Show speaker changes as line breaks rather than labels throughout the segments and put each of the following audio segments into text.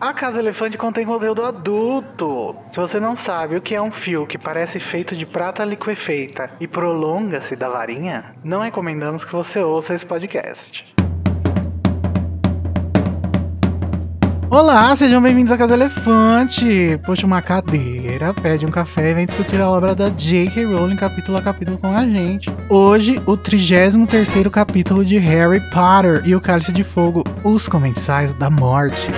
A Casa Elefante contém conteúdo adulto. Se você não sabe o que é um fio que parece feito de prata liquefeita e prolonga-se da varinha, não recomendamos que você ouça esse podcast. Olá, sejam bem-vindos à Casa Elefante. Puxa uma cadeira, pede um café e vem discutir a obra da J.K. Rowling capítulo a capítulo com a gente. Hoje, o 33 capítulo de Harry Potter e o Cálice de Fogo, Os Comensais da Morte.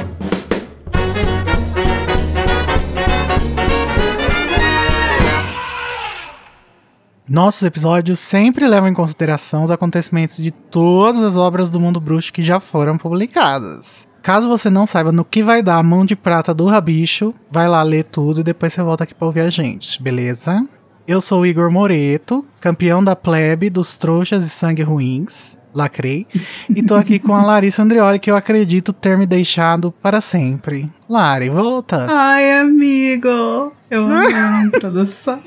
Nossos episódios sempre levam em consideração os acontecimentos de todas as obras do mundo bruxo que já foram publicadas. Caso você não saiba no que vai dar a mão de prata do rabicho, vai lá ler tudo e depois você volta aqui pra ouvir a gente, beleza? Eu sou o Igor Moreto, campeão da plebe dos trouxas e sangue ruins. Lacrei. E tô aqui com a Larissa Andrioli, que eu acredito ter me deixado para sempre. Lari, volta!
Ai, amigo! Eu amo a introdução.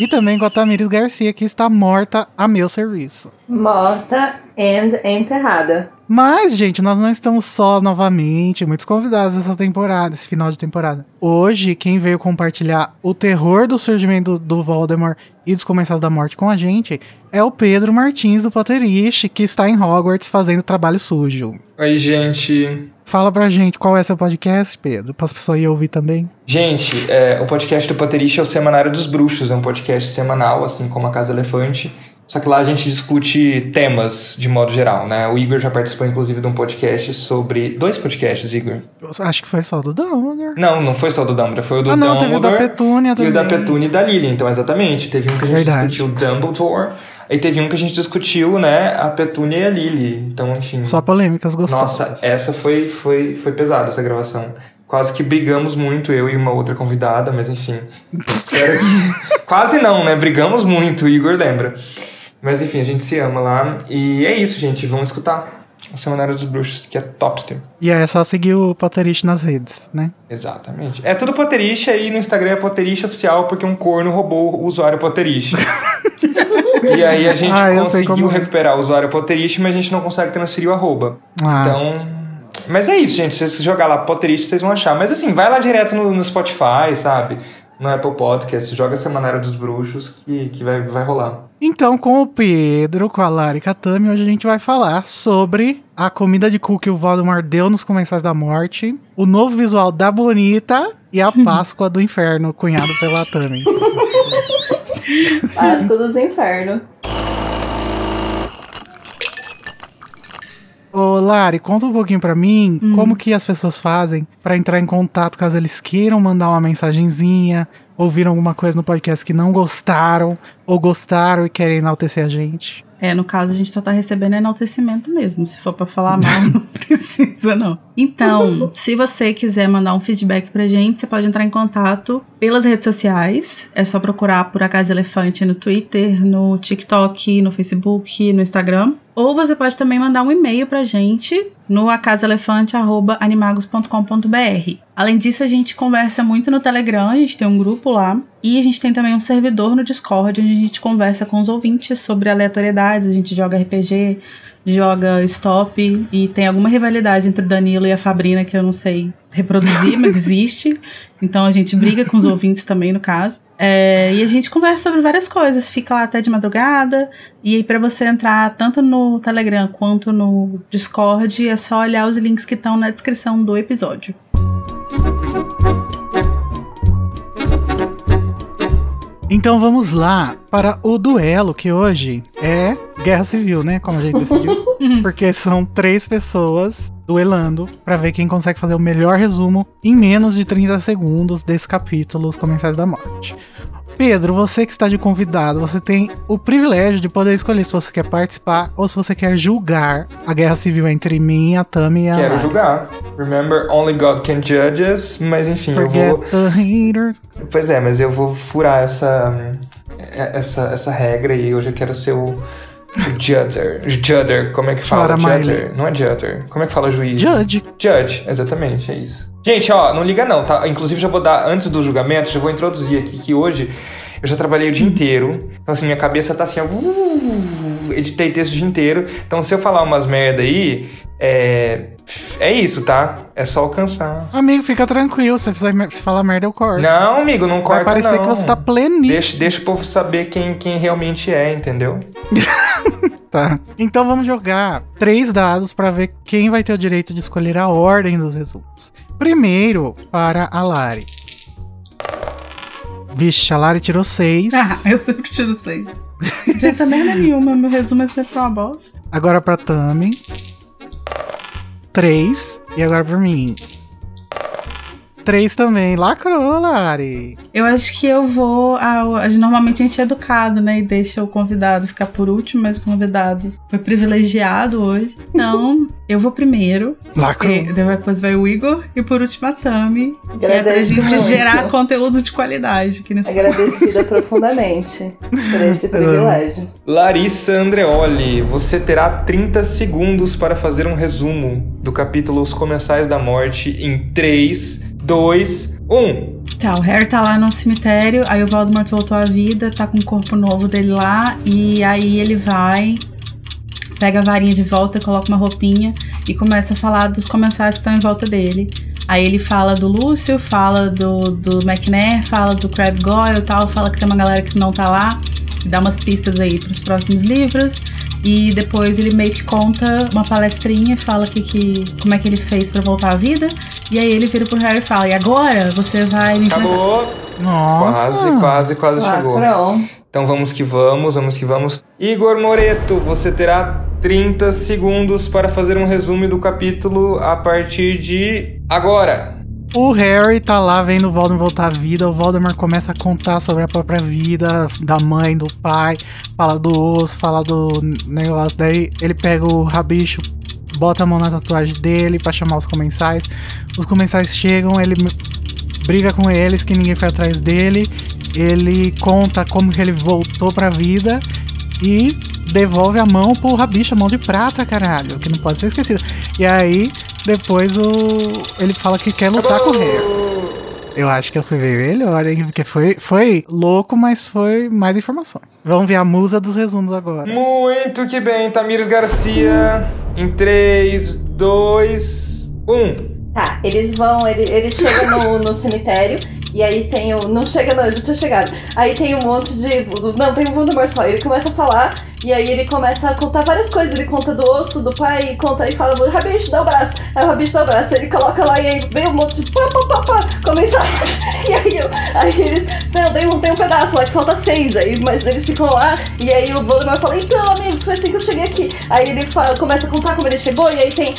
E também com a Tamires Garcia, que está morta a meu serviço.
Morta and enterrada.
Mas, gente, nós não estamos só novamente, muitos convidados essa temporada, esse final de temporada. Hoje, quem veio compartilhar o terror do surgimento do Voldemort e dos Começados da Morte com a gente é o Pedro Martins do Potterish, que está em Hogwarts fazendo trabalho sujo.
Oi, gente.
Fala pra gente qual é seu podcast, Pedro, para as pessoas ir ouvir também.
Gente, é, o podcast do Potterish é o Semanário dos Bruxos, é um podcast semanal, assim como a Casa Elefante. Só que lá a gente discute temas de modo geral, né? O Igor já participou, inclusive, de um podcast sobre. Dois podcasts, Igor.
Acho que foi só do Dumbledore.
Não, não foi só do Dumbledore, foi o do
ah, não,
Dumbledore.
Teve o da Petúnia também.
E o da Petúnia e da Lily, então, exatamente. Teve um que a gente
Verdade.
discutiu Dumbledore. Aí teve um que a gente discutiu, né, a Petúnia e a Lily. Então, enfim.
Só polêmicas gostosas.
Nossa, essa foi, foi, foi pesada, essa gravação. Quase que brigamos muito, eu e uma outra convidada, mas enfim. Espero que. Quase não, né? Brigamos muito, o Igor lembra. Mas enfim, a gente se ama lá. E é isso, gente. Vamos escutar o Semanário dos Bruxos, que é topster.
E aí é só seguir o Potterish nas redes, né?
Exatamente. É tudo Potterish aí no Instagram é Potterish oficial, porque um corno roubou o usuário Potterish. e aí a gente
Ah,
conseguiu
é.
recuperar o usuário Potterish, mas a gente não consegue transferir o arroba.
Ah.
Então. Mas é isso, gente. Se você jogar lá Potterish, vocês vão achar. Mas assim, vai lá direto no, no Spotify, sabe? No Apple Podcast, joga Semanário dos Bruxos que, que vai, vai rolar.
Então, com o Pedro, com a Lara e com a Tami, hoje a gente vai falar sobre a comida de cu que o Voldemort deu nos Comensais da Morte, o novo visual da Bonita e a Páscoa do Inferno, cunhado pela Tami.
Páscoa dos infernos.
Ô, Lari, conta um pouquinho pra mim como que as pessoas fazem pra entrar em contato caso eles queiram mandar uma mensagenzinha, ouviram alguma coisa no podcast que não gostaram, ou gostaram e querem enaltecer a gente.
É, no caso, a gente só tá recebendo enaltecimento mesmo. Se for pra falar mal, precisa, não. Então, se você quiser mandar um feedback pra gente, você pode entrar em contato pelas redes sociais. É só procurar por A Casa Elefante no Twitter, no TikTok, no Facebook, no Instagram. Ou você pode também mandar um e-mail pra gente no acasaelefante.animagos.com.br. Além disso, a gente conversa muito no Telegram, a gente tem um grupo lá. E a gente tem também um servidor no Discord, onde a gente conversa com os ouvintes sobre aleatoriedades, a gente joga RPG, joga stop, e tem alguma rivalidade entre o Danilo e a Fabrina que eu não sei reproduzir, mas existe. Então a gente briga com os ouvintes também, no caso. É, e a gente conversa sobre várias coisas, fica lá até de madrugada. E aí, pra você entrar tanto no Telegram quanto no Discord, é só olhar os links que estão na descrição do episódio.
Então vamos lá para o duelo, que hoje é Guerra Civil, né? Como a gente decidiu. Porque são três pessoas duelando pra ver quem consegue fazer o melhor resumo em menos de 30 segundos desse capítulo, Os Comensais da Morte. Pedro, você que está de convidado, você tem o privilégio de poder escolher se você quer participar ou se você quer julgar a guerra civil entre mim, a Tami e a
Quero julgar. Remember, only God can judge us. Mas enfim, eu
Forget
vou.
the haters.
Pois é, mas eu vou furar essa, essa, essa regra e hoje eu quero ser o, judger. Judder, como é que fala?
Miley.
Não é judger. Como é que fala juiz?
Judge.
Judge, exatamente, é isso. Gente, ó, não liga não, tá? Inclusive já vou dar, antes do julgamento, já vou introduzir aqui que hoje eu já trabalhei o dia inteiro. Então assim, minha cabeça tá assim, ó, uh, editei texto o dia inteiro. Então se eu falar umas merda aí, é, é isso, tá? É só alcançar.
Amigo, fica tranquilo. Se você falar merda, eu corto.
Não, amigo, não corta
Vai parecer
não.
que você tá pleníssimo.
Deixa, deixa o povo saber quem, quem realmente é, entendeu?
Tá. Então vamos jogar três dados pra ver quem vai ter o direito de escolher a ordem dos resumos. Primeiro, para a Lari. Vixe, a Lari tirou seis.
Ah, eu sempre tiro seis. Não adianta merda nenhuma, meu resumo é sempre uma bosta.
Agora pra Tami. Três. E agora pra mim. Três também. Lacrou, Lari.
Eu acho que eu vou. Ao, normalmente a gente é educado, né? E deixa o convidado ficar por último, mas o convidado foi privilegiado hoje. Então, eu vou primeiro.
Lacrou.
E depois vai o Igor e por último a Tami. Que é pra gente
muito.
gerar conteúdo de qualidade aqui nesse
Agradecida profundamente por esse privilégio.
Larissa Andreoli, você terá 30 segundos para fazer um resumo do capítulo Os Comensais da Morte em 3, 2, 1.
Tá, o Harry tá lá no cemitério, aí o Voldemort voltou à vida, tá com o corpo novo dele lá, e aí ele vai, pega a varinha de volta, coloca uma roupinha e começa a falar dos comensais que estão em volta dele. Aí ele fala do Lúcio, fala do, do McNair, fala do Crab Goyle e tal, fala que tem uma galera que não tá lá, dá umas pistas aí pros próximos livros. E depois ele meio que conta uma palestrinha, fala que, que, como é que ele fez pra voltar à vida. E aí ele vira pro Harry e fala: E agora você vai me
Acabou.
Nossa.
Quase, quase, quase chegou.
Lacrão.
Então vamos que vamos, vamos que vamos. Igor Moreto, você terá 30 segundos para fazer um resumo do capítulo a partir de agora.
O Harry tá lá vendo o Voldemort voltar à vida. O Voldemort começa a contar sobre a própria vida da mãe, do pai, fala do osso, fala do negócio. Daí ele pega o rabicho, bota a mão na tatuagem dele pra chamar os comensais. Os comensais chegam, ele briga com eles, que ninguém foi atrás dele. Ele conta como que ele voltou pra vida e devolve a mão pro rabicho, a mão de prata, caralho, que não pode ser esquecida. E aí, depois o ele fala que quer lutar com o Harry. Eu acho que eu fui bem melhor, hein? Porque foi, foi louco, mas foi mais informações. Vamos ver a musa dos resumos agora.
Muito que bem, Tamires Garcia. Em 3, 2, 1.
Tá, eles vão, ele, eles chegam no, no cemitério e aí tem o. Não chega, não, já tinha chegado. Aí tem um monte de. Não, tem um Voldemort só. Ele começa a falar e aí ele começa a contar várias coisas. Ele conta do osso do pai, e conta e fala: Rabicho, dá o braço. Aí o Rabicho dá o braço. Ele coloca lá e aí vem um monte de. Pá, pá, pá, pá, começa a... E aí, eu, aí eles. Não, tem um, tem um pedaço lá que falta seis. Aí, mas eles ficam lá e aí o Voldemort fala: Então, amigos, foi assim que eu cheguei aqui. Aí ele fala, começa a contar como ele chegou e aí tem.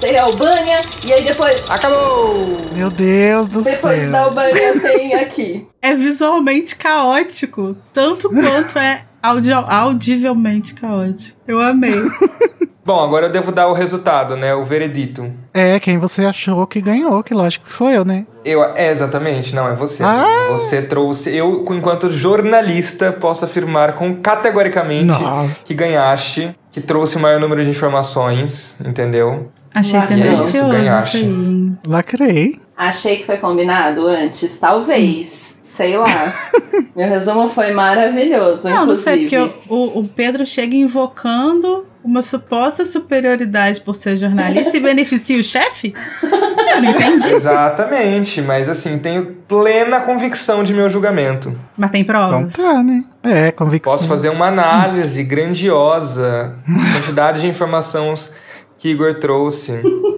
Tem a Albânia e aí depois.
Acabou!
Meu Deus do
Depois
céu.
da Albânia tem aqui.
É visualmente caótico, tanto quanto é audio, audivelmente caótico. Eu amei.
Bom, agora eu devo dar o resultado, né? O veredito.
É, quem você achou que ganhou, que lógico que sou eu, né?
Eu, é, exatamente, não, é você.
Ah!
Você trouxe. Eu, enquanto jornalista, posso afirmar com categoricamente
Nossa.
que ganhaste, que trouxe o maior número de informações, entendeu?
Achei tendencioso
tu
isso
ganhaste.
Lacrei.
Achei que foi combinado antes, talvez. Sei lá. Meu resumo foi maravilhoso,
Não, não sei,
inclusive.
porque o, o Pedro chega invocando uma suposta superioridade por ser jornalista e beneficia o chefe? Eu não entendi.
Exatamente, mas assim, tenho plena convicção de meu julgamento.
Mas tem
Então
provas?
tá, né? É, convicção.
Posso fazer uma análise grandiosa, quantidade de informações que Igor trouxe.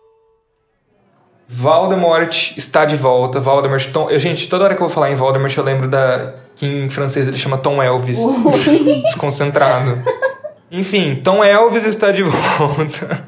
Voldemort está de volta. Voldemort. Tom... eu, gente, toda hora que eu vou falar em Voldemort, eu lembro da. que em francês ele chama Tom Elvis. desconcentrado. Enfim, Tom Elvis está de volta.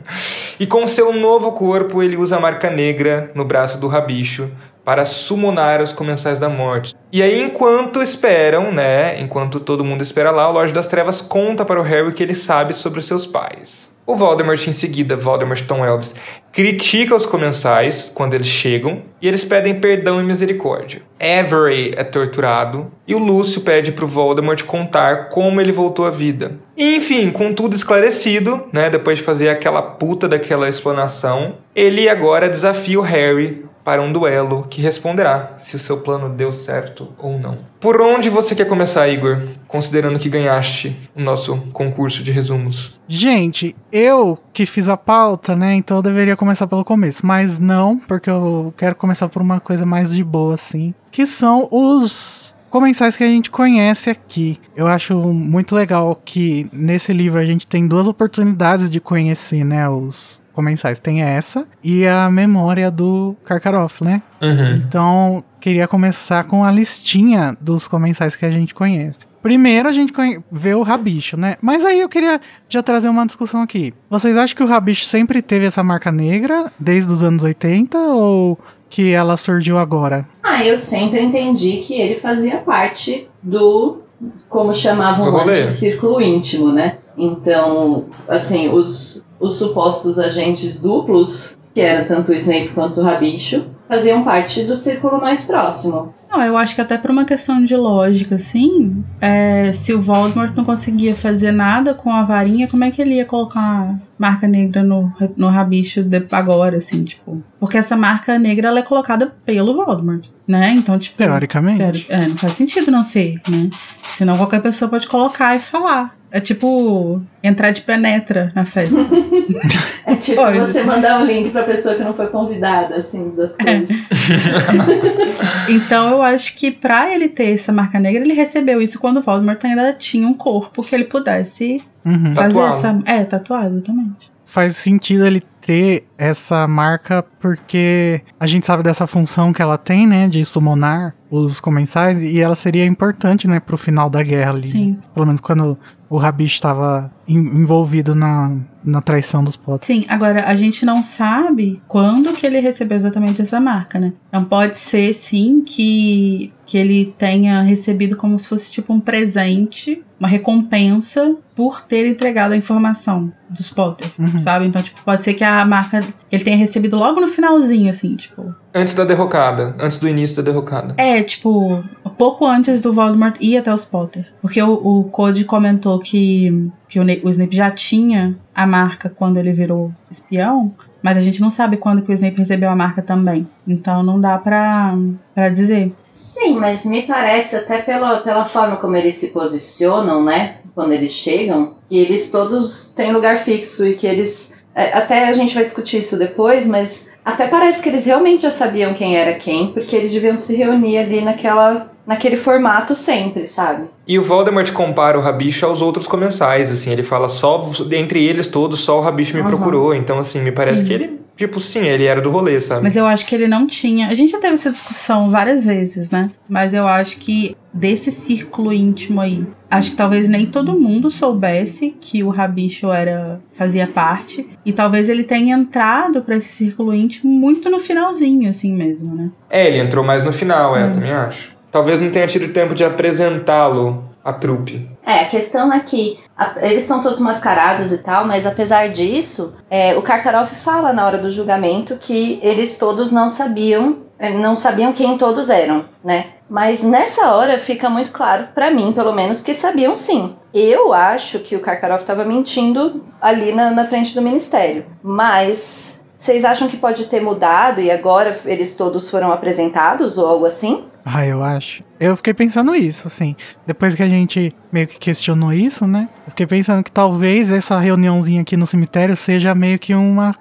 E com seu novo corpo, ele usa a marca negra no braço do rabicho para summonar os comensais da morte. E aí, enquanto esperam, né? Enquanto todo mundo espera lá, o Lorde das Trevas conta para o Harry o que ele sabe sobre os seus pais. O Voldemort, em seguida, Voldemort Tom Elvis, critica os comensais quando eles chegam e eles pedem perdão e misericórdia. Avery é torturado e o Lúcio pede pro Voldemort contar como ele voltou à vida. E, enfim, com tudo esclarecido, né, depois de fazer aquela puta daquela explanação, ele agora desafia o Harry para um duelo que responderá se o seu plano deu certo ou não. Por onde você quer começar, Igor? Considerando que ganhaste o nosso concurso de resumos.
Gente, eu que fiz a pauta, né? Então eu deveria começar pelo começo. Mas não, porque eu quero começar por uma coisa mais de boa, assim. Que são os comensais que a gente conhece aqui. Eu acho muito legal que nesse livro a gente tem duas oportunidades de conhecer, né? Os comensais. Tem essa e a memória do Karkaroff, né?
Uhum.
Então, queria começar com a listinha dos comensais que a gente conhece. Primeiro a gente vê o rabicho, né? Mas aí eu queria já trazer uma discussão aqui. Vocês acham que o rabicho sempre teve essa marca negra desde os anos 80 ou que ela surgiu agora?
Ah, eu sempre entendi que ele fazia parte do, como chamavam antes, círculo íntimo, né? Então, assim, os, os supostos agentes duplos, que era tanto o Snape quanto o Rabicho, faziam parte do círculo mais próximo.
Não, eu acho que até por uma questão de lógica, assim, é, se o Voldemort não conseguia fazer nada com a varinha, como é que ele ia colocar uma marca negra no, no rabicho de- agora, assim, tipo? Porque essa marca negra, ela é colocada pelo Voldemort, né? Então, tipo...
Teoricamente.
teori- É, não faz sentido não ser, né? Senão qualquer pessoa pode colocar e falar. É tipo entrar de penetra na festa.
É tipo
Pode.
você mandar um link pra pessoa que não foi convidada, assim, das coisas.
Então eu acho que pra ele ter essa marca negra, ele recebeu isso quando o Voldemort ainda tinha um corpo que ele pudesse
Uhum.
fazer
Tatuado.
essa. É, tatuar, exatamente.
Faz sentido ele ter essa marca porque a gente sabe dessa função que ela tem, né, de summonar os comensais e ela seria importante, né, pro final da guerra ali.
Sim.
Pelo menos quando o Rabicho estava en- envolvido na, na traição dos Potter.
Sim, agora a gente não sabe quando que ele recebeu exatamente essa marca, né? Então pode ser sim que, que ele tenha recebido como se fosse tipo um presente, uma recompensa por ter entregado a informação dos Potter,
Uhum.
sabe? Então, tipo, pode ser que a marca ele tenha recebido logo no finalzinho, assim, tipo.
Antes da derrocada, antes do início da derrocada.
É, tipo, pouco antes do Voldemort ir até os Potter. Porque o, o Code comentou que, que o, o Snape já tinha a marca quando ele virou espião, mas a gente não sabe quando que o Snape recebeu a marca também. Então não dá pra, pra dizer.
Sim, mas me parece, até pela, pela forma como eles se posicionam, né? Quando eles chegam, que eles todos têm lugar fixo e que eles. é, Até a gente vai discutir isso depois, mas até parece que eles realmente já sabiam quem era quem, porque eles deviam se reunir ali naquela, naquele formato sempre, sabe?
E o Voldemort compara o Rabicho aos outros comensais, assim, ele fala só, entre eles todos, só o Rabicho me
Uhum.
procurou, então assim, me parece
Sim.
que ele, tipo, sim, ele era do rolê, sabe?
Mas eu acho que ele não tinha. A gente já teve essa discussão várias vezes, né? Mas eu acho que desse círculo íntimo aí, acho que talvez nem todo mundo soubesse que o Rabicho era fazia parte e talvez ele tenha entrado pra esse círculo íntimo muito no finalzinho assim mesmo, né?
É, ele entrou mais no final, é, eu também acho. Talvez não tenha tido tempo de apresentá-lo à trupe.
É, a questão é que a- eles estão todos mascarados e tal, mas apesar disso, é, o Karkaroff fala na hora do julgamento que eles todos não sabiam, é, não sabiam quem todos eram, né? Mas nessa hora fica muito claro, pra mim pelo menos, que sabiam sim. Eu acho que o Karkaroff estava mentindo ali na, na frente do ministério, mas vocês acham que pode ter mudado e agora eles todos foram apresentados ou algo assim?
Ah, eu acho. Eu fiquei pensando isso, assim. Depois que a gente meio que questionou isso, né? Eu fiquei pensando que talvez essa reuniãozinha aqui no cemitério seja meio que uma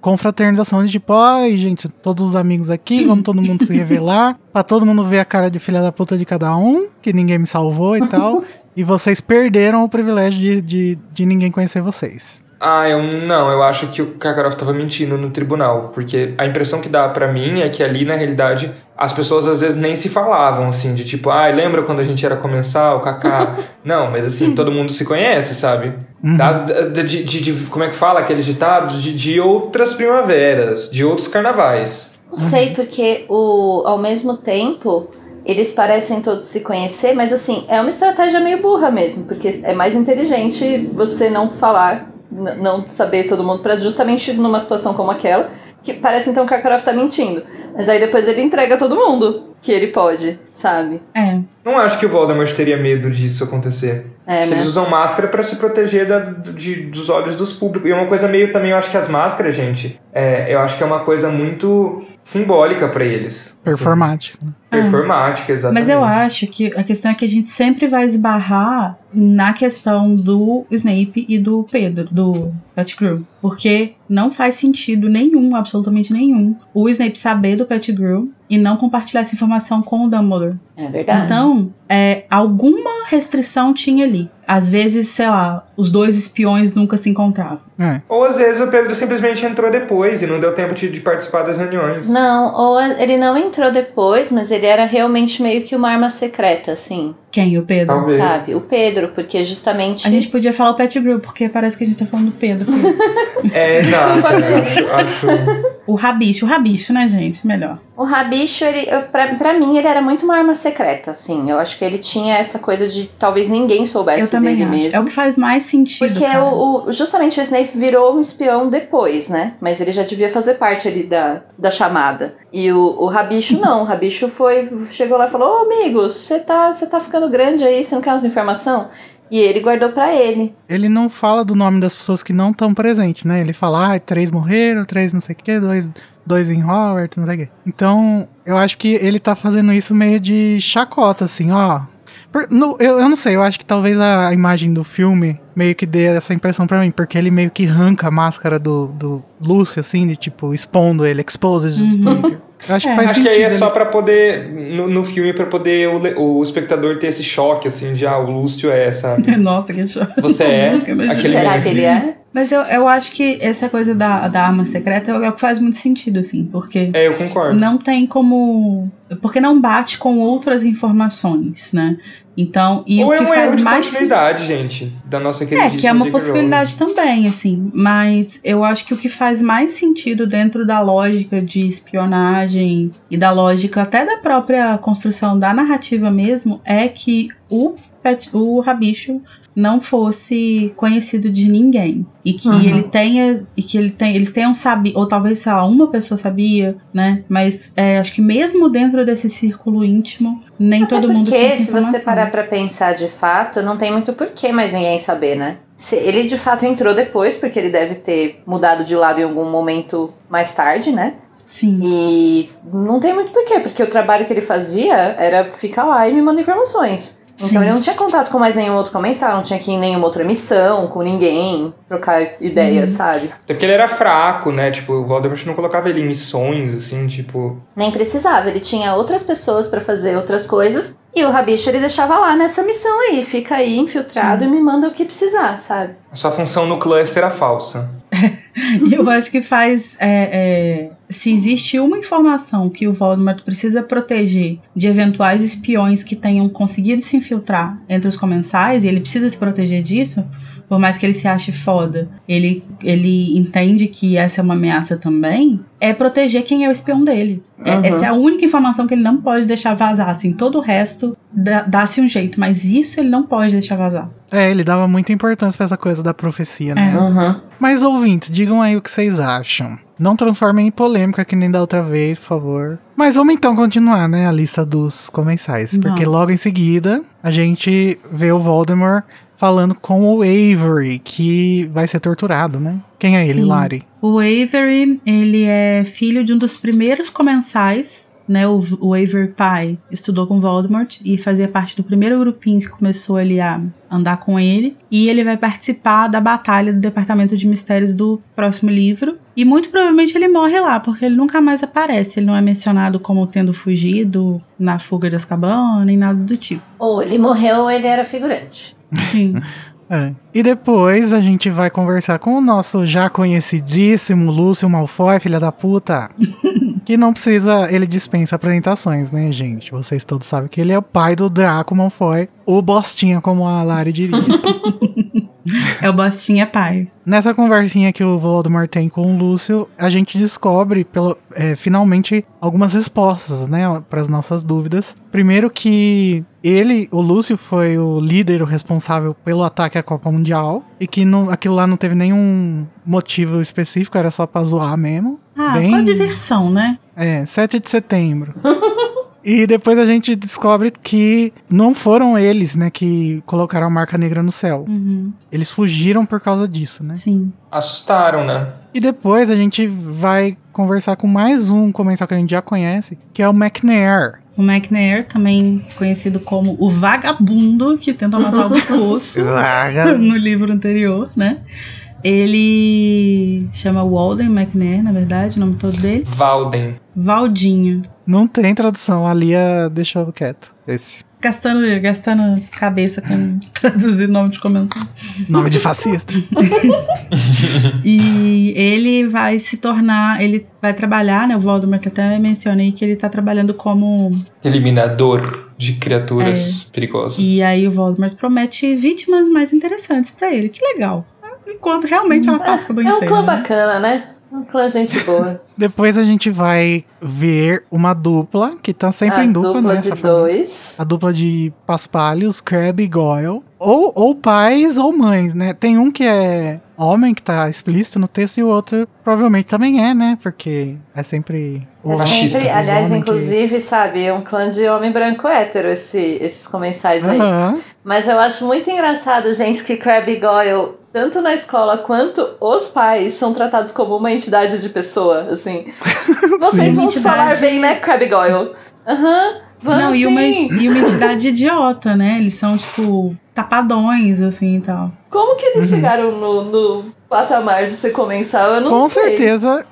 confraternização de tipo, ai, gente, todos os amigos aqui, vamos todo mundo se revelar, pra todo mundo ver a cara de filha da puta de cada um, que ninguém me salvou e tal. e vocês perderam o privilégio de, de, de ninguém conhecer vocês.
Ah, eu não, eu acho que o Karkaroff tava mentindo no tribunal, porque a impressão que dá pra mim é que ali, na realidade, as pessoas às vezes nem se falavam, assim, de tipo, ai, lembra quando a gente era comensal, Kaká? não, mas assim, todo mundo se conhece, sabe?
Uhum.
Das, de, de- de- de- como é que fala aqueles ditados? De, de outras primaveras, de outros carnavais.
Não sei, porque o, ao mesmo tempo eles parecem todos se conhecer, mas assim, é uma estratégia meio burra mesmo, porque é mais inteligente você não falar não saber todo mundo, pra justamente numa situação como aquela, que parece então que a Karkaroff tá mentindo. Mas aí depois ele entrega todo mundo que ele pode, sabe?
É.
Não acho que o Voldemort teria medo disso acontecer.
É,
Acho
né?
Eles usam máscara pra se proteger da- de- dos olhos dos públicos. E é uma coisa meio também, eu acho que as máscaras, gente, é, eu acho que é uma coisa muito simbólica pra eles.
Performático. né?
Assim, performática, exatamente.
Mas eu acho que a questão é que a gente sempre vai esbarrar na questão do Snape e do Pedro, do Pettigrew. Porque não faz sentido nenhum, absolutamente nenhum, o Snape saber do Pettigrew e não compartilhar essa informação com o Dumbledore.
É verdade.
Então, é, alguma restrição tinha ali. Às vezes, sei lá, os dois espiões nunca se encontravam.
É.
Ou às vezes o Pedro simplesmente entrou depois e não deu tempo de, de participar das reuniões.
Não, ou ele não entrou depois, mas ele era realmente meio que uma arma secreta, assim,
Quem? O Pedro?
Talvez.
sabe? O Pedro, porque justamente.
A gente podia falar o Pettigrew, porque parece que a gente tá falando do Pedro.
É, exato. é, acho, acho-
o rabicho, o rabicho, né, gente? Melhor.
O Rabicho, ele, eu- pra, pra mim, ele era muito uma arma secreta, assim. Eu acho que ele tinha essa coisa de talvez ninguém soubesse dele
acho.
mesmo.
É o que faz mais sentido.
Porque
cara.
o, o- justamente o Snape virou um espião depois, né? Mas ele já devia fazer parte ali da, da chamada. E o, o Rabicho não. O Rabicho foi, chegou lá e falou: Ô amigos, você tá, tá ficando grande aí, você não quer umas informação? E ele guardou pra ele.
Ele não fala do nome das pessoas que não estão presentes, né? Ele fala, ah, três morreram, três não sei o que, dois, dois em Hogwarts, não sei o que. Então, eu acho que ele tá fazendo isso meio de chacota, assim, ó. Por- no- eu, eu não sei, eu acho que talvez a imagem do filme meio que dê essa impressão pra mim, porque ele meio que arranca a máscara do, do Lúcio, assim, de tipo, expondo ele, exposed
Uhum.
do Twitter. Eu acho
É.
que faz
Acho que
sentido.
aí é só pra poder, no, no filme, pra poder o, o espectador ter esse choque, assim, de, ah, o Lúcio é, sabe?
Nossa, que choque.
Você é aquele
Será que ele é?
Mas eu, eu acho que essa coisa da, da arma secreta é o que faz muito sentido, assim, porque
É, eu concordo.
não tem como. Porque não bate com outras informações, né? Então, e
Ou
o
é
que
um erro
faz
de
mais
continuidade, gente, da nossa
É,
queridíssima
que é uma possibilidade também, assim. Mas eu acho que o que faz mais sentido dentro da lógica de espionagem e da lógica até da própria construção da narrativa mesmo é que o, Pet- o Rabicho não fosse conhecido de ninguém. E que
Uhum.
ele tenha. E que ele tem, eles tenham sabido. Ou talvez, sei lá, uma pessoa sabia, né? Mas é, acho que mesmo dentro desse círculo íntimo, nem todo mundo tinha
Porque
essa
se você parar pra pensar de fato, não tem muito porquê mais ninguém saber, né? Se ele de fato entrou depois, porque ele deve ter mudado de lado em algum momento mais tarde, né?
Sim.
E não tem muito porquê, porque o trabalho que ele fazia era ficar lá e me mandar informações. Então
Sim.
ele não tinha contato com mais nenhum outro comensal, não tinha que ir em nenhuma outra missão, com ninguém, trocar ideias,
Uhum.
sabe?
Até porque ele era fraco, né? Tipo, o Voldemort não colocava ele em missões, assim, tipo...
Nem precisava, ele tinha outras pessoas pra fazer outras coisas. E o Rabicho ele deixava lá nessa missão aí, fica aí infiltrado e me manda o que precisar, sabe?
A sua função no cluster era falsa.
E eu acho que faz. é, é, se existe uma informação que o Voldemort precisa proteger de eventuais espiões que tenham conseguido se infiltrar entre os comensais, e ele precisa se proteger disso, por mais que ele se ache foda, ele, ele entende que essa é uma ameaça também, é proteger quem é o espião dele. É-
Uhum.
essa é a única informação que ele não pode deixar vazar. Assim, todo o resto dá- dá-se um jeito, mas isso ele não pode deixar vazar.
É, ele dava muita importância pra essa coisa da profecia, né?
É.
Uhum.
Mas ouvintes, digam aí o que vocês acham. Não transformem em polêmica que nem da outra vez, por favor. Mas vamos então continuar, né, a lista dos comensais. Porque
Vamos.
logo em seguida a gente vê o Voldemort falando com o Avery, que vai ser torturado, né? Quem é ele,
Sim.
Lari?
O Avery, ele é filho de um dos primeiros comensais, né? O, o Avery pai estudou com Voldemort e fazia parte do primeiro grupinho que começou ali a andar com ele. E ele vai participar da batalha do Departamento de Mistérios do próximo livro. E muito provavelmente ele morre lá, porque ele nunca mais aparece. Ele não é mencionado como tendo fugido na fuga de Azkaban, nem nada do tipo.
Ou ele morreu ou ele era figurante.
Sim.
É. E depois a gente vai conversar com o nosso já conhecidíssimo Lúcio Malfoy, filha da puta. que não precisa, ele dispensa apresentações, né, gente? Vocês todos sabem que ele é o pai do Draco Malfoy, o Bostinha, como a Lari diria.
É o Bostinha pai.
Nessa conversinha que o Voldemort tem com o Lúcio, a gente descobre, pelo, é, finalmente, algumas respostas, né, para as nossas dúvidas. Primeiro que ele, o Lúcio, foi o líder, o responsável pelo ataque à Copa Mundial, e que não, aquilo lá não teve nenhum motivo específico, era só pra zoar mesmo.
Ah,
Bem-
qual diversão, né?
É, 7 de setembro. E depois a gente descobre que não foram eles, né, que colocaram a marca negra no céu.
Uhum,
Eles fugiram por causa disso, né?
sim.
Assustaram, né?
E depois a gente vai conversar com mais um comensal que a gente já conhece, que é o McNair.
O McNair, também conhecido como o vagabundo que tenta matar o Buffoso no livro anterior, né? Ele chama Walden McNair, na verdade, o nome todo dele.
Valden.
Valdinho.
Não tem tradução, a Lia deixou quieto. Esse.
Gastando, gastando cabeça com traduzir nome de comensal.
Nome de fascista.
E ele vai se tornar, ele vai trabalhar, né? O Voldemort até mencionei que ele tá trabalhando como.
Eliminador de criaturas perigosas.
E aí o Voldemort promete vítimas mais interessantes pra ele. Que legal. Enquanto realmente é uma casca do
É um
inferno.
clã
né?
bacana, né? Um clã gente boa.
Depois a gente vai ver uma dupla, que tá sempre
a
em dupla,
dupla
né?
de dois.
A dupla de paspalhos, Crab e Goyle. Ou, ou pais ou mães, né? Tem um que é homem, que tá explícito no texto, e o outro provavelmente também é, né? Porque é sempre o
É
machista,
sempre, aliás,
homens que-
inclusive, sabe, é um clã de homem branco hétero, esse, esses comensais aí. Mas eu acho muito engraçado, gente, que Crabbe e Goyle, tanto na escola quanto os pais, são tratados como uma entidade de pessoa, assim. Vocês
Sim.
vão
Entidade-
falar bem, né, Crabbe Goyle? Aham, vamos
Não, e uma, e uma entidade idiota, né? Eles são, tipo, tapadões, assim e tal.
Como que eles chegaram no, no patamar de ser comensal? Eu não
Com
sei.
certeza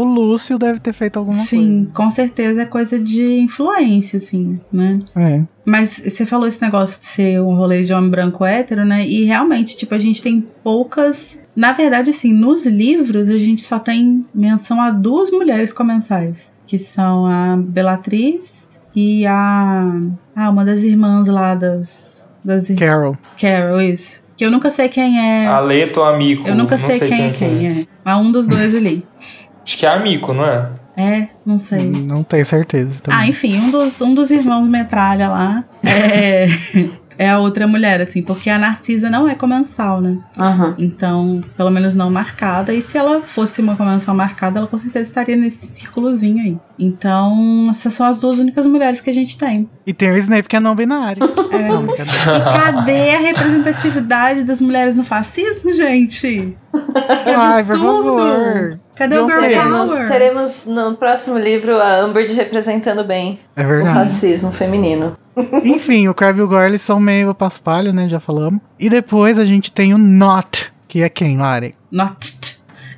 o- Lúcio deve ter feito alguma
Sim, com certeza é coisa de influência, assim, né?
coisa. É.
Mas você falou esse negócio de ser um rolê de homem branco hétero, né? E realmente, tipo, a gente tem poucas. Na verdade, assim, nos livros a gente só tem menção a duas mulheres comensais. Que são a Belatriz e a. Ah, uma das irmãs lá das. das ir-
Carol.
Carol, isso. Que eu nunca sei quem é.
Aleto ou Amico?
eu nunca
não
sei, quem é quem é. Mas um dos dois ali.
Acho que é Amico, não é?
É, não sei.
Não tenho certeza. também.
Ah, enfim, um dos, um dos irmãos metralha lá é, é a outra mulher, assim, porque a Narcisa não é comensal, né?
Aham.
Então, pelo menos não marcada. E se ela fosse uma convenção marcada, ela com certeza estaria nesse círculozinho aí. Então, essas são as duas únicas mulheres que a gente tem.
E tem o Snape que é não binário.
É.
Não.
E cadê a representatividade das mulheres no fascismo, gente? Que
Ai, por
absurdo!
favor.
Cadê o
Beyoncé.
Girl
Teremos,
Power?
teremos no próximo livro a Umbridge representando bem
É
o racismo feminino.
Enfim, o Crabbe e o Goyle são meio paspalho, né? Já falamos. E depois a gente tem o Not, que é quem, Lari?
Not.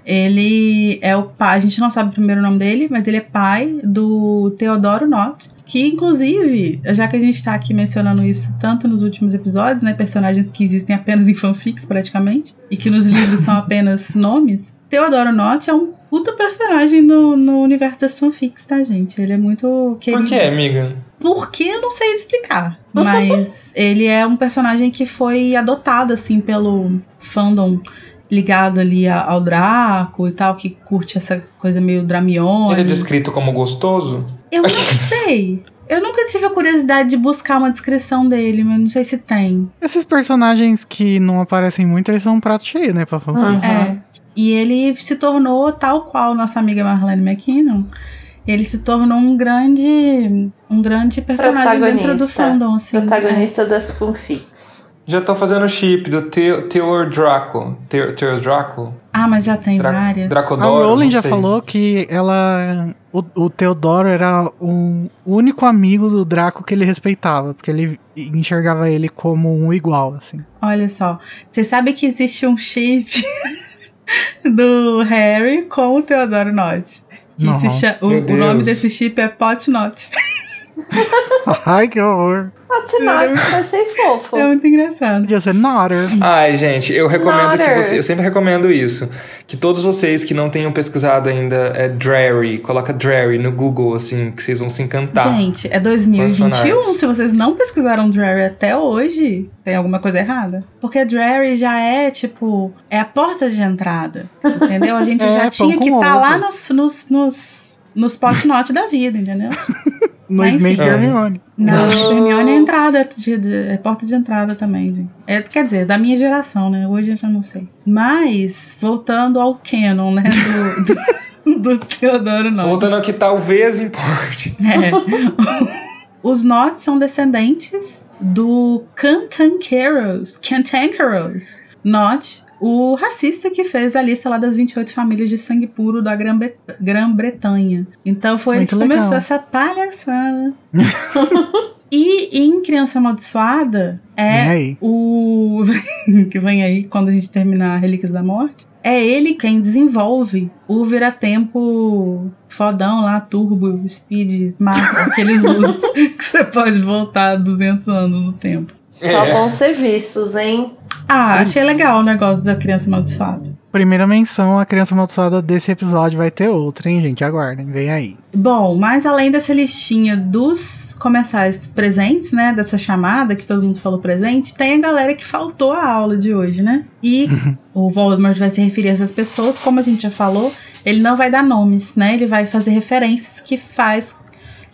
Ele é o pai, a gente não sabe o primeiro nome dele, mas ele é pai do Teodoro Not, que inclusive, já que a gente tá aqui mencionando isso tanto nos últimos episódios, né, personagens que existem apenas em fanfics praticamente, e que nos livros são apenas nomes, Teodoro Not é um puta personagem no, no universo das fanfics, tá, gente? Ele é muito querido.
Por que, amiga?
Por que eu não sei explicar. Mas ele é um personagem que foi adotado, assim, pelo fandom ligado ali ao Draco e tal, que curte essa coisa meio Dramione.
Ele é descrito como gostoso?
Eu não sei. Eu nunca tive a curiosidade de buscar uma descrição dele, mas não sei se tem.
Esses personagens que não aparecem muito, eles são um prato cheio, né? Pra fanfic.
Uhum.
É. E ele se tornou tal qual nossa amiga Marlene McKinnon. Ele se tornou um grande, um grande personagem dentro do fandom, assim.
Protagonista das fanfics.
Já tô fazendo o chip do Theo- Theodor Draco. Theo- Theodor Draco?
Ah, mas já tem
Dra
várias.
A
Dracodoro?
Rowling
não
já falou que ela. O, o Teodoro era um único amigo do Draco que ele respeitava, porque ele enxergava ele como um igual, assim.
Olha só. Você sabe que existe um chip do Harry com o Teodoro Nott. Que se
Nossa,
cha- o, o nome desse chip é Pot.
Ai, que horror.
Patinax, eu achei fofo.
É muito engraçado.
Podia ser Nutter.
Ai, gente, eu recomendo que
Nutter.
você. Eu sempre recomendo isso. Que todos vocês que não tenham pesquisado ainda é Drary, coloca Drary no Google, assim, que vocês vão se encantar.
Gente, é 2021.
Funcionários.
Se vocês não pesquisaram Drary até hoje, tem alguma coisa errada. Porque Drary já é, tipo, é a porta de entrada. Entendeu? A gente
É,
já tinha que estar
ovo.
lá nos, nos, nos, nos pot not da vida, entendeu?
No
Mas,
Snape
enfim.
e Hermione.
Não,
Não.
Hermione é entrada, de, de- é porta de entrada também, gente. É, quer dizer, da minha geração, né? Hoje eu já não sei. Mas, voltando ao canon, né? Do, do, do Teodoro Norte.
Voltando ao que talvez importe.
É. Os Norte são descendentes do Cantankeros. Cantankeros. Norte, o racista que fez a lista lá das 28 famílias de sangue puro da Grã-Bre- Grã-Bretanha. Então foi
Muito
ele que
legal.
começou essa palhaçada. e em Criança Amaldiçoada é o que vem aí quando a gente terminar Relíquias da Morte. É ele quem desenvolve o vira-tempo fodão lá, turbo, speed, massa que eles usam, que você pode voltar 200 anos no tempo.
Só
É.
bons serviços, hein?
Ah, achei legal o negócio da criança amaldiçoada.
Primeira menção, a criança amaldiçoada desse episódio vai ter outra, hein, gente? Aguardem, vem aí.
Bom, mas além dessa listinha dos comensais presentes, né, dessa chamada que todo mundo falou presente, tem a galera que faltou a aula de hoje, né? E o Voldemort vai se referir a essas pessoas, como a gente já falou, ele não vai dar nomes, né? Ele vai fazer referências que faz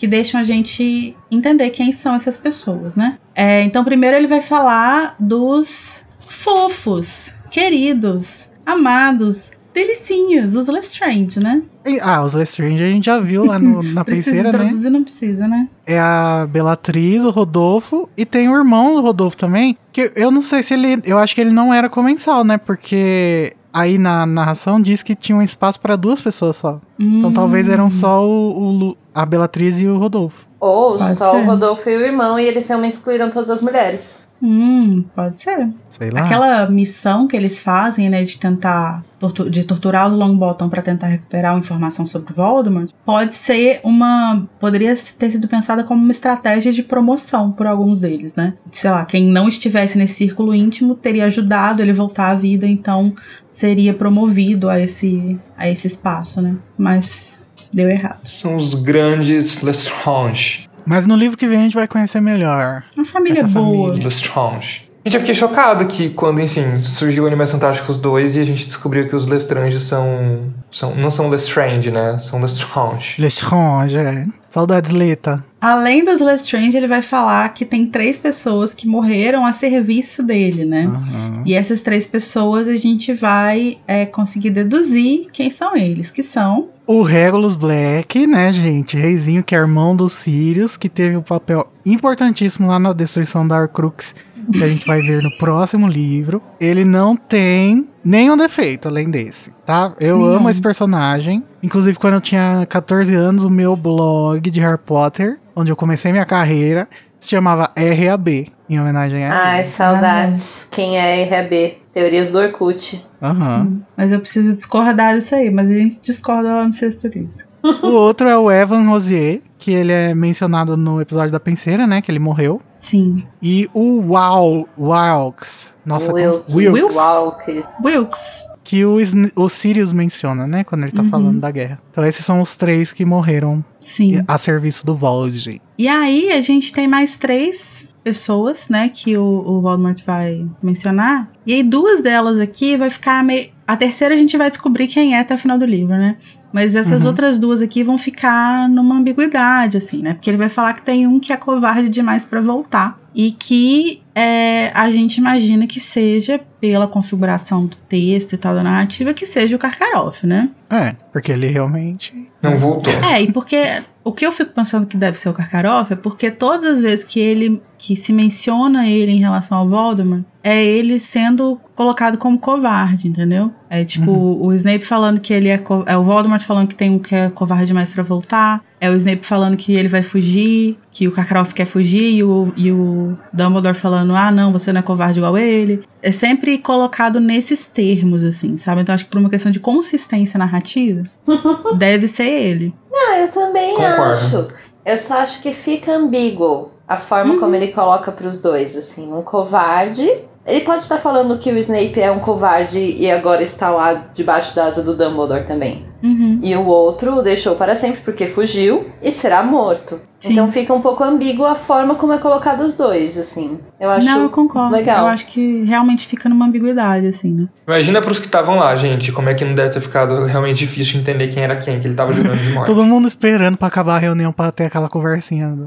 que deixam a gente entender quem são essas pessoas, né? É, então, primeiro ele vai falar dos fofos, queridos, amados, delicinhos, os Lestrange, né?
Ah, os Lestrange a gente já viu lá no- na
Precisa
penseira, né?
não precisa, né?
É a Bellatriz, o Rodolfo, e tem o irmão do Rodolfo também, que eu não sei se ele... Eu acho que ele não era comensal, né? Porque aí na narração diz que tinha um espaço para duas pessoas só. Então
Hum.
talvez eram só o, o Lu- a Bellatriz e o Rodolfo.
Ou
Pode
só
ser.
o Rodolfo e o irmão, e eles realmente excluíram todas as mulheres.
Hum, pode ser.
Sei lá.
Aquela missão que eles fazem, né, de tentar tortu- de torturar o Longbottom pra tentar recuperar uma informação sobre Voldemort, pode ser uma, poderia ter sido pensada como uma estratégia de promoção por alguns deles, né? Sei lá, quem não estivesse nesse círculo íntimo teria ajudado ele voltar à vida, então seria promovido a esse a esse espaço, né? Mas deu errado.
São os grandes Lestrange.
Mas no livro que vem a gente vai conhecer melhor.
Uma família
Essa
boa.
família.
Lestrange. Gente, eu fiquei chocado que quando, enfim, surgiu o Animais Fantásticos 2 e a gente descobriu que os Lestrange são, são não são Lestrange, né? São Lestrange.
Lestrange, é. Saudades, Leta.
Além dos Lestrange, ele vai falar que tem três pessoas que morreram a serviço dele, né?
Aham.
E essas três pessoas a gente vai é, conseguir deduzir quem são eles, que são.
O Regulus Black, né, gente? Reizinho que é irmão dos Sirius, que teve um papel importantíssimo lá na destruição da Horcrux, que a gente vai ver no próximo livro. Ele não tem nenhum defeito além desse, tá? Eu amo esse personagem. Inclusive, quando eu tinha 14 anos, o meu blog de Harry Potter, onde eu comecei minha carreira, se chamava RAB, em homenagem a
Ai,
ele.
saudades. Quem é RAB? Teorias do Orkut.
Aham.
Sim, mas eu preciso discordar disso aí, mas a gente discorda lá no sexto livro.
O outro é o Evan Rosier, que ele é mencionado no episódio da penseira, né? Que ele morreu.
Sim.
E o Wow, Wilkes. Nossa,
Wilkes.
Wilkes.
Wilkes.
Wilkes.
Que o, o Sirius menciona, né? Quando ele tá
Uhum.
falando da guerra. Então esses são os três que morreram
Sim.
a serviço do Vold.
E aí a gente tem mais três pessoas, né, que o, o Voldemort vai mencionar. E aí duas delas aqui vai ficar meio... A terceira a gente vai descobrir quem é até o final do livro, né? Mas essas
Uhum.
outras duas aqui vão ficar numa ambiguidade, assim, né? Porque ele vai falar que tem um que é covarde demais pra voltar. E que é, a gente imagina que seja, pela configuração do texto e tal da narrativa, que seja o Karkaroff, né?
É, porque ele realmente.
Não voltou.
É, e porque o que eu fico pensando que deve ser o Karkaroff é porque todas as vezes que ele que se menciona ele em relação ao Voldemort, é ele sendo colocado como covarde, entendeu? É tipo o Snape falando que ele é, é o Voldemort falando que tem um que é covarde demais pra voltar, é o Snape falando que ele vai fugir, que o Karkaroff quer fugir e o, e o Dumbledore falando: "Ah, não, você não é covarde igual ele". É sempre colocado nesses termos assim, sabe? Então acho que por uma questão de consistência narrativa, deve ser ele.
Ah, eu também
Concordo.
acho. Eu só acho que fica ambíguo a forma como ele coloca pros dois, assim, um covarde. Ele pode estar falando que o Snape é um covarde e agora está lá debaixo da asa do Dumbledore também.
Uhum.
E o outro o deixou para sempre porque fugiu e será morto.
Sim.
Então fica um pouco ambíguo a forma como é colocado os dois, assim. Eu acho
Não, eu concordo.
legal.
Eu acho que realmente fica numa ambiguidade, assim, né?
Imagina pros que estavam lá, gente, como é que não deve ter ficado realmente difícil de entender quem era quem, que ele tava jurando de morte.
Todo mundo esperando pra acabar a reunião pra ter aquela conversinha. do-.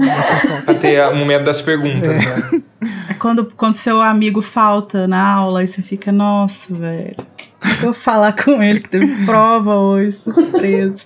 Pra ter o momento das perguntas, né?
É quando, quando seu amigo falta na aula e você fica, nossa, velho. Vou falar com ele que teve prova hoje, surpresa.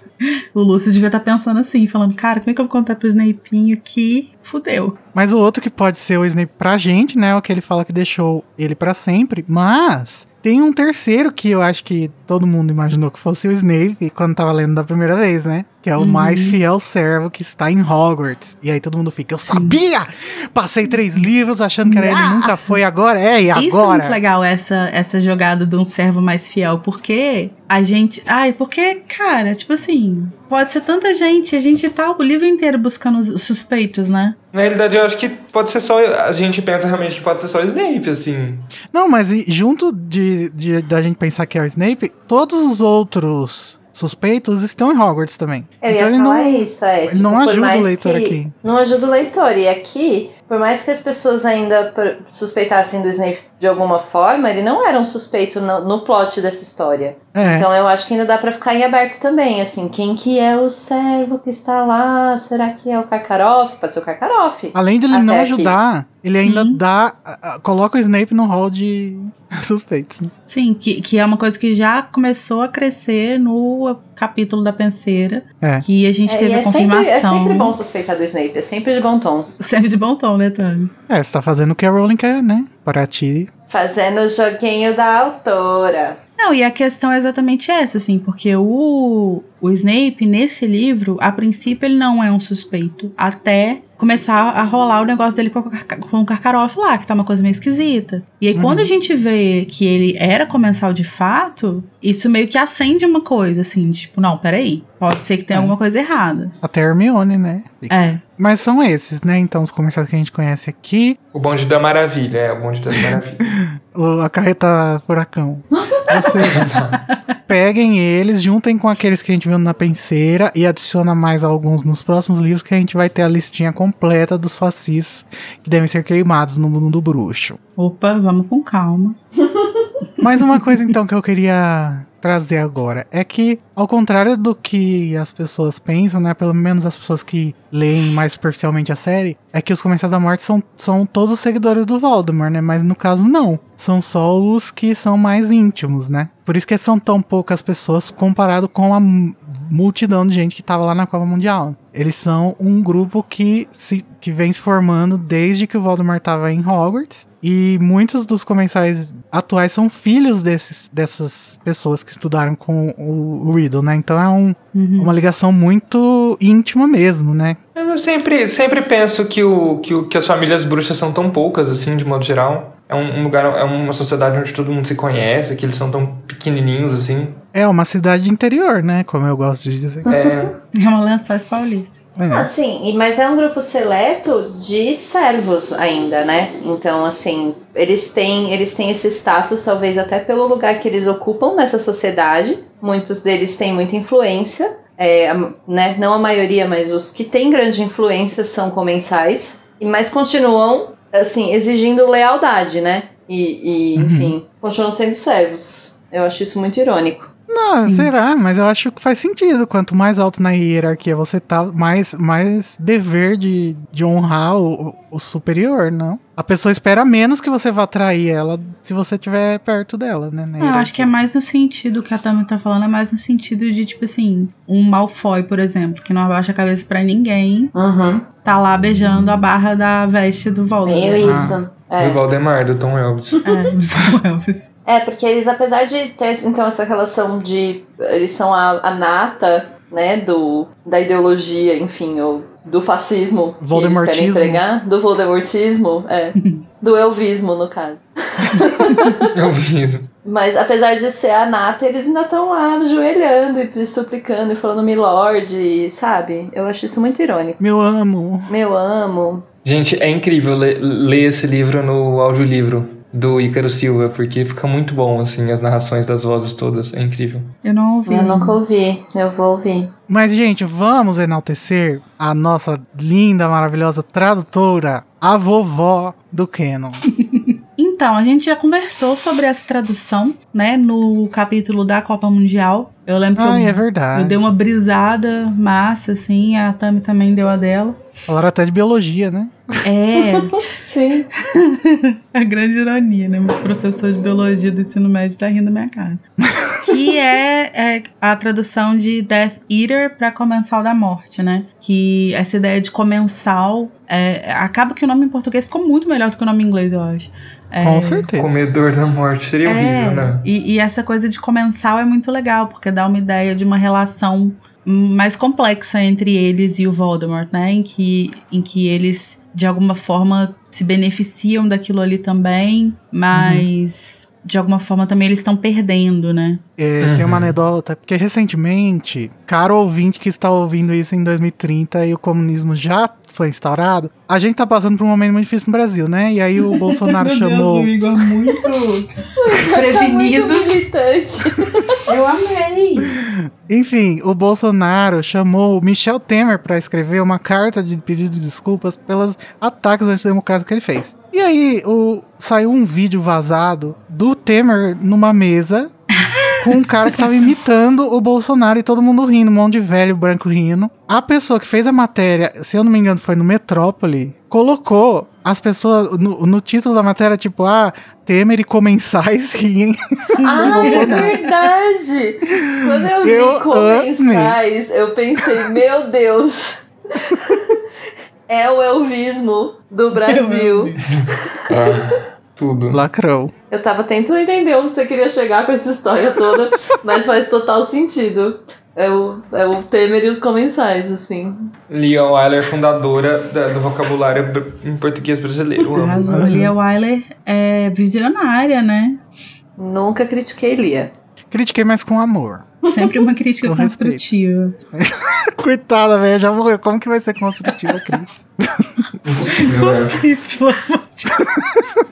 O Lúcio devia estar pensando assim, falando, cara, como é que eu vou contar pro Snapinho que fudeu?
Mas o outro que pode ser o Snape pra gente, né? É o que ele fala que deixou ele pra sempre. Mas tem um terceiro que eu acho que todo mundo imaginou que fosse o Snape quando tava lendo da primeira vez, né? Que é o
Uhum.
mais fiel servo que está em Hogwarts. E aí todo mundo fica, eu sabia! Passei três livros achando que era ele,
Ah!
nunca foi agora. É, e
Isso é
agora?
muito legal, essa, essa jogada de um servo mais fiel, porque a gente. Ai, porque, cara, tipo assim, pode ser tanta gente, a gente tá o livro inteiro buscando os os suspeitos, né?
Na realidade, eu acho que pode ser só. A gente pensa realmente que pode ser só o Snape, assim.
Não, mas junto de, de- da gente pensar que é o Snape, todos os outros suspeitos estão em Hogwarts também.
Eu
então ele não,
isso, é.
ele não ajuda o leitor aqui.
Não ajuda o leitor. E aqui, por mais que as pessoas ainda suspeitassem do Snape de alguma forma, ele não era um suspeito no, no plot dessa história.
É.
Então eu acho que ainda dá pra ficar em aberto também, assim, quem que é o servo que está lá? Será que é o Karkaroff? Pode ser o Karkaroff.
Além de ele não
aqui.
ajudar, ele ainda
Sim.
dá. a- a- coloca o Snape no hall de suspeitos. né?
Sim, que, que é uma coisa que já começou a crescer no capítulo da penseira.
É.
Que a gente
É,
teve
e
a
é sempre,
confirmação.
é sempre bom suspeitar do Snape, é sempre de bom tom.
Sempre de bom tom, né, Tami?
É, você tá fazendo o que a Rowling quer, né? Para ti.
Fazendo o joguinho da autora.
Não, e a questão é exatamente essa, assim, porque o, o Snape, nesse livro, a princípio ele não é um suspeito, até começar a rolar o negócio dele com, o Car- com o Karkaroff lá, que tá uma coisa meio esquisita. E aí,
Uhum.
quando a gente vê que ele era comensal de fato, isso meio que acende uma coisa, assim, tipo, não, peraí, pode ser que tenha
É.
alguma coisa errada.
Até a Hermione, né?
É,
Mas são esses, né? Então, os comerciais que a gente conhece aqui.
O bonde da maravilha, é, o bonde das maravilhas.
o- a carreta furacão. Vocês peguem eles, juntem com aqueles que a gente viu na penseira e adiciona mais alguns nos próximos livros que a gente vai ter a listinha completa dos fascis que devem ser queimados no mundo do bruxo.
opa, vamos com calma.
Mais uma coisa então que eu queria trazer agora é que, ao contrário do que as pessoas pensam, né? Pelo menos as pessoas que leem mais superficialmente a série, é que os Comensais da Morte são, são todos seguidores do Voldemort, né? Mas no caso, não. São só os que são mais íntimos, né? Por isso que são tão poucas pessoas comparado com a mu- multidão de gente que tava lá na Copa Mundial. Eles são um grupo que, se, que vem se formando desde que o Voldemort tava em Hogwarts. E muitos dos comensais atuais são filhos desses, dessas pessoas que estudaram com o, o Riddle, né? Então é um-
Uhum.
uma ligação muito íntima mesmo, né?
Mas eu sempre, sempre penso que, o, que, o, que as famílias bruxas são tão poucas, assim, de modo geral. É um, um lugar, é uma sociedade onde todo mundo se conhece, que eles são tão pequenininhos, assim.
É uma cidade interior, né? Como eu gosto de dizer.
É,
É uma lençóis paulista.
É.
Assim, e- mas é um grupo seleto de servos ainda, né? Então, assim, eles têm, eles têm esse status, talvez até pelo lugar que eles ocupam nessa sociedade. Muitos deles têm muita influência, é, né? Não a maioria, mas os que têm grande influência são comensais, e- mas continuam, assim, exigindo lealdade, né? E, e,
Uhum.
enfim, continuam sendo servos. Eu acho isso muito irônico.
Não,
Sim.
será? Mas eu acho que faz sentido. Quanto mais alto na hierarquia você tá, mais, mais dever de, de honrar o, o superior, não? A pessoa espera menos que você vá trair ela se você estiver perto dela, né?
eu acho que é mais no sentido que a Tami tá falando, é mais no sentido de, tipo assim, um Malfoy, por exemplo, que não abaixa a cabeça pra ninguém,
Uhum.
tá lá beijando a barra da veste do Voldemort.
Meio
Ah.
É.
do Valdemar, do Tom Elvis.
É, do Sam Elvis.
É, porque eles, apesar de ter então essa relação de. Eles são a, a nata, né, do, da ideologia, enfim, ou do fascismo que eles querem
Voldemortismo.
entregar. Do Voldemortismo, é. do Elvismo, no caso.
Eu vi isso.
Mas apesar de ser a nata, eles ainda estão lá ajoelhando e suplicando e falando Milord, sabe? Eu acho isso muito irônico.
Meu amo.
Meu amo.
Gente, é incrível ler, ler esse livro no audiolivro do Ícaro Silva, porque fica muito bom, assim, as narrações das vozes todas. É incrível.
Eu não ouvi.
Eu nunca ouvi, eu vou ouvir.
Mas, gente, vamos enaltecer a nossa linda, maravilhosa tradutora, a vovó do Canon.
Então, a gente já conversou sobre essa tradução, né, no capítulo da Copa Mundial. Eu lembro que eu,
é verdade.
eu dei uma brisada massa, assim, a Tami também deu a dela.
Falaram até de biologia, né?
É,
Sim.
a grande ironia, né? Meus professores de biologia do ensino médio tá rindo da minha cara. que é, é a tradução de Death Eater para Comensal da Morte, né? Que essa ideia de comensal. é, acaba que o nome em português ficou muito melhor do que o nome em inglês, eu acho. É,
Com certeza.
Comedor da morte seria
É,
horrível, né?
e, e essa coisa de comensal é muito legal, porque dá uma ideia de uma relação mais complexa entre eles e o Voldemort, né? Em que, em que eles, de alguma forma, se beneficiam daquilo ali também, mas de alguma forma também eles estão perdendo, né?
É, Tem uma
Uhum.
anedota, porque recentemente, caro ouvinte que está ouvindo isso em 2030 e o comunismo já foi instaurado, a gente tá passando por um momento muito difícil no Brasil, né? E aí o Bolsonaro chamou.
Igor muito
Tá
prevenido.
muito militante.
Eu amei.
Enfim, o Bolsonaro chamou o Michel Temer para escrever uma carta de pedido de desculpas pelos ataques antidemocráticos que ele fez. E aí o, saiu um vídeo vazado do Temer numa mesa com um cara que tava imitando o Bolsonaro e todo mundo rindo, um monte de velho branco rindo. A pessoa que fez a matéria, se eu não me engano, foi no Metrópole, colocou as pessoas no, no título da matéria, tipo, ah, Temer e comensais riem.
Ah, é verdade! Quando eu vi
Eu
comensais, eu pensei, meu Deus! É o elvismo do Brasil.
Ah, tudo.
Lacrou.
Eu tava tentando entender onde você queria chegar com essa história toda, mas faz total sentido. É o, é o Temer e os comensais, assim.
Lia Wyler, fundadora da- do vocabulário em português brasileiro.
Lia Wyler é visionária, né?
Nunca critiquei Lia.
Critiquei, mas com amor.
Sempre uma crítica
Com
construtiva.
Coitada, velho, já morreu. Como que vai ser construtiva a crítica?
Né?
Isso, pelo amor de Deus.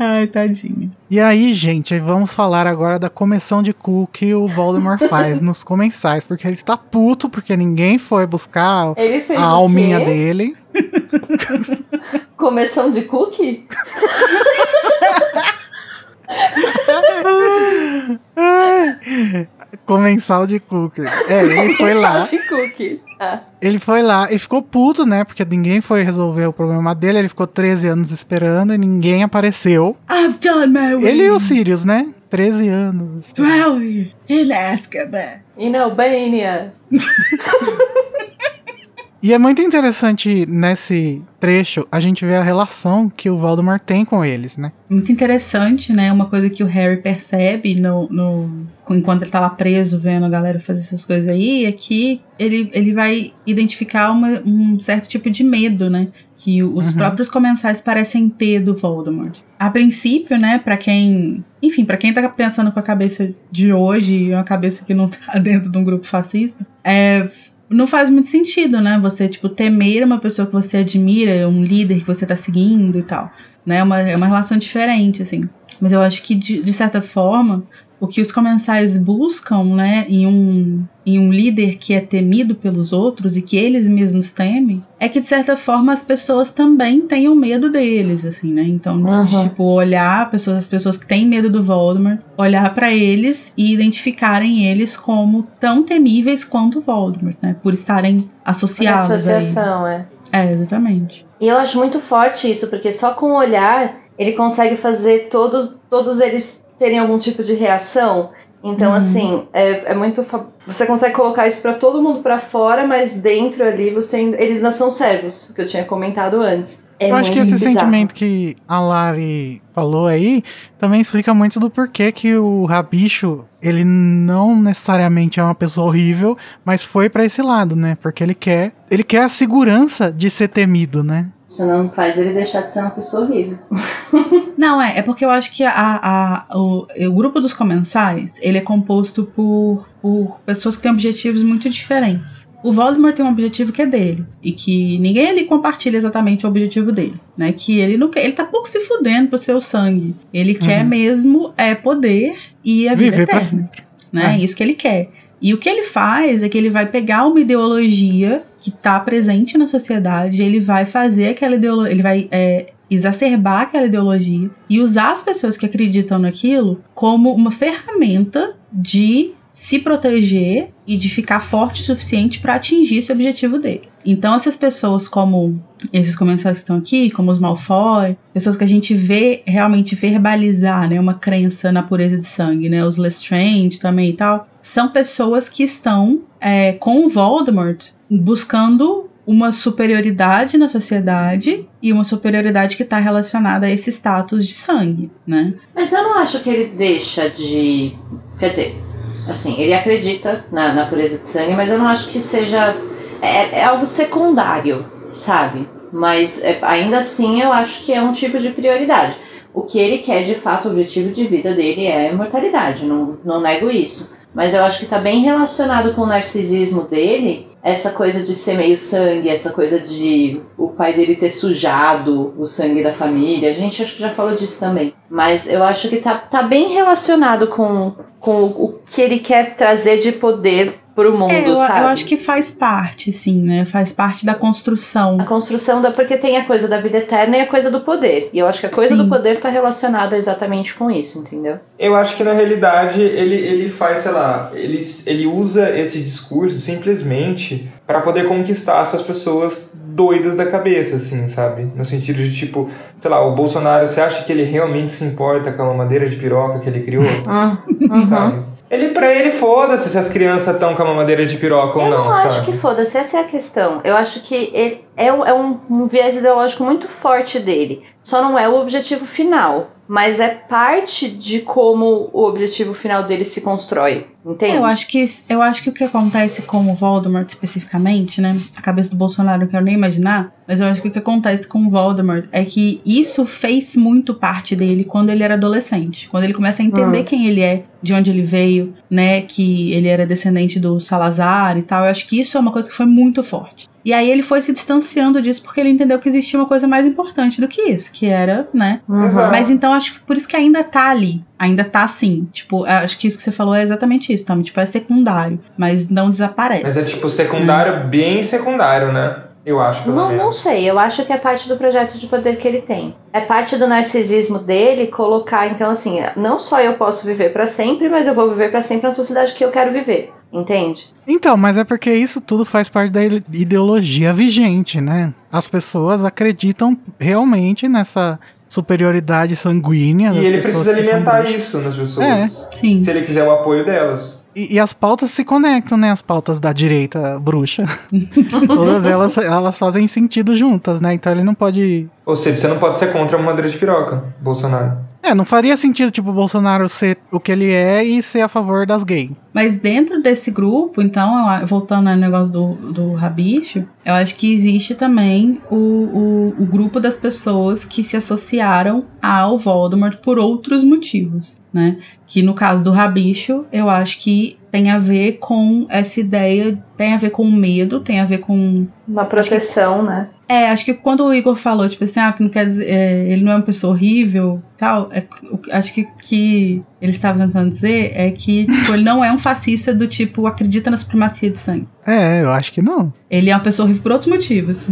Ai, tadinha.
E aí, gente, vamos falar agora da comissão de cu que o Voldemort faz nos comensais, porque ele está puto porque ninguém foi buscar a alminha dele.
Começão de cookie?
Comensal de cu. É, ele foi lá.
De cookies. Ah.
Ele foi lá e ficou puto, né? Porque ninguém foi resolver o problema dele. Ele ficou 13 anos esperando e ninguém apareceu.
I've done my way.
Ele e o Sirius, né? 13 anos.
12 in Azkaban.
In Albania.
E é muito interessante nesse trecho a gente ver a relação que o Voldemort tem com eles, né?
Muito interessante, né? Uma coisa que o Harry percebe no, no, enquanto ele tá lá preso vendo a galera fazer essas coisas aí é que ele, ele vai identificar uma- um certo tipo de medo, né? Que os
Uhum.
próprios comensais parecem ter do Voldemort. A princípio, né, Pra quem. Enfim, pra quem tá pensando com a cabeça de hoje, uma cabeça que não tá dentro de um grupo fascista, é. Não faz muito sentido, né? Você, tipo, temer uma pessoa que você admira, um líder que você tá seguindo e tal né? É uma, é uma relação diferente, assim. Mas eu acho que, de, de certa forma, o que os comensais buscam, né, em um, em um líder que é temido pelos outros e que eles mesmos temem, é que, de certa forma, as pessoas também tenham medo deles, assim, né? Então,
Uhum.
tipo, olhar pessoas, as pessoas que têm medo do Voldemort, olhar pra eles e identificarem eles como tão temíveis quanto o Voldemort, né? Por estarem
Por
associados ele.
associação, é.
É, exatamente.
E eu acho muito forte isso, porque só com o olhar ele consegue fazer todos, todos eles terem algum tipo de reação. Então,
Uhum.
assim, é, é muito. Você consegue colocar isso pra todo mundo pra fora, mas dentro ali você eles não são servos, que eu tinha comentado antes. É
Eu acho que esse
bizarro.
sentimento que a Lari falou aí também explica muito do porquê que o Rabicho, ele não necessariamente é uma pessoa horrível, mas foi pra esse lado, né? Porque ele quer, ele quer a segurança de ser temido, né?
Isso não faz ele deixar de ser uma pessoa horrível.
Não, é, é porque eu acho que a, a, o, o grupo dos comensais, ele é composto por, por pessoas que têm objetivos muito diferentes. O Voldemort tem um objetivo que é dele. E que ninguém ali compartilha exatamente o objetivo dele. Né? Que ele não quer. Ele tá pouco se fudendo pro seu sangue. Ele uhum. quer mesmo é poder e a vida
Viver
eterna.
Pra sempre.
Né? É. Isso que ele quer. E o que ele faz é que ele vai pegar uma ideologia que está presente na sociedade, ele vai fazer aquela ideologia, ele vai é, exacerbar aquela ideologia e usar as pessoas que acreditam naquilo como uma ferramenta de se proteger e de ficar forte o suficiente para atingir esse objetivo dele. Então essas pessoas como esses comensais que estão aqui, como os Malfoy, pessoas que a gente vê realmente verbalizar, né, uma crença na pureza de sangue, né, os Lestrange também e tal, são pessoas que estão é, com o Voldemort buscando uma superioridade na sociedade e uma superioridade que está relacionada a esse status de sangue, né?
Mas eu não acho que ele deixa de. Quer dizer, assim, ele acredita na, na pureza de sangue, mas eu não acho que seja. É, é algo secundário, sabe? Mas é, ainda assim eu acho que é um tipo de prioridade. O que ele quer de fato, o objetivo de vida dele é a imortalidade, não, não nego isso. Mas eu acho que está bem relacionado com o narcisismo dele, essa coisa de ser meio sangue, essa coisa de o pai dele ter sujado o sangue da família. A gente acho que já falou disso também. Mas eu acho que tá, tá bem relacionado com, com o que ele quer trazer de poder pro mundo, é,
eu,
sabe?
Eu acho que faz parte, sim, né? Faz parte da construção.
A construção da. Porque tem a coisa da vida eterna e a coisa do poder. E eu acho que a coisa sim. do poder tá relacionada exatamente com isso, entendeu?
Eu acho que na realidade ele, ele faz, sei lá, ele, ele usa esse discurso simplesmente para poder conquistar essas pessoas doidas da cabeça, assim, sabe? No sentido de tipo, sei lá, o Bolsonaro, você acha que ele realmente se importa com a madeira de piroca que ele criou?
uhum.
Sabe? Ele, pra ele, foda-se se as crianças estão com a mamadeira de piroca
eu
ou não,
Eu não
sabe?
acho que foda-se, essa é a questão. Eu acho que ele é, é um, um viés ideológico muito forte dele. Só não é o objetivo final mas é parte de como o objetivo final dele se constrói. Entende?
Eu acho que eu acho que o que acontece com o Voldemort especificamente, né? A cabeça do Bolsonaro eu quero nem imaginar, mas eu acho que o que acontece com o Voldemort é que isso fez muito parte dele quando ele era adolescente, quando ele começa a entender hum. quem ele é, de onde ele veio, né, que ele era descendente do Salazar e tal. Eu acho que isso é uma coisa que foi muito forte. E aí ele foi se distanciando disso porque ele entendeu que existia uma coisa mais importante do que isso, que era, né?
Uhum.
Mas então acho que por isso que ainda tá ali. Ainda tá assim. Tipo, acho que isso que você falou é exatamente isso, Tommy. Tipo, é secundário, mas não desaparece.
Mas é tipo secundário, hum. bem secundário, né? Eu acho, pelo
não,
menos.
não sei, eu acho que é parte do projeto de poder que ele tem. É parte do narcisismo dele colocar, então, assim, não só eu posso viver para sempre, mas eu vou viver para sempre na sociedade que eu quero viver. Entende?
Então, mas é porque isso tudo faz parte da ideologia vigente, né? As pessoas acreditam realmente nessa superioridade sanguínea.
E ele precisa alimentar isso nas pessoas.
É.
Sim.
Se ele quiser o apoio delas.
E, e, as pautas se conectam, né? As pautas da direita bruxa. Todas elas, elas fazem sentido juntas, né? Então ele não pode.
Ou seja, você não pode ser contra a madeira de piroca, Bolsonaro.
É, não faria sentido, tipo, o Bolsonaro ser o que ele é e ser a favor das gays.
Mas dentro desse grupo, então, voltando ao negócio do, do rabicho, eu acho que existe também o, o, o grupo das pessoas que se associaram ao Voldemort por outros motivos, né? Que no caso do rabicho, eu acho que tem a ver com essa ideia, tem a ver com medo, tem a ver com.
Uma proteção, que, né?
É, acho que quando o Igor falou, tipo assim, ah, que não quer dizer, é, ele não é uma pessoa horrível tal, é, acho que que ele estava tentando dizer é que tipo, ele não é um fascista do tipo acredita na supremacia de sangue.
É, eu acho que não.
Ele é uma pessoa horrível por outros motivos.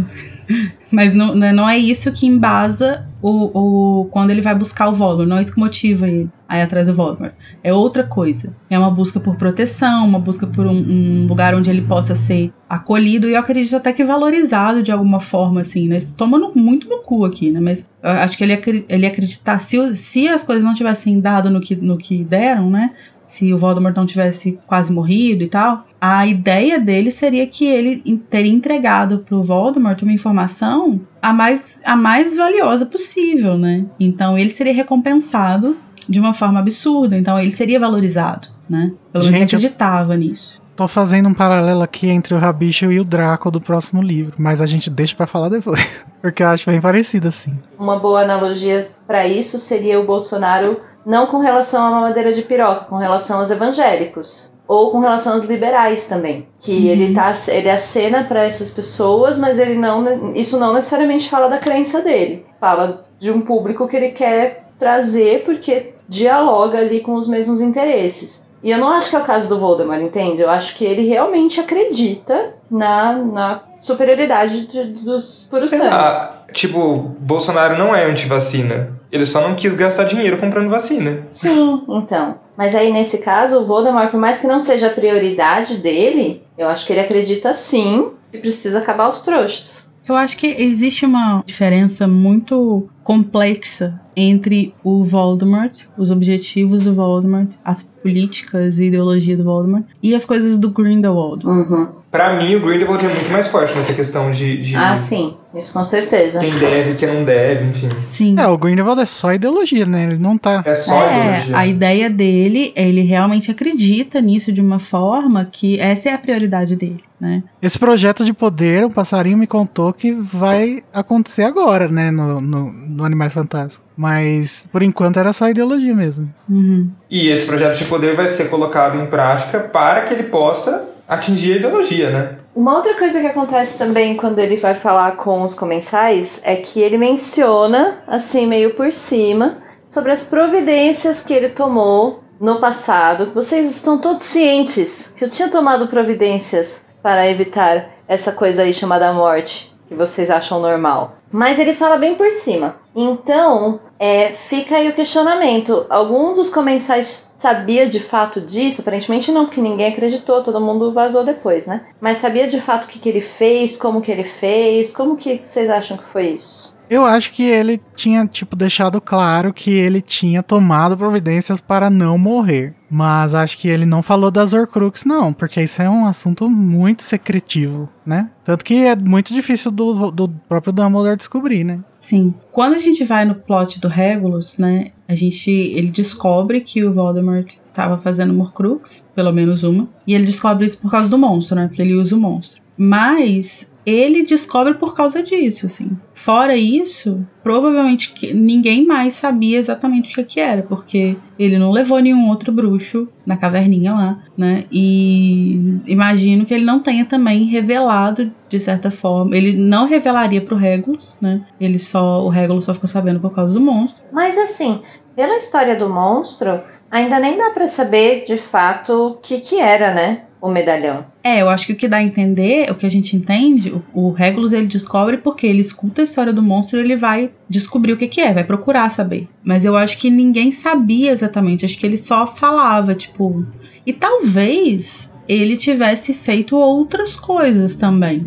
Mas não, né, não é isso que embasa o, o, quando ele vai buscar o Voldemort. Não é isso que motiva ele aí atrás do Voldemort. É outra coisa. É uma busca por proteção, uma busca por um, um lugar onde ele possa ser acolhido e eu acredito até que valorizado de alguma forma, assim, né? Toma no, muito no cu aqui, né? Mas acho que ele, ele acreditar, se, se as coisas não tivessem dado no que, no que deram, né? Se o Voldemort não tivesse quase morrido e tal, a ideia dele seria que ele teria entregado pro Voldemort uma informação a mais, a mais valiosa possível, né? Então ele seria recompensado de uma forma absurda, então ele seria valorizado, né? Pelo menos ele acreditava nisso.
tô fazendo um paralelo aqui entre o Rabicho e o Draco do próximo livro, mas a gente deixa para falar depois, porque eu acho bem parecido assim.
Uma boa analogia para isso seria o Bolsonaro não com relação à mamadeira de piroca, com relação aos evangélicos ou com relação aos liberais também, que uhum. ele tá ele acena para essas pessoas, mas ele não isso não necessariamente fala da crença dele. Fala de um público que ele quer trazer porque dialoga ali com os mesmos interesses. E eu não acho que é o caso do Voldemort, entende? Eu acho que ele realmente acredita na, na superioridade de, dos puros sangue.
Tipo, Bolsonaro não é anti-vacina. Ele só não quis gastar dinheiro comprando vacina.
Sim, então. Mas aí, nesse caso, o Voldemort, por mais que não seja a prioridade dele, eu acho que ele acredita sim que precisa acabar os trouxas.
Eu acho que existe uma diferença muito complexa entre o Voldemort, os objetivos do Voldemort, as políticas e ideologia do Voldemort e as coisas do Grindelwald.
Uhum.
Pra mim, o Grindelwald é muito mais forte nessa questão de. de
ah, sim. Isso com certeza.
Quem deve, quem não deve, enfim.
Sim.
É, o Grindelwald é só ideologia, né? Ele não tá.
É só
é,
ideologia.
A ideia dele, ele realmente acredita nisso de uma forma que essa é a prioridade dele, né?
Esse projeto de poder, o passarinho me contou que vai acontecer agora, né? No, no, no Animais Fantásticos. Mas, por enquanto, era só ideologia mesmo.
Uhum.
E esse projeto de poder vai ser colocado em prática para que ele possa atingir a ideologia, né?
Uma outra coisa que acontece também quando ele vai falar com os comensais é que ele menciona, assim, meio por cima, sobre as providências que ele tomou no passado. Vocês estão todos cientes que eu tinha tomado providências para evitar essa coisa aí chamada morte que vocês acham normal. Mas ele fala bem por cima. Então, é, fica aí o questionamento. Algum dos comensais sabia de fato disso? Aparentemente não, porque ninguém acreditou, todo mundo vazou depois, né? Mas sabia de fato o que, que ele fez, como que ele fez? Como que vocês acham que foi isso?
Eu acho que ele tinha, tipo, deixado claro que ele tinha tomado providências para não morrer. Mas acho que ele não falou das Horcrux, não, porque isso é um assunto muito secretivo, né? Tanto que é muito difícil do, do próprio Dumbledore descobrir, né?
Sim. Quando a gente vai no plot do Regulus, né? A gente. Ele descobre que o Voldemort estava fazendo Horcrux, pelo menos uma. E ele descobre isso por causa do monstro, né? Porque ele usa o monstro. Mas ele descobre por causa disso, assim. Fora isso, provavelmente ninguém mais sabia exatamente o que, que era, porque ele não levou nenhum outro bruxo na caverninha lá, né? E imagino que ele não tenha também revelado de certa forma. Ele não revelaria pro Regulus, né? Ele só o Regulus só ficou sabendo por causa do monstro.
Mas assim, pela história do monstro, ainda nem dá para saber de fato o que que era, né? O medalhão.
É, eu acho que o que dá a entender, o que a gente entende, o, o Regulus ele descobre porque ele escuta a história do monstro e ele vai descobrir o que, que é, vai procurar saber. Mas eu acho que ninguém sabia exatamente, acho que ele só falava, tipo. E talvez ele tivesse feito outras coisas também,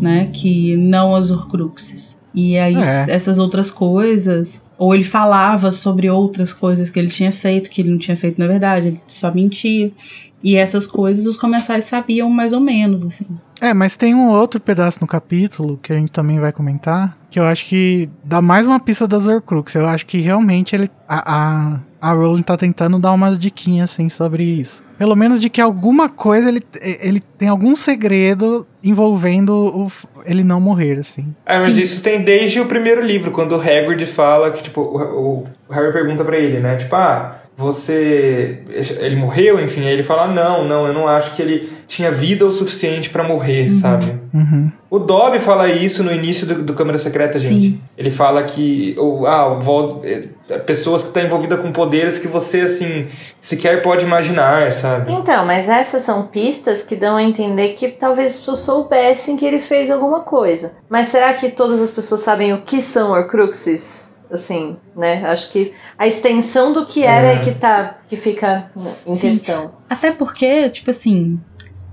né? Que não as Horcruxes. E aí, é. essas outras coisas. Ou ele falava sobre outras coisas que ele tinha feito, que ele não tinha feito na verdade, ele só mentia. E essas coisas os comensais sabiam mais ou menos, assim.
É, mas tem um outro pedaço no capítulo que a gente também vai comentar, que eu acho que dá mais uma pista das Horcrux. Eu acho que realmente ele, a, a, a Rowling tá tentando dar umas diquinhas, assim, sobre isso. Pelo menos de que alguma coisa ele, ele tem algum segredo envolvendo o, ele não morrer, assim.
É, mas Sim. isso tem desde o primeiro livro, quando o Hagrid fala que, tipo, o, o Harry pergunta para ele, né? Tipo, ah você ele morreu, enfim, aí ele fala não, não, eu não acho que ele tinha vida o suficiente para morrer, uhum. sabe?
Uhum.
O Dobby fala isso no início do, do Câmara Secreta, gente. Sim. Ele fala que ou, ah, o é, pessoas que estão tá envolvidas com poderes que você assim sequer pode imaginar, sabe?
Então, mas essas são pistas que dão a entender que talvez as pessoas soubessem que ele fez alguma coisa. Mas será que todas as pessoas sabem o que são Horcruxes? Assim, né? Acho que a extensão do que era é, que tá que fica em Sim. questão.
Até porque, tipo assim,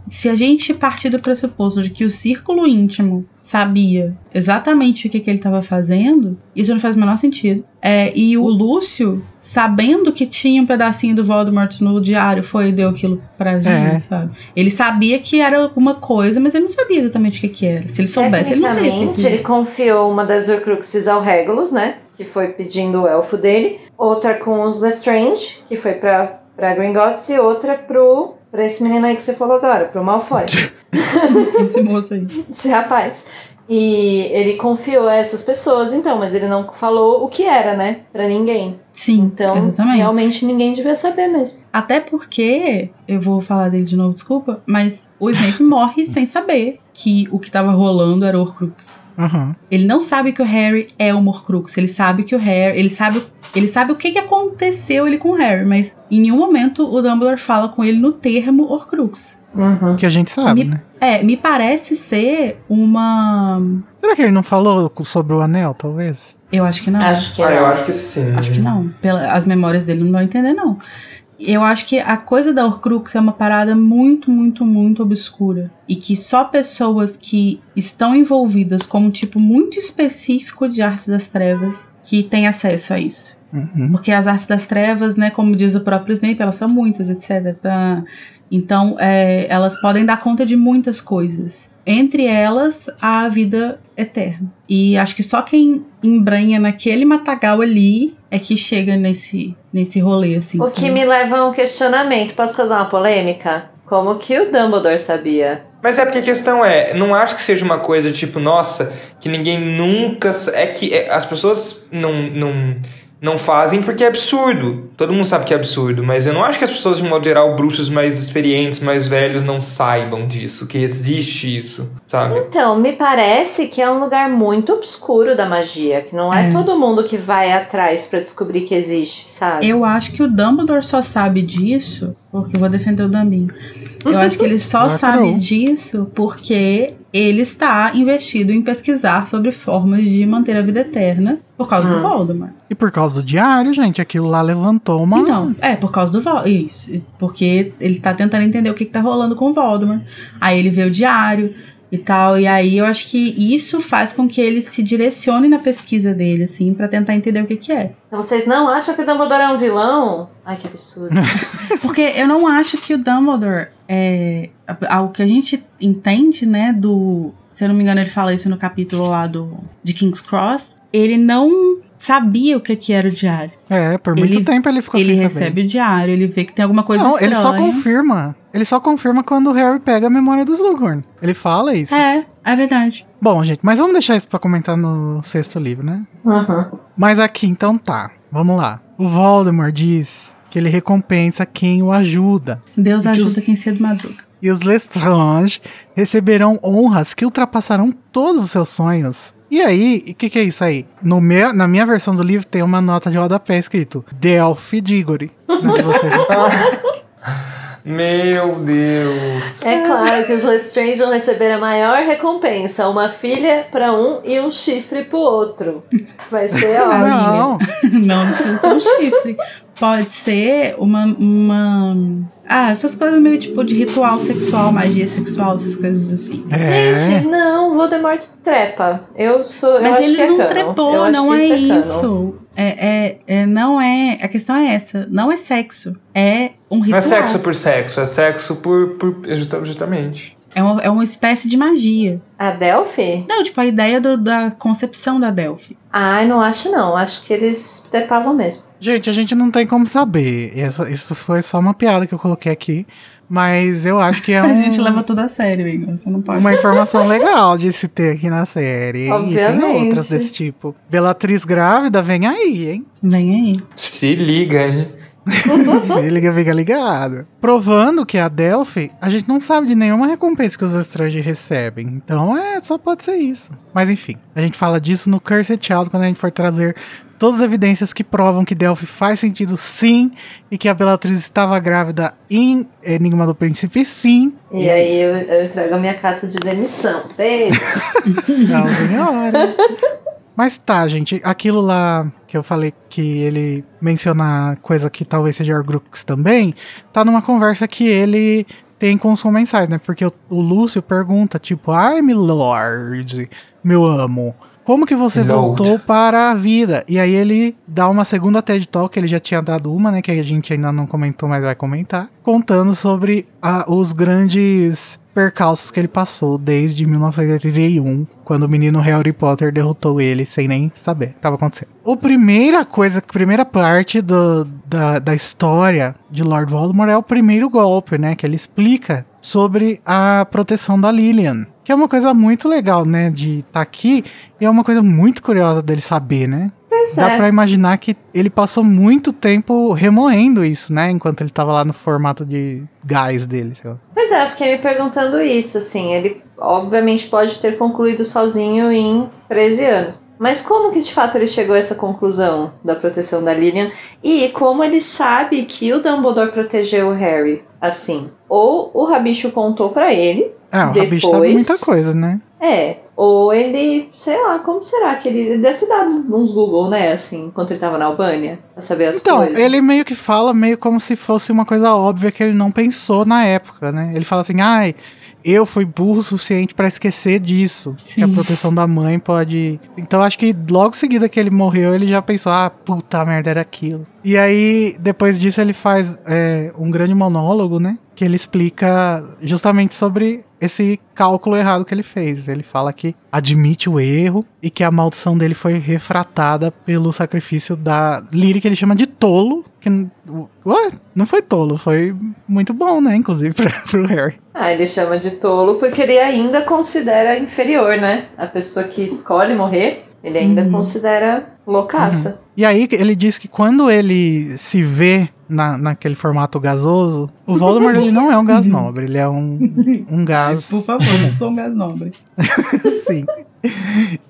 se a gente partir do pressuposto de que o círculo íntimo sabia exatamente o que, que ele estava fazendo, isso não faz o menor sentido. É, e o Lúcio, sabendo que tinha um pedacinho do Voldemort no diário, foi e deu aquilo pra gente, é. sabe? Ele sabia que era alguma coisa, mas ele não sabia exatamente o que, que era. Se ele soubesse, ele não teria feito
ele confiou uma das Horcruxes ao Regulus, né? Que foi pedindo o elfo dele. Outra com os Lestrange, que foi pra, pra Gringotts. E outra pro pra esse menino aí que você falou agora, pro Malfoy.
Esse moço aí.
esse rapaz. E ele confiou a essas pessoas, então, mas ele não falou o que era, né? Pra ninguém.
Sim,
Então,
exatamente.
realmente ninguém devia saber mesmo.
Até porque, eu vou falar dele de novo, desculpa, mas o Snape morre sem saber que o que tava rolando era o Horcrux.
Aham.
Ele não sabe que o Harry é o Horcrux, ele sabe que o Harry, ele sabe, ele sabe o que, que aconteceu ele com o Harry, mas em nenhum momento o Dumbledore fala com ele no termo Horcrux.
Uhum.
Que a gente sabe,
Me-
né?
É, me parece ser uma,
Será que ele não falou sobre o anel, talvez?
eu acho que não.
Acho que
Ah,
não.
eu acho que sim.
Acho que não. Pela, as memórias dele não vão entender, não. Eu acho que a coisa da Horcrux é uma parada muito, muito, muito obscura. E que só pessoas que estão envolvidas com um tipo muito específico de artes das trevas que têm acesso a isso.
Uhum.
Porque as artes das trevas, né, como diz o próprio Snape, elas são muitas, etc. Então, é, elas podem dar conta de muitas coisas. Entre elas, a vida eterna. E acho que só quem embranha naquele matagal ali é que chega nesse, nesse rolê, assim.
O
sabe?
que me leva a um questionamento. Posso causar uma polêmica? Como que o Dumbledore sabia?
Mas é porque a questão é, não acho que seja uma coisa tipo, nossa, que ninguém nunca. É que é, as pessoas não, não, não fazem porque é absurdo. Todo mundo sabe que é absurdo, mas eu não acho que as pessoas, de modo geral, bruxos mais experientes, mais velhos, não saibam disso, que existe isso, sabe?
Então, me parece que é um lugar muito obscuro da magia, que não é,
É.
todo mundo que vai atrás pra descobrir que existe, sabe?
Eu acho que o Dumbledore só sabe disso, porque eu vou defender o Dumbinho. Eu acho que ele só
Lacrou.
sabe disso porque ele está investido em pesquisar sobre formas de manter a vida eterna por causa do
Hum.
Voldemort.
E por causa do diário, gente, aquilo lá levantou uma.
Então, é, por causa do Voldemort. Isso. Porque ele tá tentando entender o que, que tá rolando com o Voldemort. Aí ele vê o diário e tal. E aí eu acho que isso faz com que ele se direcione na pesquisa dele, assim, pra tentar entender o que, que é.
Então vocês não acham que o Dumbledore é um vilão? Ai, que absurdo.
Porque eu não acho que o Dumbledore é. Algo que a gente entende, né? Do. Se eu não me engano, ele fala isso no capítulo lá do, de King's Cross. Ele não sabia o que, que era o diário.
É, por muito
Ele-
tempo ele ficou
ele
sem
recebe
saber.
o diário, ele vê que tem alguma coisa
Não,
estranha.
ele só confirma. Ele só confirma quando o Harry pega a memória dos Slughorn. Ele fala isso.
É, é verdade.
Bom, gente, mas vamos deixar isso pra comentar no sexto livro, né?
Uhum.
Mas aqui, então tá. Vamos lá. O Voldemort diz que ele recompensa quem o ajuda.
Deus
que
ajuda
os-
quem cedo madruga.
E os Lestrange receberão honras que ultrapassarão todos os seus sonhos. E aí, o que, que é isso aí? No meu, na minha versão do livro tem uma nota de rodapé escrito Delphi Diggory. Na de vocês.
Meu Deus.
É claro que os Lestrange vão receber a maior recompensa: uma filha pra um e um chifre pro outro. Vai ser ótimo.
Não,
não, não precisa ser um chifre. Pode ser uma, uma. Ah, essas coisas meio tipo de ritual sexual, magia sexual, essas coisas assim.
é.
Gente, não, Voldemort trepa. Eu sou. eu
Mas
acho
ele
que é
não
cano. Eu
trepou,
acho
não
que
é
isso.
É, é, é, não é. A questão é essa. Não é sexo. É um
Não
ritual.
é sexo por sexo, é sexo por. por justa- justamente.
É uma, é uma espécie de magia.
A Delphi?
Não, tipo, a ideia do- da concepção da Delphi.
Ai, não acho não. Acho que eles trepavam mesmo.
Gente, a gente não tem como saber. Essa- isso foi só uma piada que eu coloquei aqui. Mas eu acho que é
A
um-
gente leva tudo a sério, Igor. Você não pode.
uma informação legal de se ter aqui na série. E tem
Obviamente.
outras desse tipo. Belatriz grávida, vem aí, hein?
Vem aí.
Se liga, hein?
Liga, fica ligado. Provando que a Delphi, a gente não sabe de nenhuma recompensa que os estrangeiros recebem. Então é, só pode ser isso. Mas enfim, a gente fala disso no Cursed Child quando a gente for trazer todas as evidências que provam que Delphi faz sentido sim e que a Bellatrix estava grávida em Enigma do Príncipe sim.
E
é
aí eu, eu trago a minha carta de demissão. Beijo.
Não, senhora. Mas tá, gente, aquilo lá que eu falei que ele menciona coisa que talvez seja Horcrux também, tá numa conversa que ele tem com os comensais, né? Porque o, o Lúcio pergunta, tipo, ai, milord, meu amo, como que você
Lord.
voltou para a vida? E aí ele dá uma segunda TED Talk, ele já tinha dado uma, né? Que a gente ainda não comentou, mas vai comentar. Contando sobre a- os grandes percalços que ele passou desde 1981, quando o menino Harry Potter derrotou ele sem nem saber o que estava acontecendo. A primeira coisa, a primeira parte do- da, da história de Lord Voldemort é o primeiro golpe, né? Que ele explica sobre a proteção da Lilian. Que é uma coisa muito legal, né? De estar aqui. E é uma coisa muito curiosa dele saber, né?
Pois
Dá
é.
pra imaginar que ele passou muito tempo remoendo isso, né? Enquanto ele tava lá no formato de gás dele. sei lá.
Pois é, eu fiquei me perguntando isso, assim, ele obviamente pode ter concluído sozinho em 13 anos. Mas como que de fato ele chegou a essa conclusão da proteção da Lilian? E como ele sabe que o Dumbledore protegeu o Harry assim? Ou o Rabicho contou pra ele,
É, o Rabicho sabe
Depois-
muita coisa, né?
é, ou ele, sei lá, como será que ele, ele deve ter dado uns Google, né, assim, enquanto ele tava na Albânia, pra saber as
Então,
coisas.
ele meio que fala meio como se fosse uma coisa óbvia que ele não pensou na época, né? Ele fala assim, ai, eu fui burro o suficiente pra esquecer disso. Que a
Sim.
proteção da mãe pode. Então acho que logo em seguida que ele morreu, ele já pensou, ah, puta merda, era aquilo. E aí, depois disso, ele faz é, um grande monólogo, né? Que ele explica justamente sobre esse cálculo errado que ele fez. Ele fala que admite o erro e que a maldição dele foi refratada pelo sacrifício da Lily, que ele chama de tolo. Que, ué, não foi tolo, foi muito bom, né? Inclusive pra, pro Harry.
Ah, ele chama de tolo porque ele ainda considera inferior, né? A pessoa que escolhe morrer, ele ainda
Uhum.
considera loucaça.
E aí ele diz que quando ele se vê na, naquele formato gasoso, o Voldemort ele não é um gás nobre, ele é um, um gás.
Por favor, não sou um gás nobre.
Sim.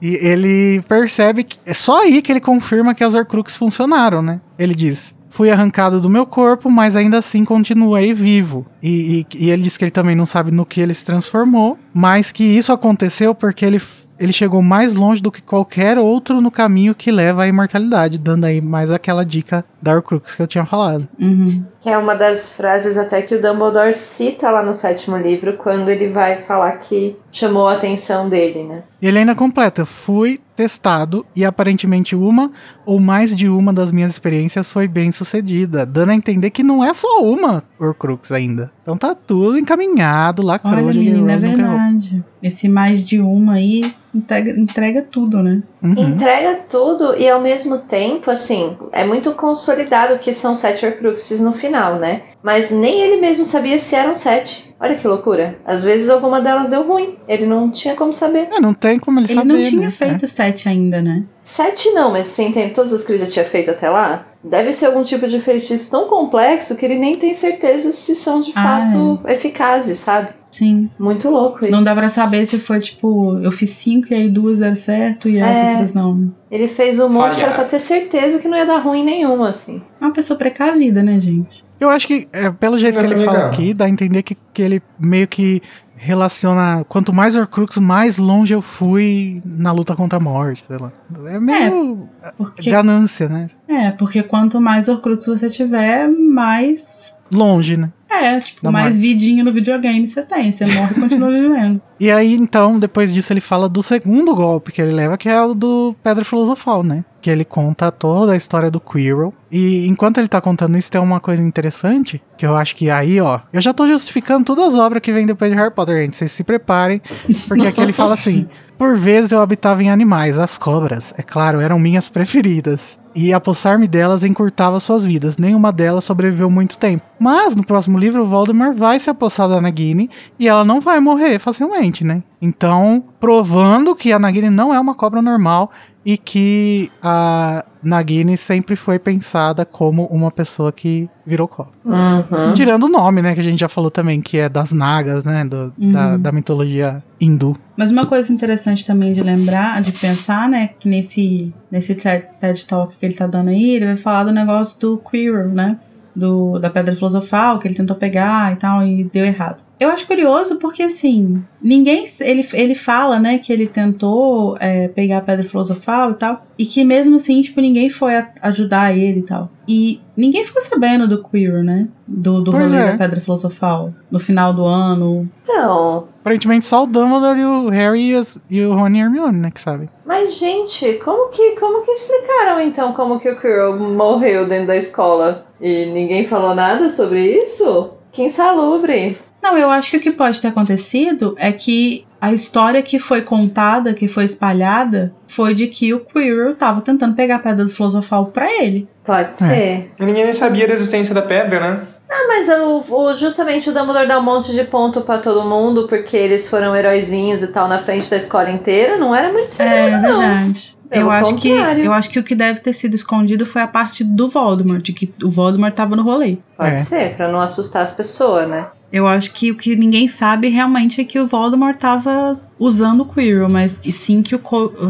E ele percebe que é só aí que ele confirma que as Horcruxes funcionaram, né? Ele diz: Fui arrancado do meu corpo, mas ainda assim continuei vivo. E, e- e ele diz que ele também não sabe no que ele se transformou, mas que isso aconteceu porque ele, ele chegou mais longe do que qualquer outro no caminho que leva à imortalidade, dando aí mais aquela dica da Horcrux que eu tinha falado.
Uhum.
Que é uma das frases até que o Dumbledore cita lá no sétimo livro, quando ele vai falar que chamou a atenção dele, né?
E ele ainda completa: fui testado e aparentemente uma ou mais de uma das minhas experiências foi bem sucedida, dando a entender que não é só uma Horcrux ainda. Então tá tudo encaminhado, lacrou,
Olha,
J.K.
menina, é
errou.
verdade. Esse mais de uma aí entrega, entrega tudo, né?
Uhum.
Entrega tudo e ao mesmo tempo, assim, é muito consolidado que são sete Horcruxes no final, né? Mas nem ele mesmo sabia se eram sete. Olha que loucura. Às vezes alguma delas deu ruim. Ele não tinha como saber.
É, não tem como ele,
Ele
saber.
não tinha
né?
feito sete ainda, né?
Sete não, mas você entende todas as que ele já tinha feito até lá? Deve ser algum tipo de feitiço tão complexo que ele nem tem certeza se são de
Ah,
fato eficazes, sabe?
Sim.
Muito louco isso.
Não dá pra saber se foi tipo, eu fiz cinco e aí duas deram certo e as
É.
outras não.
Ele fez um monte
Falhar.
pra ter certeza que não ia dar ruim nenhuma, assim.
É uma pessoa precavida, né, gente?
Eu acho que, é, pelo jeito que ele fala
não.
aqui, dá a entender que, que ele meio que relaciona. Quanto mais Horcrux, mais longe eu fui na luta contra a morte, sei lá. É meio
Porque,
ganância, né?
é, porque quanto mais Horcrux você tiver, mais.
Longe, né?
É, tipo, mais vidinho no videogame você tem. Você morre e continua vivendo.
E aí, então, depois disso, ele fala do segundo golpe que ele leva, que é o do Pedra Filosofal, né? Que ele conta toda a história do Quirrell. E enquanto ele tá contando isso, tem uma coisa interessante, que eu acho que aí, ó... Eu já tô justificando todas as obras que vêm depois de Harry Potter, gente. Vocês se preparem, porque aqui ele fala assim... Por vezes eu habitava em animais, as cobras, é claro, eram minhas preferidas. E apossar-me delas encurtava suas vidas. Nenhuma delas sobreviveu muito tempo. Mas no próximo livro, Voldemort vai se apossar da Nagini e ela não vai morrer facilmente, né? Então, provando que a Nagini não é uma cobra normal e que a Nagini sempre foi pensada como uma pessoa que virou cobra.
Uhum.
Tirando o nome, né? Que a gente já falou também, que é das Nagas, né? do- da,
Uhum.
da mitologia hindu.
Mas uma coisa interessante também de lembrar, de pensar, né, que nesse, nesse TED TED Talk que ele tá dando aí, ele vai falar do negócio do Quirrell, né? Do, da pedra filosofal, que ele tentou pegar e tal, e deu errado. Eu acho curioso porque, assim, ninguém. Ele, ele fala, né, que ele tentou é, pegar a pedra filosofal e tal, e que mesmo assim, tipo, ninguém foi a- ajudar ele e tal. E ninguém ficou sabendo do Quirrell, né? Do, do
Pois
rolê
é.
da pedra filosofal. No final do ano.
Então,
Aparentemente só o Dumbledore e o Harry e, o Rony e Hermione, né? Que sabem.
mas gente, como que, como que explicaram então como que o Quirrell morreu dentro da escola? E ninguém falou nada sobre isso? Que insalubre.
Não, eu acho que o que pode ter acontecido é que a história que foi contada, que foi espalhada, foi de que o Quirrell tava tentando pegar a pedra do filosofal pra ele.
Pode ser.
E ninguém nem sabia da existência da pedra, né?
Ah, mas o, o- justamente o Dumbledore dá um monte de ponto pra todo mundo, porque eles foram heróizinhos e tal na frente da escola inteira. Não era muito
É
segredo, não.
verdade.
Pelo
Eu acho, que, eu acho que o que deve ter sido escondido foi a parte do Voldemort, de que o Voldemort tava no rolê.
Pode
É.
ser, pra não assustar as pessoas, né?
Eu acho que o que ninguém sabe realmente é que o Voldemort tava usando o Quirrell, mas e sim que o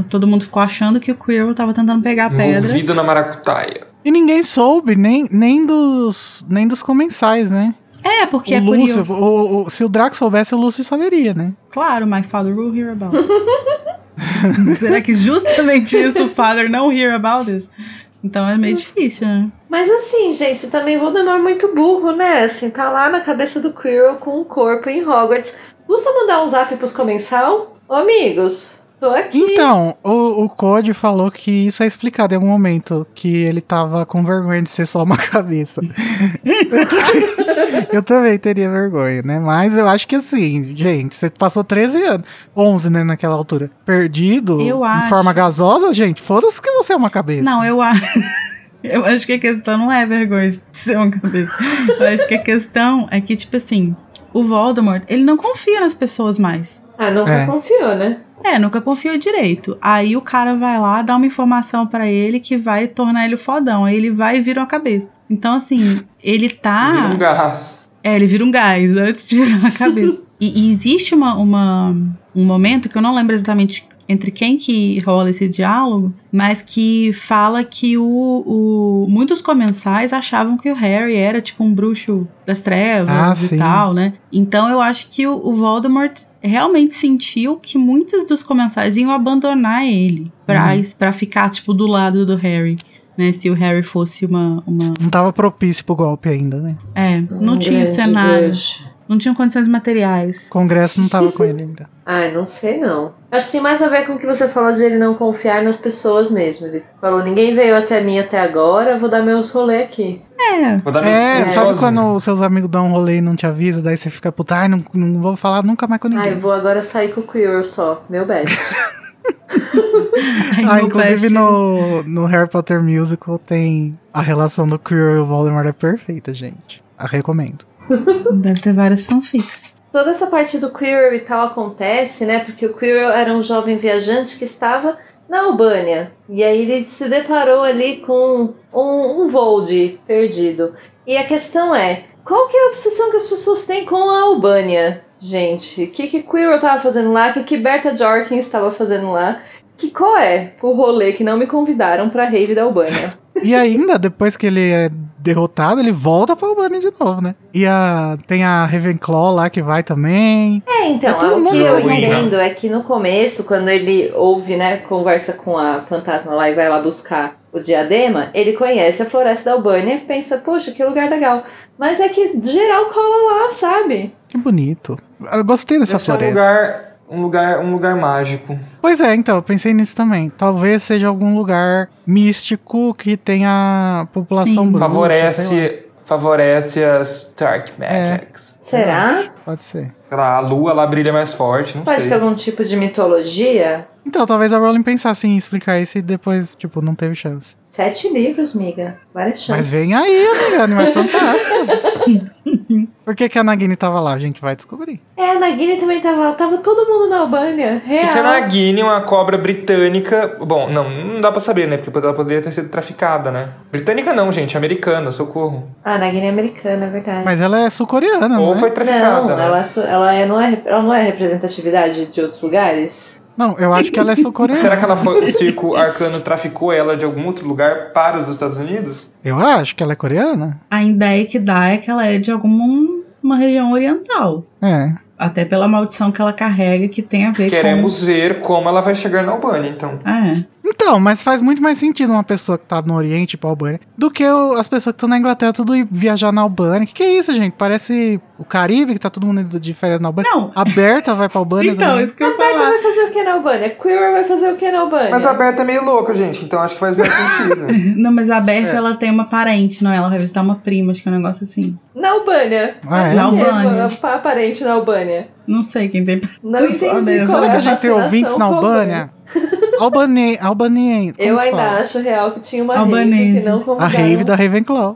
todo mundo ficou achando que o Quirrell tava tentando pegar a pedra.
Envolvido na maracutaia.
E ninguém soube, nem, nem, dos, nem dos comensais, né?
É, porque
o
é
Lúcio,
curioso.
o- o- se o Draco soubesse, o Lúcio saberia, né?
Claro, my father will hear about. Será que justamente isso o father não hear about this? Então é meio difícil, né?
Mas assim, gente, também Voldemort muito burro, né? Assim, tá lá na cabeça do Quirrell com o corpo em Hogwarts. Custa mandar um zap pros comensal? Ô, amigos, tô aqui.
Então, o, o Code falou que isso é explicado em algum momento, que ele tava com vergonha de ser só uma cabeça. eu também teria vergonha, né? Mas eu acho que assim, gente, você passou 13 anos, 11, né, naquela altura, perdido,
Eu
em
acho.
forma gasosa, gente, foda-se que você é uma cabeça.
Não, eu acho. Eu acho que a questão não é vergonha de ser uma cabeça. Eu acho que a questão é que, tipo assim, o Voldemort, ele não confia nas pessoas mais.
Ah, nunca
É.
confiou, né?
É, nunca confiou direito. Aí o cara vai lá, dá uma informação pra ele que vai tornar ele fodão. Aí ele vai e vira uma cabeça. Então, assim, ele tá.
Vira um gás.
É, ele vira um gás antes de virar uma cabeça. E, e existe uma, uma- um momento que eu não lembro exatamente entre quem que rola esse diálogo, mas que fala que o, o- muitos comensais achavam que o Harry era tipo um bruxo das trevas
Ah,
e
sim.
tal, né? Então eu acho que o, o Voldemort realmente sentiu que muitos dos comensais iam abandonar ele pra, pra ficar tipo do lado do Harry. Né, se o Harry fosse uma, uma.
Não tava propício pro golpe ainda, né?
É, não
Um
tinha cenário.
bruxo.
Não tinham condições materiais.
O Congresso não tava com ele ainda.
Ai, não sei não. Acho que tem mais a ver com o que você falou de ele não confiar nas pessoas mesmo. Ele falou, ninguém veio até mim até agora, vou dar meus rolê aqui.
É.
Vou dar meus
É, sabe
sozinho.
quando os seus amigos dão um rolê e não te avisam, daí você fica, puta, ai, não, não vou falar nunca mais com ninguém.
Ai, vou agora sair com o Quirrell só, meu best.
Ai,
Ah, inclusive no, no Harry Potter Musical tem a relação do Quirrell e o Voldemort é perfeita, gente. A recomendo.
Deve ter várias fanfics.
Toda essa parte do Quirrell e tal acontece, né? Porque o Quirrell era um jovem viajante que estava na Albânia. E aí ele se deparou ali com um, um Vold perdido. E a questão é, qual que é a obsessão que as pessoas têm com a Albânia? Gente, o que que Quirrell tava fazendo lá? O que que Berta Jorkins estava fazendo lá? Que qual é o rolê que não me convidaram pra rave da Albânia?
E ainda, depois que ele é derrotado, ele volta pra Albânia de novo, né? E a, tem a Ravenclaw lá que vai também.
É, então,
É todo
o que eu
né?
entendo é que no começo, quando ele ouve, né, conversa com a fantasma lá e vai lá buscar o diadema, ele conhece a floresta da Albânia e pensa, poxa, que lugar legal. Mas é que geral cola lá, sabe?
Que bonito. Eu gostei dessa
Deve ser um
floresta.
lugar, um lugar, um lugar mágico.
Pois é, então, eu pensei nisso também. Talvez seja algum lugar místico que tenha população
Sim.
bruxa.
favorece, favorece as Dark Magics.
Será?
Pode ser.
Sei lá, a lua lá brilha mais forte, não
Pode
sei.
ter algum tipo de mitologia?
Então, talvez a Rowling pensasse em explicar isso e depois, tipo, não teve chance.
Sete livros, miga. Várias chances.
Mas vem aí, amiga, Animais Fantásticos. Por que, que a Nagini tava lá? A gente vai descobrir.
É, a Nagini também tava lá. Tava todo mundo na Albânia.
O que, que é
Real.
Nagini, uma cobra britânica? Bom, não, não dá pra saber, né? Porque ela poderia ter sido traficada, né? Britânica não, gente, americana, socorro.
Ah, a Nagini é americana, é verdade.
Mas ela é sul-coreana, não
Ou
é?
foi traficada,
não,
né?
ela, é ela, é, não é, ela não é representatividade de outros lugares?
Não, eu acho que ela é sul-coreana.
Será que ela foi, o circo arcano traficou ela de algum outro lugar para os Estados Unidos?
Eu acho que ela é coreana.
A ideia que dá é que ela é de alguma uma região oriental.
É.
Até pela maldição que ela carrega, que tem a ver
Queremos ver como ela vai chegar na Albânia, então.
com. Ah, é.
Então, mas faz muito mais sentido uma pessoa que tá no Oriente, tipo Albânia, do que o- as pessoas que estão na Inglaterra tudo ir viajar na Albânia. Que que é isso, gente? Parece o Caribe, que tá todo mundo indo de férias na Albânia.
Não.
A Berta vai pra Albânia
Então,
também.
isso que eu ia
A Berta vai fazer o que na Albânia? Queer vai fazer o que na Albânia?
Mas a Berta é meio louca, gente, então acho que faz mais sentido.
Não, mas a Berta,
É.
ela tem uma parente, não é? Ela vai visitar uma prima, acho que é um negócio assim.
Na Albânia.
Ah, é?
Na? Albânia.
Pa- Parente na Albânia.
Não sei quem tem.
Não entendi qual
Será
é
que a gente tem ouvintes na Albânia? Albani Albaniense.
Eu ainda
fala?
acho real que tinha uma
Albanese.
rave que não
A
convidaram.
rave da Ravenclaw.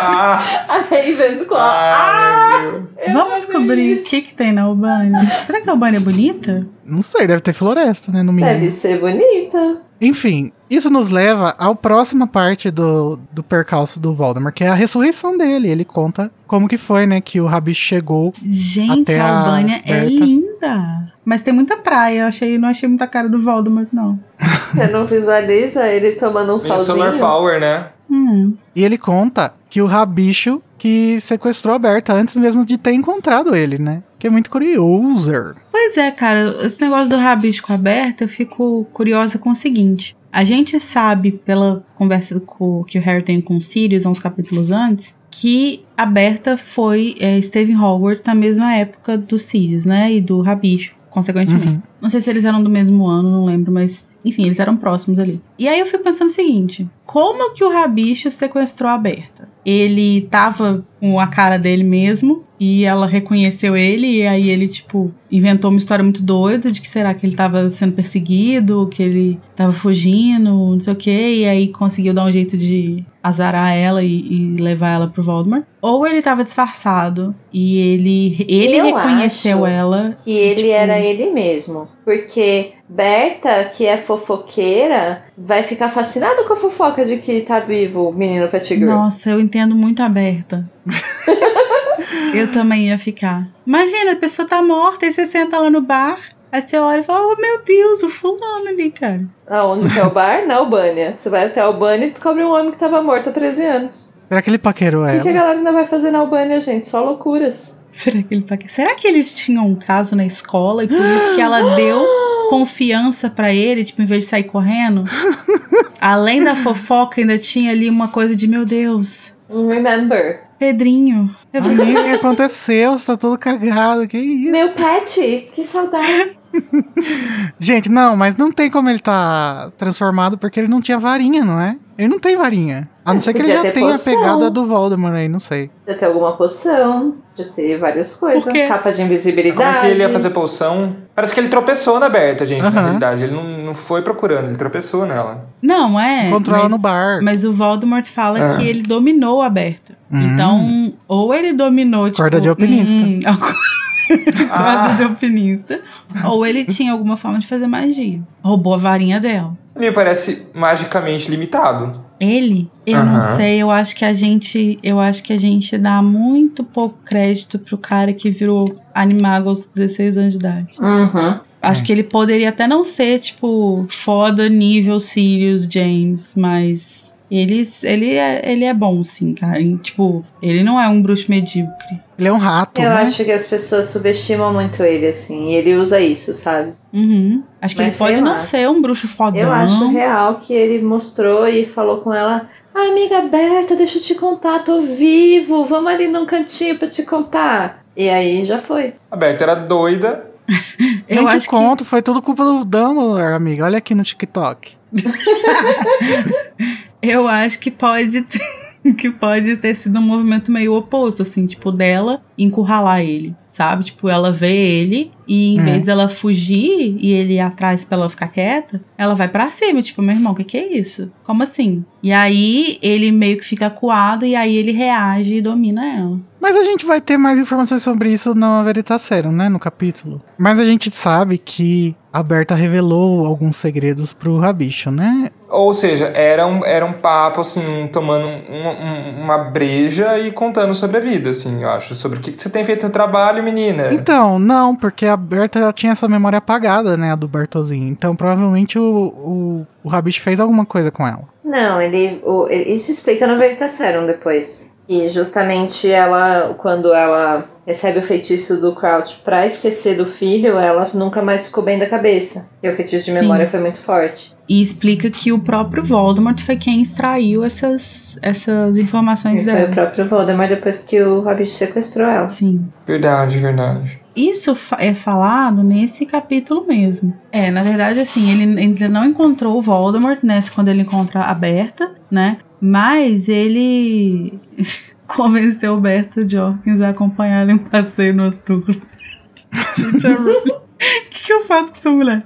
ah,
A Ravenclaw.
ah.
Eu
Vamos descobrir o que que tem na Albânia. Será que a Albânia é bonita?
Não sei, deve ter floresta, né? No mínimo.
Deve ser bonita.
Enfim, isso nos leva à próxima parte do, do percalço do Voldemort, que é a ressurreição dele. Ele conta como que foi, né, que o Rabi chegou.
Gente,
Até
a
a
Albânia é
Berta.
Linda. Mas tem muita praia. Eu achei, não achei muita cara do Voldemort, não.
Você não visualiza ele tomando um
Meio solar
solzinho?
power, né?
Hum.
E ele conta que o Rabicho que sequestrou a Berta antes mesmo de ter encontrado ele, né? Que é muito curioso.
Pois é, cara, esse negócio do rabisco aberto, eu fico curiosa com o seguinte. A gente sabe, pela conversa com, que o Harry tem com o Sirius, há uns capítulos antes, que a Berta foi, é, esteve em Hogwarts na mesma época do Sirius, né? E do Rabicho, consequentemente.
Uhum.
Não sei se eles eram do mesmo ano, não lembro, mas enfim, eles eram próximos ali. E aí eu fico pensando o seguinte: como que o Rabicho sequestrou a Berta? Ele tava com a cara dele mesmo e ela reconheceu ele e aí ele tipo inventou uma história muito doida de que será que ele tava sendo perseguido, que ele tava fugindo, não sei o que, e aí conseguiu dar um jeito de azarar ela e, e levar ela pro Voldemort. Ou ele tava disfarçado e ele ele
Eu
reconheceu ela
E ele
tipo,
era ele mesmo. Porque Berta, que é fofoqueira, vai ficar fascinada com a fofoca de que tá vivo o menino Pettigrew.
Nossa, eu entendo muito aberta. eu também ia ficar. Imagina, a pessoa tá morta, aí você senta lá no bar, aí você olha e fala, oh meu Deus, o fulano ali, cara.
Aonde que é o bar? Na Albânia. Você vai até a Albânia e descobre um homem que tava morto há 13 anos.
Será que ele paquerou
O que, que a
ela?
galera ainda vai fazer na Albânia, gente? Só loucuras.
Será que ele tá aqui? Será que eles tinham um caso na escola e por isso que ela deu confiança pra ele, tipo, em vez de sair correndo? Além da fofoca, ainda tinha ali uma coisa de, meu Deus,
remember.
Pedrinho.
Ai, o que aconteceu? Você tá todo cagado. Que isso?
Meu pet, que saudade.
Gente, não, mas não tem como ele tá transformado porque ele não tinha varinha, não é? Ele não tem varinha. A não
É,
ser que ele
podia
já tenha
poção.
pegado a do Voldemort aí, não sei.
De ter alguma poção, de ter várias coisas. Capa de
Como
invisibilidade.
é que ele ia fazer poção? Parece que ele tropeçou na Berta, gente, na realidade. Ele não, não foi procurando, ele tropeçou nela.
Não, é.
Encontrou ela
mas-
no bar.
Mas o Voldemort fala
Ah.
que ele dominou a Berta.
Hum.
Então, ou ele dominou, tipo...
Corda de alpinista.
hum, corda
Ah.
de alpinista. Ou ele tinha alguma forma de fazer magia. Roubou a varinha dela.
Me parece magicamente limitado.
Ele, eu não
Aham.
sei, eu acho que a gente, eu acho que a gente dá muito pouco crédito pro cara que virou animago aos 16 anos de idade.
Uhum.
Acho que ele poderia até não ser, tipo, foda nível Sirius James, mas ele, ele, é, ele é bom, sim, cara. E, tipo, ele não é um bruxo medíocre.
Ele é um rato,
Eu
né?
acho que as pessoas subestimam muito ele, assim. E ele usa isso, sabe?
Uhum. Acho que
Mas
ele pode
sei
não
lá.
ser um bruxo fodão.
Eu acho real que ele mostrou e falou com ela: Ai, amiga Berta, deixa eu te contar, tô vivo, vamos ali num cantinho pra te contar. E aí já foi.
A Berta era doida.
Eu
Nem te
acho que
conto, foi tudo culpa do Dumbledore, amiga. Olha aqui no TikTok.
Eu acho que pode ter, que pode ter sido um movimento meio oposto, assim, tipo, dela encurralar ele, sabe? Tipo, ela vê ele e em
É.
vez dela fugir e ele ir atrás pra ela ficar quieta, ela vai pra cima, tipo, meu irmão, o que que é isso? Como assim? E aí ele meio que fica acuado e aí ele reage e domina ela.
Mas a gente vai ter mais informações sobre isso na Veritaserum, né? No capítulo. Mas a gente sabe que a Berta revelou alguns segredos pro Rabicho, né?
Ou seja, era um, era um papo, assim, tomando um- um- uma breja e contando sobre a vida, assim, eu acho. Sobre o que, que você tem feito no trabalho, menina.
Então, não, porque a Berta ela tinha essa memória apagada, né? A do Bartozinho. Então, provavelmente o, o, o fez alguma coisa com ela.
Não, ele, o- Isso explica no Veritaserum depois. E justamente ela, quando ela recebe o feitiço do Crouch pra esquecer do filho, ela nunca mais ficou bem da cabeça. E o feitiço de
Sim.
memória foi muito forte.
E explica que o próprio Voldemort foi quem extraiu essas, essas informações
E foi o
dela.
próprio Voldemort depois que o Rabicho sequestrou ela.
Sim.
Verdade, verdade.
Isso fa- é falado nesse capítulo mesmo. É, na verdade, assim, ele ainda não encontrou o Voldemort, né? Quando ele encontra a Berta, né? Mas ele convenceu o Berta Jorkins a acompanhar um passeio noturno. Gente, é ruim. O que, que eu faço com essa mulher?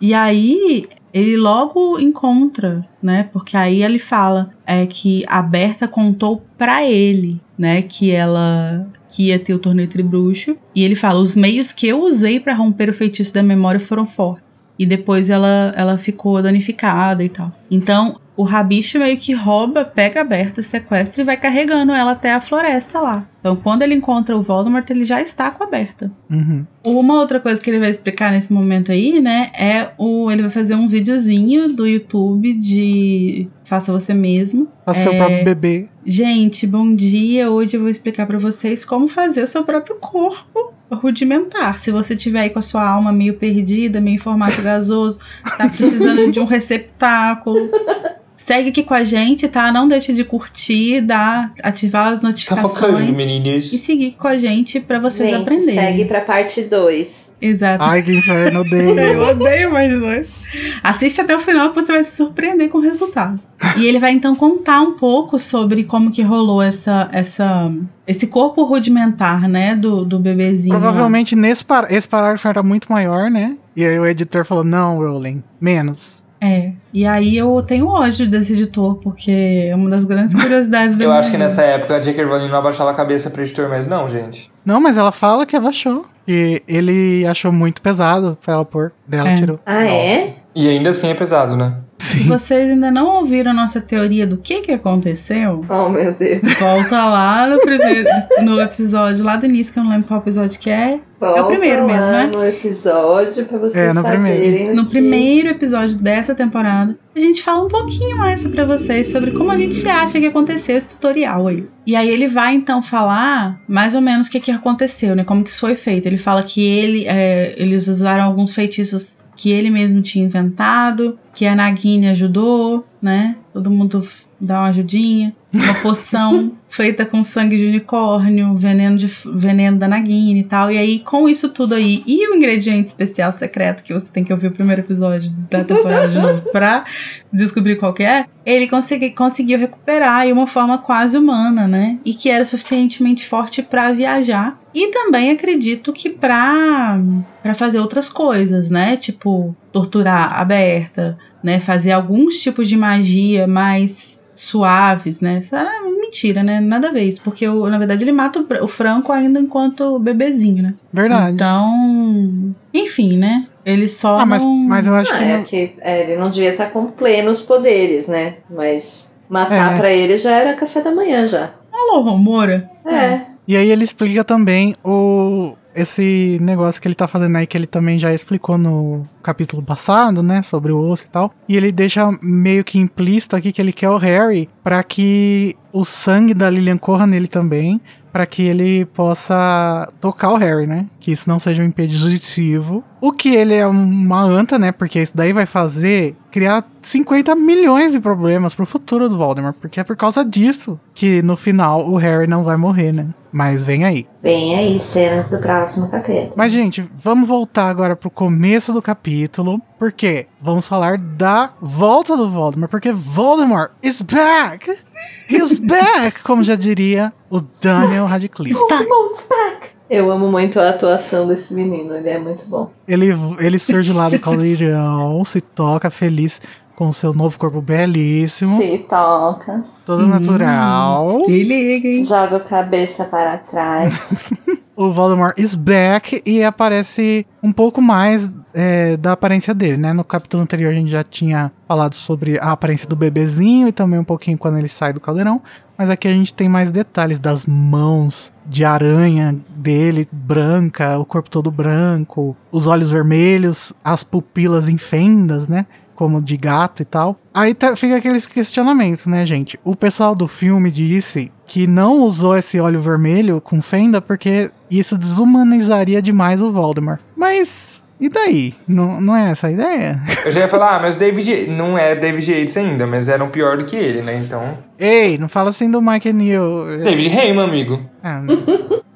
E aí, ele logo encontra, né? Porque aí ele fala é que a Berta contou pra ele, né? Que ela que ia ter o torneio tribruxo. E ele fala: os meios que eu usei pra romper o feitiço da memória foram fortes. E depois ela, ela ficou danificada e tal. Então, o rabicho meio que rouba, pega a Berta, sequestra e vai carregando ela até a floresta lá. Então, quando ele encontra o Voldemort, ele já está com a Berta.
Uhum.
Uma outra coisa que ele vai explicar nesse momento aí, né, é o ele vai fazer um videozinho do YouTube de faça você mesmo.
Faça seu
É.
próprio bebê.
Gente, bom dia. Hoje eu vou explicar pra vocês como fazer o seu próprio corpo rudimentar. Se você tiver aí com a sua alma meio perdida, meio em formato gasoso, tá precisando de um receptáculo, segue aqui com a gente, tá? Não deixe de curtir, dar, ativar as
Tá focando,
notificações.
meninas.
E seguir com a gente pra vocês
Gente,
aprenderem.
segue pra parte 2.
Exato.
Ai, que inferno
Eu
dele.
odeio mais dois. Assiste até o final que você vai se surpreender com o resultado. E ele vai então contar um pouco sobre como que rolou essa, essa, esse corpo rudimentar, né, do, do bebezinho. lá.
Provavelmente nesse par esse parágrafo era muito maior, né? E aí o editor falou: não, Rowling, menos.
É. E aí eu tenho ódio desse editor, porque é uma das grandes curiosidades da
Eu acho que
vida.
nessa época a J.K. Rowling não abaixava a cabeça pro editor, mas não, gente.
Não, mas ela fala que abaixou. E ele achou muito pesado pra ela pôr. Daí ela
É.
tirou.
Ah, é?
E ainda assim é pesado, né?
Se
Sim.
vocês ainda não ouviram a nossa teoria do que que aconteceu,
Oh, meu Deus.
volta lá no primeiro no episódio lá do início, que eu não lembro qual episódio que é.
Volta
primeiro
lá
mesmo, né?
no episódio pra vocês
É, no
saberem.
primeiro.
o
No
que-
primeiro episódio dessa temporada, a gente fala um pouquinho mais pra vocês sobre como a gente acha que aconteceu esse tutorial aí. E aí ele vai então falar mais ou menos o que, que aconteceu, né? Como que isso foi feito. Ele fala que ele, é, eles usaram alguns feitiços que ele mesmo tinha inventado, que a Nagini ajudou, né? Todo mundo dá uma ajudinha. Uma poção feita com sangue de unicórnio, veneno, de, veneno da Nagini e tal. E aí, com isso tudo aí, e o ingrediente especial secreto, que você tem que ouvir o primeiro episódio da temporada de novo pra descobrir qual que é, ele consegui, conseguiu recuperar aí uma forma quase humana, né? E que era suficientemente forte pra viajar. E também acredito que pra, pra fazer outras coisas, né? Tipo, torturar a Berta, né? Fazer alguns tipos de magia mais suaves, né? Ah, mentira, né? Nada a ver isso, porque o- na verdade ele mata o, Fra- o Franco ainda enquanto bebezinho, né?
Verdade.
Então, enfim, né? Ele só
ah, mas,
não...
mas eu acho
Ah,
que.
é
não-
que é, ele não devia estar com plenos poderes, né? Mas matar
É.
pra ele já era café da manhã já.
Alô, Romora?
É.
E aí ele explica também o esse negócio que ele tá fazendo aí, que ele também já explicou no capítulo passado, né, sobre o osso e tal. E ele deixa meio que implícito aqui que ele quer o Harry pra que o sangue da Lilian corra nele também, pra que ele possa tocar o Harry, né? Que isso não seja um impeditivo. O que ele é uma anta, né? Porque isso daí vai fazer criar 50 milhões de problemas pro futuro do Voldemort, porque é por causa disso que no final o Harry não vai morrer, né? Mas vem aí.
Bem aí, cenas do próximo capítulo.
Mas, gente, vamos voltar agora pro começo do capítulo. Porque vamos falar da volta do Voldemort. Porque Voldemort is back! He's back! Como já diria o Daniel Radcliffe.
Voldemort's back! Eu amo muito a atuação desse menino, ele é muito bom.
Ele, ele surge lá do caldeirão, se toca feliz com o seu novo corpo belíssimo,
Se toca,
todo natural.
Se liga, hein?
joga a cabeça para trás.
o Voldemort is back e aparece um pouco mais é, da aparência dele, né? No capítulo anterior a gente já tinha falado sobre a aparência do bebezinho e também um pouquinho quando ele sai do caldeirão. Mas aqui a gente tem mais detalhes das mãos de aranha dele, branca, o corpo todo branco, os olhos vermelhos, as pupilas em fendas, né? Como de gato e tal. Aí tá, fica aqueles questionamentos, né, gente? O pessoal do filme disse que não usou esse óleo vermelho com fenda porque isso desumanizaria demais o Voldemort. Mas e daí? Não, não é essa a ideia?
Eu já ia falar, ah, mas o David não é David Yates ainda, mas eram pior do que ele, né? Então.
Ei, não fala assim do Mike Neal.
David Heyman, amigo.
Ah,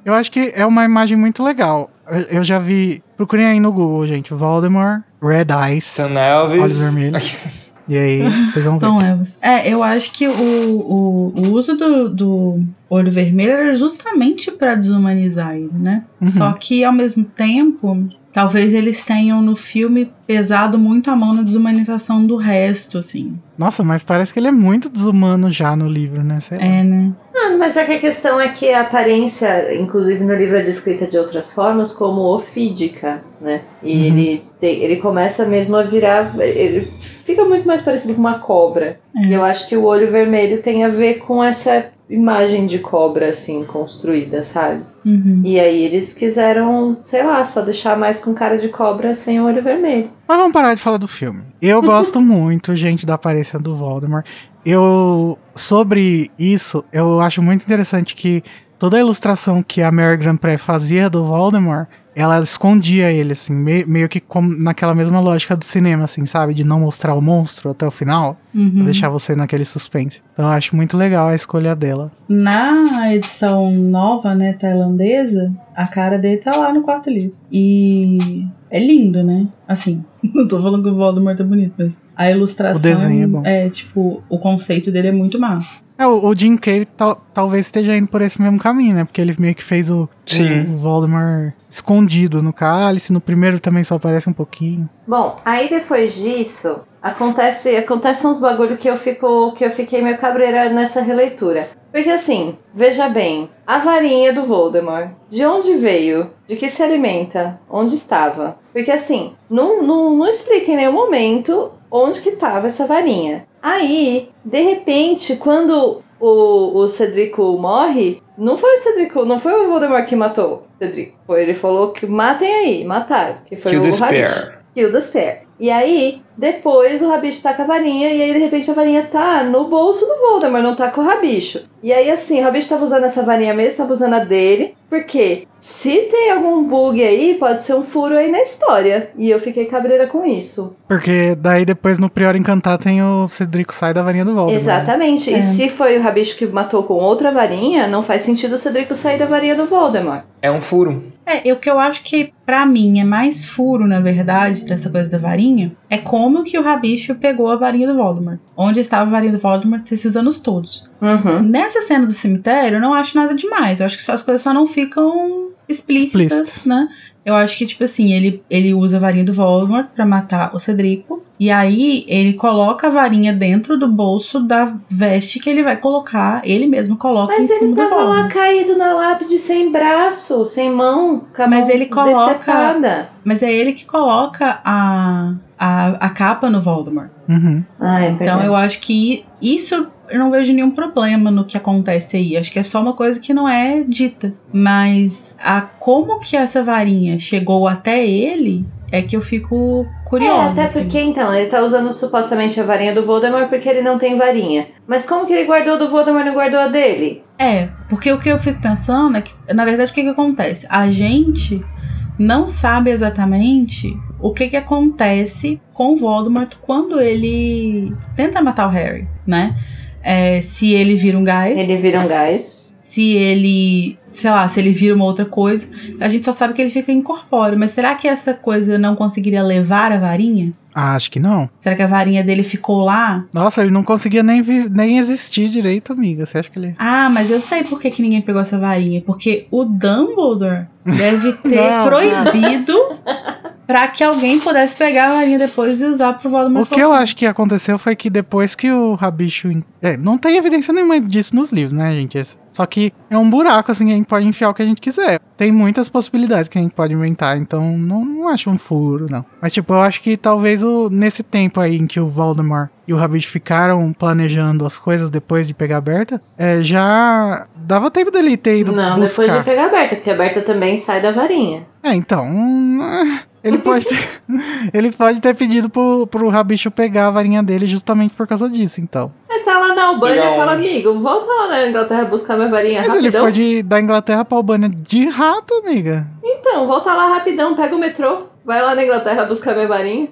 eu acho que é uma imagem muito legal. Eu já vi. Procurem aí no Google, gente. Voldemort, Red Eyes.
Sam Elvis.
Olhos vermelhos. E aí, vocês vão ver.
Então. É, eu acho que o, o, o uso do, do olho vermelho era justamente pra desumanizar ele, né?
Uhum.
Só que, ao mesmo tempo, talvez eles tenham no filme pesado muito a mão na desumanização do resto, assim.
Nossa, mas parece que ele é muito desumano já no livro, né? Sei lá.
É, né?
Não, mas é que a questão é que a aparência, inclusive no livro é descrita de outras formas, como ofídica, né? E
Uhum.
ele, tem- ele começa mesmo a virar. Ele fica muito mais parecido com uma cobra.
É.
E eu acho que o olho vermelho tem a ver com essa imagem de cobra, assim, construída, sabe?
Uhum.
E aí eles quiseram, sei lá, só deixar mais com cara de cobra sem o olho vermelho.
Mas vamos parar de falar do filme. Eu gosto muito, gente, da aparência do Voldemort. Eu. Sobre isso, eu acho muito interessante que toda a ilustração que a Mary Grandpré fazia do Voldemort, ela escondia ele, assim, me- meio que como naquela mesma lógica do cinema, assim, sabe? De não mostrar o monstro até o final,
Uhum.
deixar você naquele suspense. Então eu acho muito legal a escolha dela.
Na edição nova, né, tailandesa, a cara dele tá lá no quarto livro. E é lindo, né? Assim, não tô falando que o Voldemort é bonito, mas a ilustração.
O desenho é bom.
É, tipo, o conceito dele é muito massa.
É, o, o Jim Carrey tal- talvez esteja indo por esse mesmo caminho, né? Porque ele meio que fez o,
Sim.
o Voldemort escondido no cálice. No primeiro também só aparece um pouquinho.
Bom, aí depois disso, acontece, acontece uns bagulho que eu fico que eu fiquei meio cabreira nessa releitura. Porque assim, veja bem, a varinha do Voldemort, de onde veio? De que se alimenta? Onde estava? Porque assim, não, não, não explica em nenhum momento onde que estava essa varinha. Aí, de repente, quando o, o Cedrico morre, não foi o Cedrico, não foi o Voldemort que matou o Cedrico. Foi, ele falou que matem aí, mataram. Que foi
Kill
o.
Spare.
Kill the Spare. E aí, depois o Rabicho tá com a varinha, e aí de repente a varinha tá no bolso do Voldemort, não tá com o Rabicho. E aí assim, o Rabicho tava usando essa varinha mesmo, tava usando a dele, porque se tem algum bug aí, pode ser um furo aí na história. E eu fiquei cabreira com isso.
Porque daí depois no Prior Encantar tem o Cedrico sai da varinha do Voldemort. né?
Exatamente.
É.
E se foi o Rabicho que matou com outra varinha, não faz sentido o Cedrico sair da varinha do Voldemort.
É um furo.
É, e o que eu acho que pra mim é mais furo, na verdade, dessa coisa da varinha, é como que o Rabicho pegou a varinha do Voldemort. Onde estava a varinha do Voldemort esses anos todos.
Uhum.
Nessa cena do cemitério, eu não acho nada demais. Eu acho que só as coisas só não ficam explícitas, né? Eu acho que, tipo assim, ele, ele usa a varinha do Voldemort pra matar o Cedrico. E aí, ele coloca a varinha dentro do bolso da veste que ele vai colocar. Ele mesmo coloca
Mas
em
ele
cima do
tava lá caído na lápide sem braço, sem mão, com a
Mas
mão
ele coloca-
decepada.
Mas é ele que coloca a, a, a capa no Voldemort.
Uhum.
Ah, é
Então eu acho que isso eu não vejo nenhum problema no que acontece aí. Acho que é só uma coisa que não é dita. Mas a como que essa varinha chegou até ele é que eu fico
É,
curiosa.
até
assim.
porque então, ele tá usando supostamente a varinha do Voldemort porque ele não tem varinha. Mas como que ele guardou do Voldemort e não guardou a dele?
É, porque o que eu fico pensando é que, na verdade, o que, que acontece? A gente não sabe exatamente o que, que acontece com o Voldemort quando ele tenta matar o Harry, né? É, se ele vira um gás.
Ele vira um gás.
Se ele, sei lá, se ele vira uma outra coisa. A gente só sabe que ele fica incorpóreo, mas será que essa coisa não conseguiria levar a varinha?
Ah, acho que não.
Será que a varinha dele ficou lá?
Nossa, ele não conseguia nem, nem existir direito, amiga. Você acha que ele.
Ah, mas eu sei por que, que ninguém pegou essa varinha. Porque o Dumbledore deve ter
Não,
proibido pra que alguém pudesse pegar a varinha depois e usar pro Voldemort.
O que eu acho que aconteceu foi que depois que o Rabicho. É, não tem evidência nenhuma disso nos livros, né, gente? Esse- Só que é um buraco, assim, a gente pode enfiar o que a gente quiser. Tem muitas possibilidades que a gente pode inventar, então não, não acho um furo, não. Mas, tipo, eu acho que talvez o, nesse tempo aí em que o Voldemort e o Rabicho ficaram planejando as coisas depois de pegar a Berta, é, já dava tempo dele ter ido
Não,
buscar.
depois de pegar a Berta, porque a Berta também sai da varinha.
É, então. Ele pode ter, ele pode ter pedido pro, pro Rabicho pegar a varinha dele justamente por causa disso, então.
Ele tá lá na Albânia e fala, amigo, volta lá na Inglaterra buscar minha varinha
Mas
rapidão.
ele foi de, da Inglaterra pra Albânia de rato, amiga.
Então, volta lá rapidão, pega o metrô. Vai lá na Inglaterra buscar minha varinha.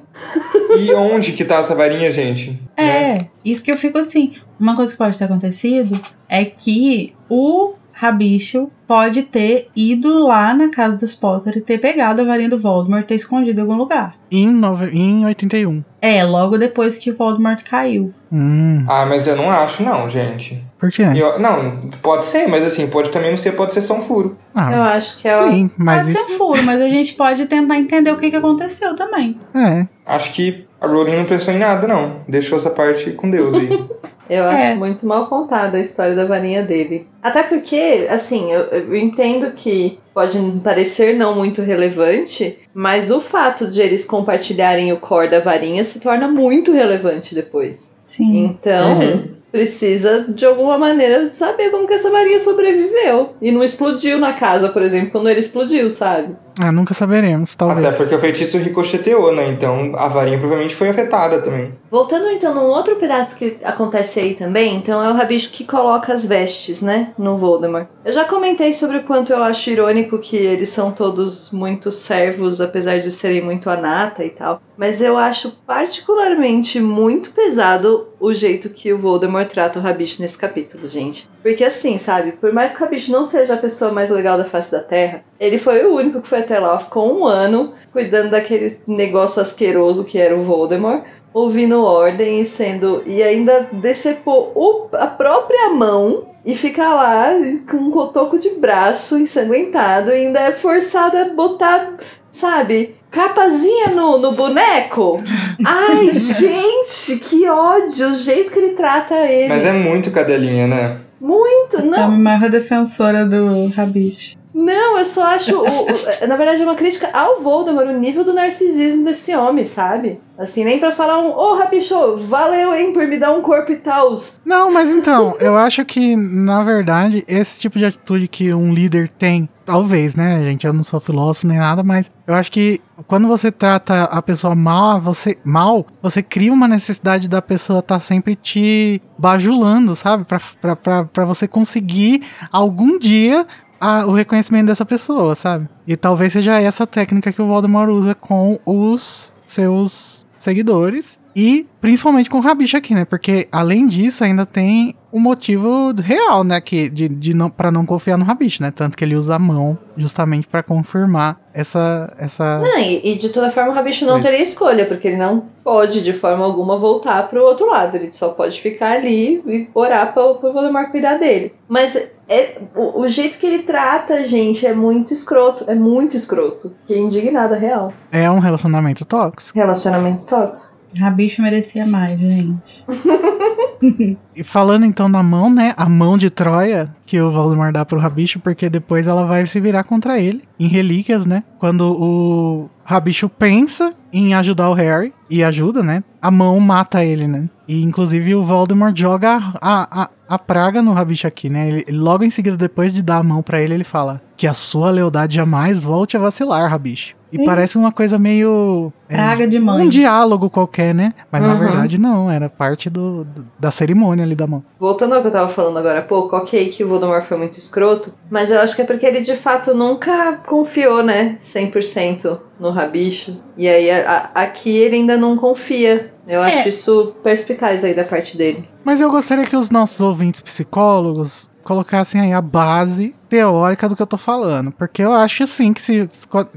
E onde que tá essa varinha, gente? Né?
É, isso que eu fico assim. Uma coisa que pode ter acontecido é que o Rabicho pode ter ido lá na casa dos Potter e ter pegado a varinha do Voldemort e ter escondido em algum lugar.
Em, nove, em 81.
É, logo depois que o Voldemort caiu.
Hum,
Ah, mas eu não acho, não, gente.
por quê?
Eu- não, pode ser, mas assim, pode também não ser, pode ser só um furo.
Eu
Ah,
acho que é o...
sim, mas
Pode
isso.
ser um furo, mas a gente pode tentar entender o que, que aconteceu também.
É.
Acho que a Rowling não pensou em nada, não. Deixou essa parte com Deus aí.
Eu acho
É.
muito mal contada a história da varinha dele. Até porque, assim, eu, eu entendo que pode parecer não muito relevante, mas o fato de eles compartilharem o core da varinha se torna muito relevante depois.
Sim.
Então,
Uhum.
Precisa de alguma maneira saber como que essa varinha sobreviveu. E não explodiu na casa, por exemplo, quando ele explodiu, sabe?
Ah, nunca saberemos, talvez.
Até porque o feitiço ricocheteou, né? Então a varinha provavelmente foi afetada também.
Voltando então num outro pedaço que acontece aí também, então é o Rabicho que coloca as vestes, né, no Voldemort. Eu já comentei sobre o quanto eu acho irônico que eles são todos muito servos, apesar de serem muito anata e tal. Mas eu acho particularmente muito pesado o jeito que o Voldemort trata o Rabicho nesse capítulo, gente. Porque assim, sabe, por mais que o Rabicho não seja a pessoa mais legal da face da Terra, ele foi o único que foi até lá, ficou um ano cuidando daquele negócio asqueroso que era o Voldemort ouvindo ordem e sendo. E ainda decepou o, a própria mão e ficar lá com um cotoco de braço ensanguentado e ainda é forçado a botar, sabe, capazinha no, no boneco. Ai, gente, que ódio! O jeito que ele trata ele.
Mas é muito cadelinha, né?
Muito,
É
não.
a maior defensora do Rabicho.
Não, eu só acho. o- o- na verdade, é uma crítica ao Voldemort, o nível do narcisismo desse homem, sabe? Assim, nem pra falar um. Ô, Rabicho, valeu, hein, por me dar um corpo e tal.
Não, mas então, eu acho que, na verdade, esse tipo de atitude que um líder tem, talvez, né, gente? Eu não sou filósofo nem nada, mas eu acho que quando você trata a pessoa mal, você mal, você cria uma necessidade da pessoa estar sempre te bajulando, sabe? Pra você conseguir algum dia a- o reconhecimento dessa pessoa, sabe? E talvez seja essa técnica que o Voldemort usa com os seus seguidores e principalmente com o Rabicho aqui, né? Porque além disso ainda tem o motivo real, né, que de, de não para não confiar no Rabicho, né? Tanto que ele usa a mão justamente pra confirmar essa essa
Não, e, e de toda forma o Rabicho não
Pois.
teria escolha, porque ele não pode de forma alguma voltar pro outro lado. Ele só pode ficar ali e orar pra, pro Voldemort cuidar dele. Mas é, o, o jeito que ele trata a gente é muito escroto. É muito escroto. Que indignada real.
é um relacionamento tóxico.
Relacionamento tóxico.
Rabicho merecia mais, gente.
E falando então na mão, né? A mão de Troia que o Voldemort dá pro Rabicho, porque depois ela vai se virar contra ele em relíquias, né? Quando o Rabicho pensa em ajudar o Harry e ajuda, né? A mão mata ele, né? E inclusive o Voldemort joga a, a, a praga no Rabicho aqui, né? Ele, logo em seguida, depois de dar a mão pra ele, ele fala que a sua lealdade jamais volte a vacilar, Rabicho. E
Ih.
parece uma coisa meio. é,
Praga de mãe.
um diálogo qualquer, né? Mas na
Uhum.
verdade não, era parte do, do- da cerimônia ali da mão.
Voltando ao que eu tava falando agora há pouco, ok que o Voldemort foi muito escroto, mas eu acho que é porque ele de fato nunca confiou, né, 100% no Rabicho. E aí a- a- aqui ele ainda não confia. Eu acho
É.
isso perspicaz aí da parte dele.
Mas eu gostaria que os nossos ouvintes psicólogos colocassem aí a base teórica do que eu tô falando. Porque eu acho assim que, se,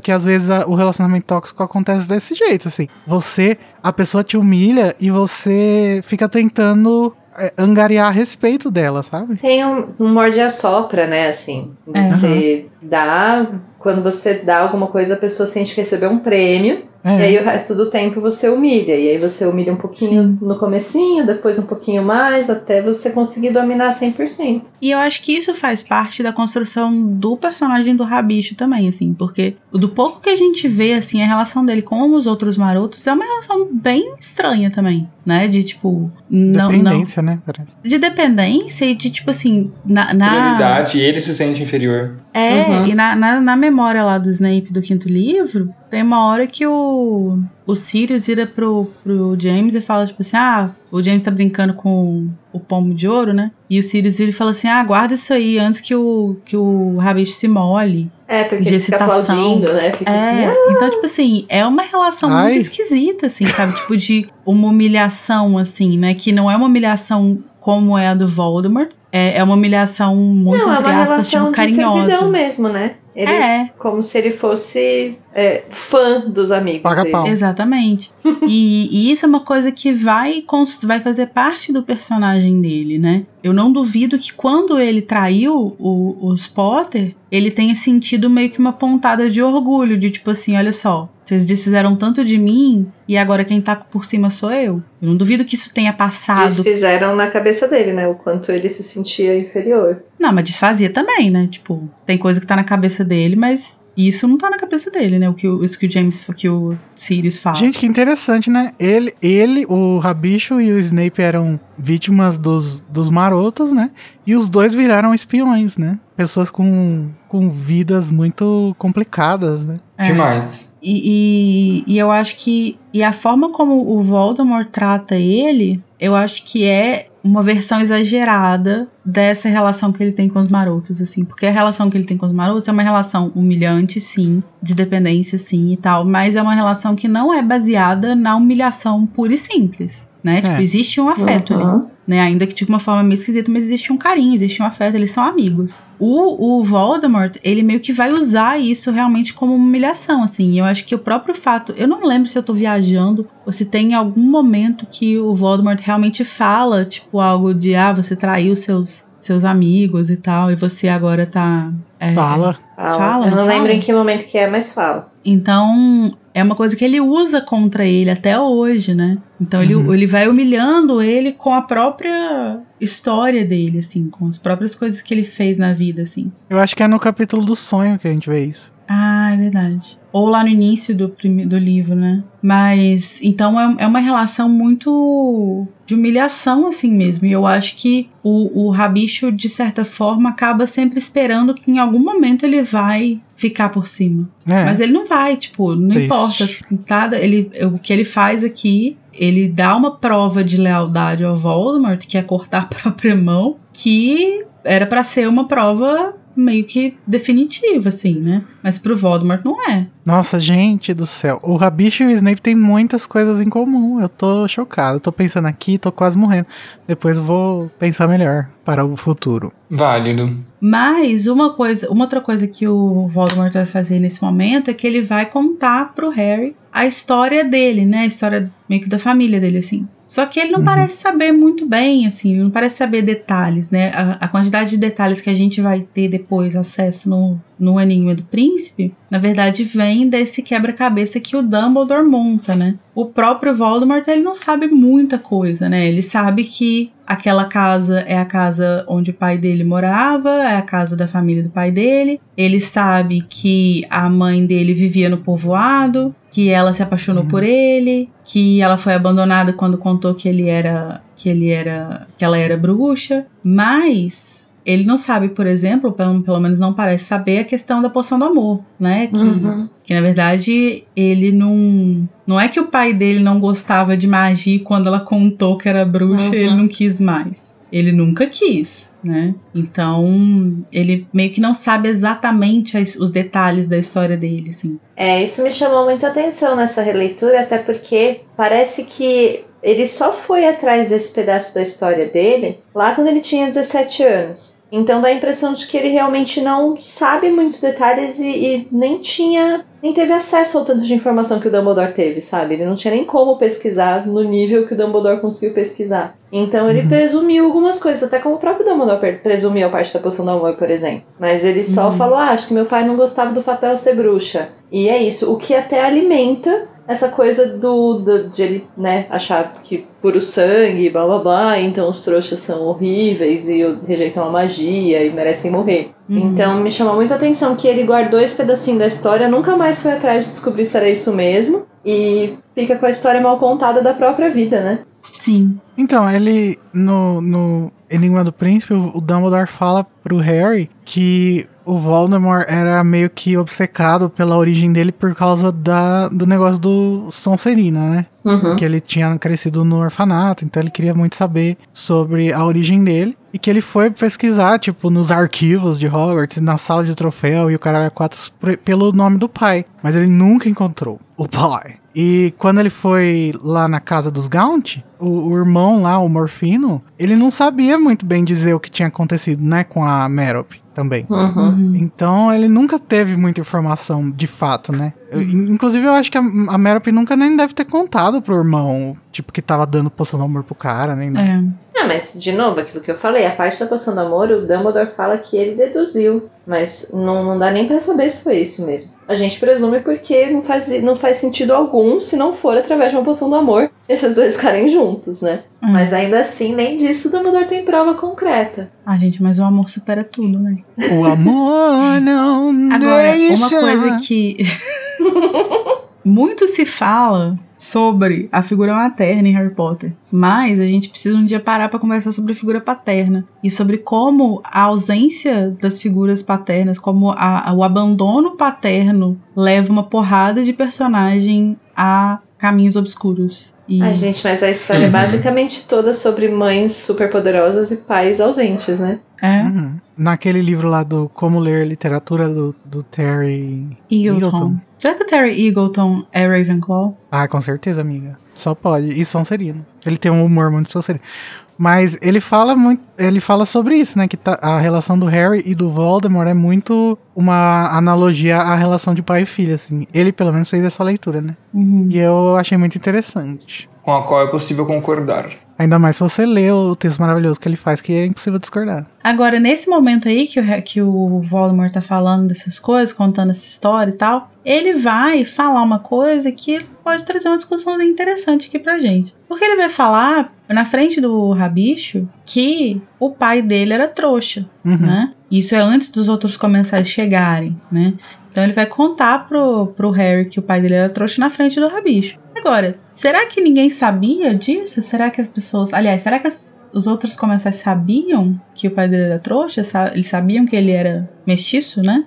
que às vezes a- o relacionamento tóxico acontece desse jeito, assim. Você, a pessoa te humilha e você fica tentando é, angariar a respeito dela, sabe?
Tem um, um morde a sopra, né, assim.
É.
Você dá... Quando você dá alguma coisa, a pessoa sente que recebeu um prêmio.
É.
E aí o resto do tempo você humilha. E aí você humilha um pouquinho
Sim.
no comecinho, depois um pouquinho mais, até você conseguir dominar 100%.
E eu acho que isso faz parte da construção do personagem do Rabicho também, assim, porque do pouco que a gente vê, assim, a relação dele com os outros marotos é uma relação bem estranha também, né? De tipo. Não, não,
Dependência, né? Parece.
de dependência e de tipo assim. Na, na,
Prioridade, e ele se sente inferior.
é,
Uhum.
e na, na, na memória lá do Snape do quinto livro, tem uma hora que o, o Sirius vira pro, pro James e fala, tipo assim, ah, o James tá brincando com o pomo de ouro, né? E o Sirius vira e fala assim, ah, guarda isso aí antes que o, que o rabicho se molhe.
É, porque
De
ele fica
excitação.
aplaudindo, né? Fica assim,
É,
ah,
então, tipo assim, é uma relação
Ai.
muito esquisita, assim, sabe? tipo, de uma humilhação, assim, né? Que não é uma humilhação como é a do Voldemort. É, é uma humilhação muito,
não, é
entre
uma
aspas,
relação
tipo,
de servidão
carinhosa.
mesmo, né? Ele,
É,
Como se ele fosse é, fã dos amigos
Paga
dele.
pau.
exatamente. e, e isso é uma coisa que vai, vai fazer parte do personagem dele, né? Eu não duvido que quando ele traiu o- os Potter, ele tenha sentido meio que uma pontada de orgulho, de tipo assim, olha só, vocês desfizeram tanto de mim e agora quem tá por cima sou eu. Eu não duvido que isso tenha passado.
Desfizeram na cabeça dele, né? O quanto ele se sentia inferior.
Não, mas desfazia também, né? Tipo, tem coisa que tá na cabeça dele, mas isso não tá na cabeça dele, né? O que o, isso que o James, que o Sirius fala.
Gente, que interessante, né? Ele, ele, o Rabicho e o Snape eram vítimas dos, dos marotos, né? E os dois viraram espiões, né? Pessoas com, com vidas muito complicadas, né?
É.
Demais.
E, e, e eu acho que. E a forma como o Voldemort trata ele, eu acho que é uma versão exagerada dessa relação que ele tem com os marotos, assim. Porque a relação que ele tem com os marotos é uma relação humilhante, sim, de dependência, sim e tal, mas é uma relação que não é baseada na humilhação pura e simples, né? Tipo, existe um afeto ali
Uhum.
Né? Ainda que de uma forma meio esquisita, mas existe um carinho, existe um afeto, eles são amigos. O, o Voldemort, ele meio que vai usar isso realmente como uma humilhação, assim. E eu acho que o próprio fato, eu não lembro se eu tô viajando ou se tem algum momento que o Voldemort realmente fala, tipo, algo de, ah, você traiu seus, seus amigos e tal, e você agora tá. é,
Fala.
Fala.
Fala,
Eu não
não
lembro
fala?
em que momento que é, mas fala.
Então, é uma coisa que ele usa contra ele até hoje, né? Então ele,
Uhum.
ele vai humilhando ele com a própria história dele, assim, com as próprias coisas que ele fez na vida, assim.
Eu acho que é no capítulo do sonho que a gente vê isso.
Ah, é verdade. Ou lá no início do, do livro, né? Mas, então é, é uma relação muito de humilhação, assim mesmo. E eu acho que o, o Rabicho, de certa forma, acaba sempre esperando que em algum momento ele vai ficar por cima.
É.
Mas ele não vai, tipo, não
Triste.
importa. Ele, o que ele faz aqui, ele dá uma prova de lealdade ao Voldemort, que é cortar a própria mão, que era pra ser uma prova meio que definitiva, assim, né? Mas pro Voldemort não é.
Nossa, gente do céu. O Rabicho e o Snape têm muitas coisas em comum. Eu tô chocado. Eu tô pensando aqui, tô quase morrendo. Depois eu vou pensar melhor para o futuro.
Válido.
Mas uma coisa, uma outra coisa que o Voldemort vai fazer nesse momento é que ele vai contar pro Harry a história dele, né? A história meio que da família dele, assim. Só que ele não
Uhum.
parece saber muito bem, assim, ele não parece saber detalhes, né? A, a quantidade de detalhes que a gente vai ter depois acesso no, no Enigma do Príncipe, na verdade, vem desse quebra-cabeça que o Dumbledore monta, né? O próprio Voldemort, ele não sabe muita coisa, né? Ele sabe que aquela casa é a casa onde o pai dele morava, é a casa da família do pai dele. Ele sabe que a mãe dele vivia no povoado, que ela se apaixonou
Uhum.
por ele, que ela foi abandonada quando contou que ele era que ele era que ela era bruxa, mas ele não sabe, por exemplo, pelo, pelo menos não parece saber a questão da poção do amor, né? Que,
Uhum.
que na verdade ele não. Não é que o pai dele não gostava de magia e quando ela contou que era bruxa,
Uhum.
ele não quis mais. Ele nunca quis, né? Então, ele meio que não sabe exatamente as- os detalhes da história dele, assim.
É, isso me chamou muita atenção nessa releitura, até porque parece que ele só foi atrás desse pedaço da história dele lá quando ele tinha 17 anos. Então dá a impressão de que ele realmente não sabe muitos detalhes e, e nem tinha, nem teve acesso ao tanto de informação que o Dumbledore teve, sabe? Ele não tinha nem como pesquisar no nível que o Dumbledore conseguiu pesquisar. Então ele
Uhum.
presumiu algumas coisas, até como o próprio Dumbledore presumiu a parte da poção do amor, por exemplo. Mas ele só
Uhum.
falou, ah, acho que meu pai não gostava do fato dela ser bruxa. E é isso, o que até alimenta essa coisa do, do de ele, né, achar que puro sangue, blá blá blá, então os trouxas são horríveis e rejeitam a magia e merecem morrer.
Uhum.
Então me chamou muito a atenção que ele guardou esse pedacinho da história, nunca mais foi atrás de descobrir se era isso mesmo e fica com a história mal contada da própria vida, né?
Sim.
Então, ele no, no Enigma do Príncipe, o o Dumbledore fala pro Harry que o Voldemort era meio que obcecado pela origem dele por causa da, do negócio do Sonserina, né?
Uhum.
Que ele tinha crescido no orfanato, então ele queria muito saber sobre a origem dele. E que ele foi pesquisar, tipo, nos arquivos de Hogwarts, na sala de troféu e o cara quatro pelo nome do pai. Mas ele nunca encontrou o pai. E quando ele foi lá na casa dos Gaunt, o, o, irmão lá, o Morfino, ele não sabia muito bem dizer o que tinha acontecido, né, com a Merop também.
Uhum.
Então ele nunca teve muita informação de fato, né? Inclusive eu acho que a, a Merop nunca nem deve ter contado pro irmão, tipo, que tava dando poção do amor pro cara, nem.
É.
Ah, mas de novo, aquilo que eu falei, a parte da poção do amor, o Dumbledore fala que ele deduziu. Mas não, não dá nem pra saber se foi isso mesmo. A gente presume porque não faz, não faz sentido algum se não for através de uma poção do amor esses dois ficarem juntos, né?
Hum.
Mas ainda assim, nem disso o Dumbledore tem prova concreta.
Ah, gente, mas o amor supera tudo, né?
O amor não
Agora,
deixa...
uma coisa que muito se fala sobre a figura materna em Harry Potter, mas a gente precisa um dia parar para conversar sobre a figura paterna e sobre como a ausência das figuras paternas, como a, a, o abandono paterno leva uma porrada de personagem a caminhos obscuros. E...
Ai, gente, mas a história é basicamente toda sobre mães superpoderosas e pais ausentes, né?
É.
Uhum. Naquele livro lá do Como Ler Literatura do, do Terry
Eagleton.
Eagleton.
Será que o Terry Eagleton é Ravenclaw?
Ah, com certeza, amiga. Só pode. E Sonserino. Ele tem um humor muito Sonserino. Mas ele fala muito, ele fala sobre isso, né? Que tá, a relação do Harry e do Voldemort é muito uma analogia à relação de pai e filho, assim. Ele pelo menos fez essa leitura, né?
Uhum.
E eu achei muito interessante.
Com a qual é possível concordar.
Ainda mais se você lê o texto maravilhoso que ele faz, que é impossível discordar.
Agora, nesse momento aí que o, que o Voldemort tá falando dessas coisas, contando essa história e tal, ele vai falar uma coisa que pode trazer uma discussão interessante aqui pra gente. Porque ele vai falar, na frente do Rabicho, que o pai dele era trouxa,
Uhum.
né? Isso é antes dos outros comensais chegarem, né? Então ele vai contar pro, pro Harry que o pai dele era trouxa na frente do Rabicho. Agora, será que ninguém sabia disso? Será que as pessoas. Aliás, será que as- os outros comensais sabiam que o pai dele era trouxa? Sa- Eles sabiam que ele era mestiço, né?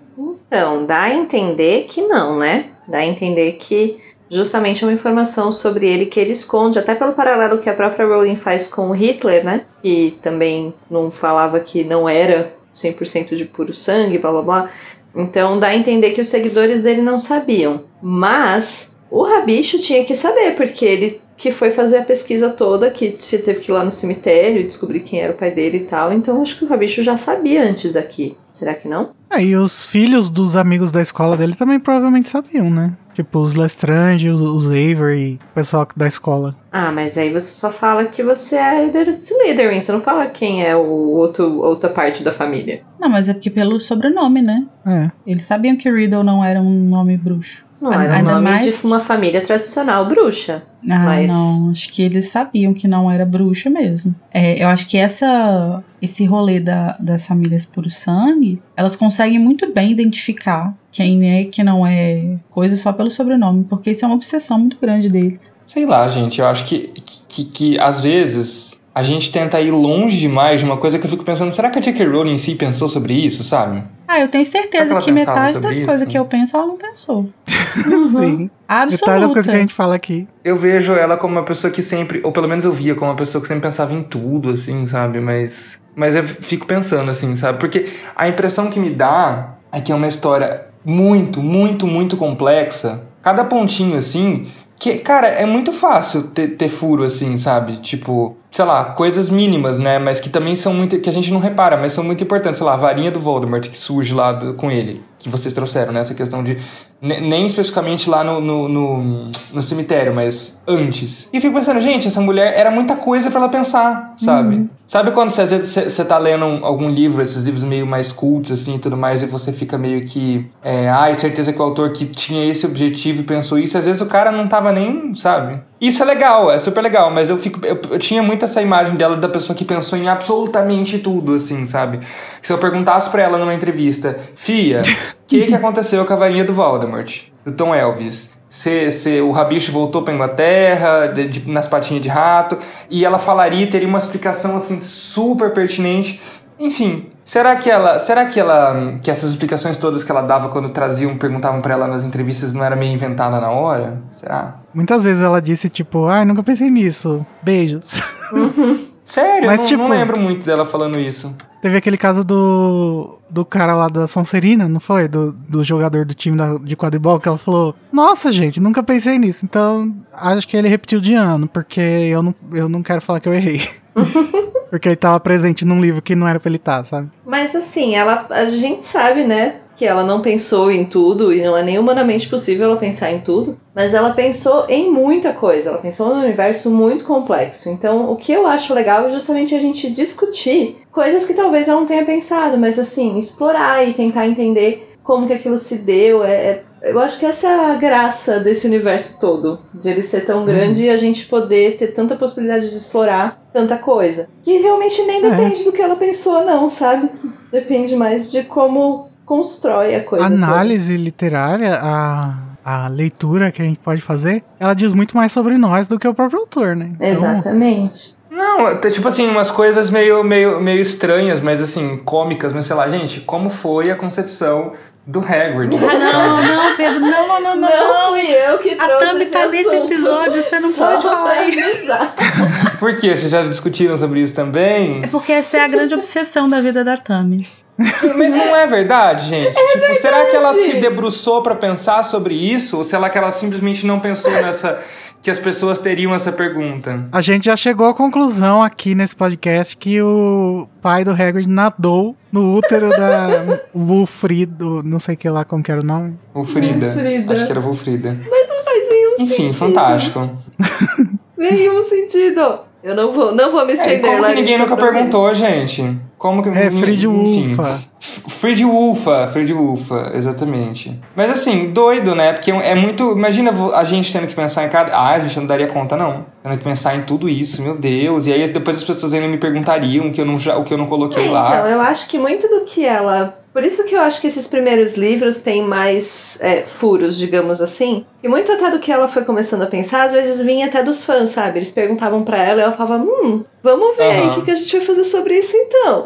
Então, dá a entender que não, né? Dá a entender que justamente uma informação sobre ele que ele esconde, até pelo paralelo que a própria Rowling faz com o Hitler, né? Que também não falava que não era 100% de puro sangue, blá blá blá. Então dá a entender que os seguidores dele não sabiam. Mas o Rabicho tinha que saber, porque ele que foi fazer a pesquisa toda, que te- teve que ir lá no cemitério e descobrir quem era o pai dele e tal. Então acho que o Rabicho já sabia antes daqui. Será que não?
É, e os filhos dos amigos da escola dele também provavelmente sabiam, né? Tipo, os Lestrange, os, os Avery, o pessoal da escola.
Ah, mas aí você só fala que você é herdeiro de Slytherin, você não fala quem é o outro, outra parte da família.
Não, mas é porque pelo sobrenome, né?
É.
Eles sabiam que Riddle não era um nome bruxo.
Não era
Ainda
nome
mais
de uma família tradicional bruxa.
Ah,
Mas-
não, acho que eles sabiam que não era bruxo mesmo. É, eu acho que essa, esse rolê da, das famílias puro sangue, elas conseguem muito bem identificar quem é e quem não é coisa só pelo sobrenome, porque isso é uma obsessão muito grande deles.
Sei lá, gente, eu acho que, que, que às vezes a gente tenta ir longe demais de uma coisa que eu fico pensando, será que a J.K. Rowling em si pensou sobre isso, sabe?
Ah, eu tenho certeza
que
que metade das
isso?
coisas que eu penso ela não pensou.
Sim.
Absoluta.
Metade das coisas que a gente fala aqui.
Eu vejo ela como uma pessoa que sempre, ou pelo menos eu via como uma pessoa que sempre pensava em tudo, assim, sabe? Mas, mas eu fico pensando, assim, sabe? Porque a impressão que me dá é que é uma história muito, muito, muito complexa. Cada pontinho, assim, que, cara, é muito fácil ter, ter furo, assim, sabe? Tipo, sei lá, coisas mínimas, né? Mas que também são muito. que a gente não repara, mas são muito importantes. Sei lá, a varinha do Voldemort que surge lá do- com ele, que vocês trouxeram, né? Essa questão de. ne- Nem especificamente lá no, no, no, no cemitério, mas antes. E fico pensando, gente, essa mulher era muita coisa pra ela pensar, sabe? Sabe quando você, às vezes você- tá lendo um- algum livro, esses livros meio mais cultos, assim e tudo mais, e você fica meio que. É, ai, certeza que o autor que tinha esse objetivo e pensou isso, às vezes o cara não tava nem, sabe? Isso é legal, é super legal, mas eu fico. Eu, eu tinha muito essa imagem dela da pessoa que pensou em absolutamente tudo, assim, sabe? Se eu perguntasse pra ela numa entrevista, Fia, o que, que aconteceu com a varinha do Voldemort? Do Tom Elvis? Se, se o rabicho voltou pra Inglaterra, de- de- nas patinhas de rato, e ela falaria, teria uma explicação, assim, super pertinente. Enfim, Será que ela, será que ela, que essas explicações todas que ela dava quando traziam, perguntavam pra ela nas entrevistas, não era meio inventada na hora? Será?
Muitas vezes ela disse, tipo, ai, nunca pensei nisso. Beijos.
Sério?
Mas,
eu não,
tipo-
não lembro muito dela falando isso.
Teve aquele caso do, do cara lá da Sonserina, não foi? Do, do jogador do time da- de quadribol, que ela falou: Nossa, gente, nunca pensei nisso. Então, acho que ele repetiu de ano, porque eu não, eu não quero falar que eu errei. porque ele tava presente num livro que não era pra ele estar, sabe?
Mas assim, ela, a gente sabe, né, que ela não pensou em tudo e não é nem humanamente possível ela pensar em tudo, mas ela pensou em muita coisa, ela pensou num universo muito complexo. Então, o que eu acho legal é justamente a gente discutir coisas que talvez ela não tenha pensado, mas assim, explorar e tentar entender como que aquilo se deu. É, é- eu acho que essa é a graça desse universo todo, de ele ser tão grande e a gente poder ter tanta possibilidade de explorar tanta coisa. Que realmente nem
É.
depende do que ela pensou, não, sabe? Depende mais de como constrói a coisa.
A
toda.
análise literária, a, a leitura que a gente pode fazer, ela diz muito mais sobre nós do que o próprio autor, né? Então,
Exatamente.
Não, tem, tipo assim, umas coisas meio, meio, meio estranhas, mas assim, cômicas, mas sei lá, gente, como foi a concepção do Hagrid?
Ah, não, não, Pedro, não, não, não, não.
Não fui eu que
A
trouxe
Thumb
esse
tá nesse episódio, você não pode falar isso.
Por quê? Vocês já discutiram sobre isso também?
É porque essa é a grande obsessão da vida da Tami.
Mas não é verdade, gente? tipo, será que ela se debruçou pra pensar sobre isso? Ou será que ela simplesmente não pensou nessa. que as pessoas teriam essa pergunta?
A gente já chegou à conclusão aqui nesse podcast que o pai do Hagrid nadou no útero da Wulfrido, não sei que lá como que era o nome.
Wolfrida.
Wolfrida.
Acho que era Wolfrida.
Não faz nenhum
Enfim,
sentido.
fantástico.
Nenhum sentido. Eu não vou, não vou me
É,
estender
como que ninguém nunca perguntou, gente? Como que
É, Frid
enfim.
Wulfa.
Frid Wolfa, Frid Wolfa, exatamente. Mas assim, doido, né? Porque é muito. Imagina a gente tendo que pensar em cada. Ah, a gente não daria conta, não. Tendo que pensar em tudo isso, meu Deus. E aí depois as pessoas ainda me perguntariam o que eu não, já- o que eu não coloquei
É,
lá.
então, eu acho que muito do que ela. Por isso que eu acho que esses primeiros livros têm mais é, furos, digamos assim. E muito até do que ela foi começando a pensar, às vezes vinha até dos fãs, sabe? Eles perguntavam pra ela e ela falava: hum, vamos ver aí o que, que a gente vai fazer sobre isso então.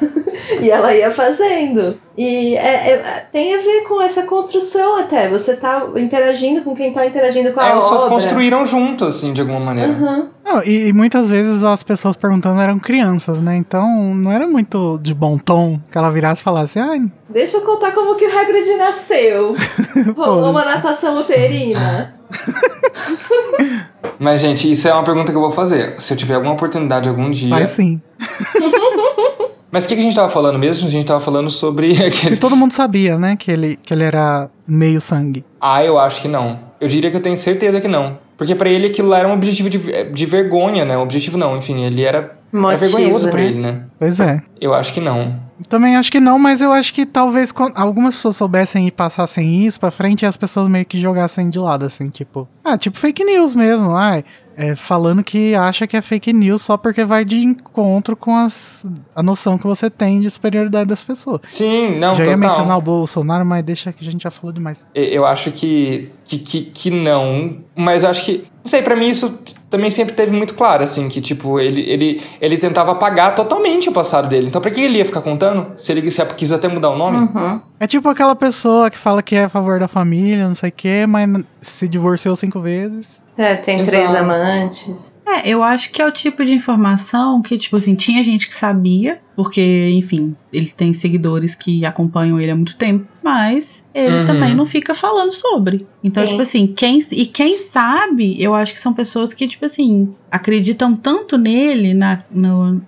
e ela ia fazendo. E é- é- tem a ver com essa construção até. Você tá interagindo com quem tá interagindo com a
É,
obra.
construíram junto, assim, de alguma maneira.
Aham.
Não, e, e muitas vezes as pessoas perguntando eram crianças, né? Então não era muito de bom tom que ela virasse e falasse, ai,
Deixa eu contar como que o Hagrid nasceu. Rolou uma natação uterina.
Mas, gente, isso é uma pergunta que eu vou fazer. Se eu tiver alguma oportunidade algum dia.
vai sim.
Mas o que, que a gente tava falando mesmo? A gente tava falando sobre.
E todo mundo sabia, né, que ele, que ele era meio sangue.
ah, eu acho que não. Eu diria que eu tenho certeza que não. Porque pra ele aquilo lá era um objetivo de, de vergonha, né? Um objetivo não, enfim, ele era.
Motivo,
é vergonhoso pra
né?
ele, né?
Pois é.
Eu acho que não.
Também acho que não, mas eu acho que talvez algumas pessoas soubessem e passassem isso pra frente e as pessoas meio que jogassem de lado, assim, tipo. Ah, tipo fake news mesmo. Ai, é, falando que acha que é fake news só porque vai de encontro com as, a noção que você tem de superioridade das pessoas.
Sim, não,
já ia
total.
mencionar o Bolsonaro, mas deixa que a gente já falou demais.
Eu acho que, que, que, que não. Mas eu acho que. Não sei, pra mim isso também sempre teve muito claro, assim, que, tipo, ele, ele, ele tentava apagar totalmente o passado dele. Então, pra que ele ia ficar contando? Se ele se- quis até mudar o nome?
Uhum.
É tipo aquela pessoa que fala que é a favor da família, não sei o quê, mas se divorciou cinco vezes.
É, tem
Exato.
três amantes.
É, eu acho que é o tipo de informação que, tipo assim, tinha gente que sabia, porque, enfim, ele tem seguidores que acompanham ele há muito tempo, mas ele
Uhum.
também não fica falando sobre. Então,
Sim.
tipo assim, quem, e quem sabe, eu acho que são pessoas que, tipo assim, acreditam tanto nele, na, no,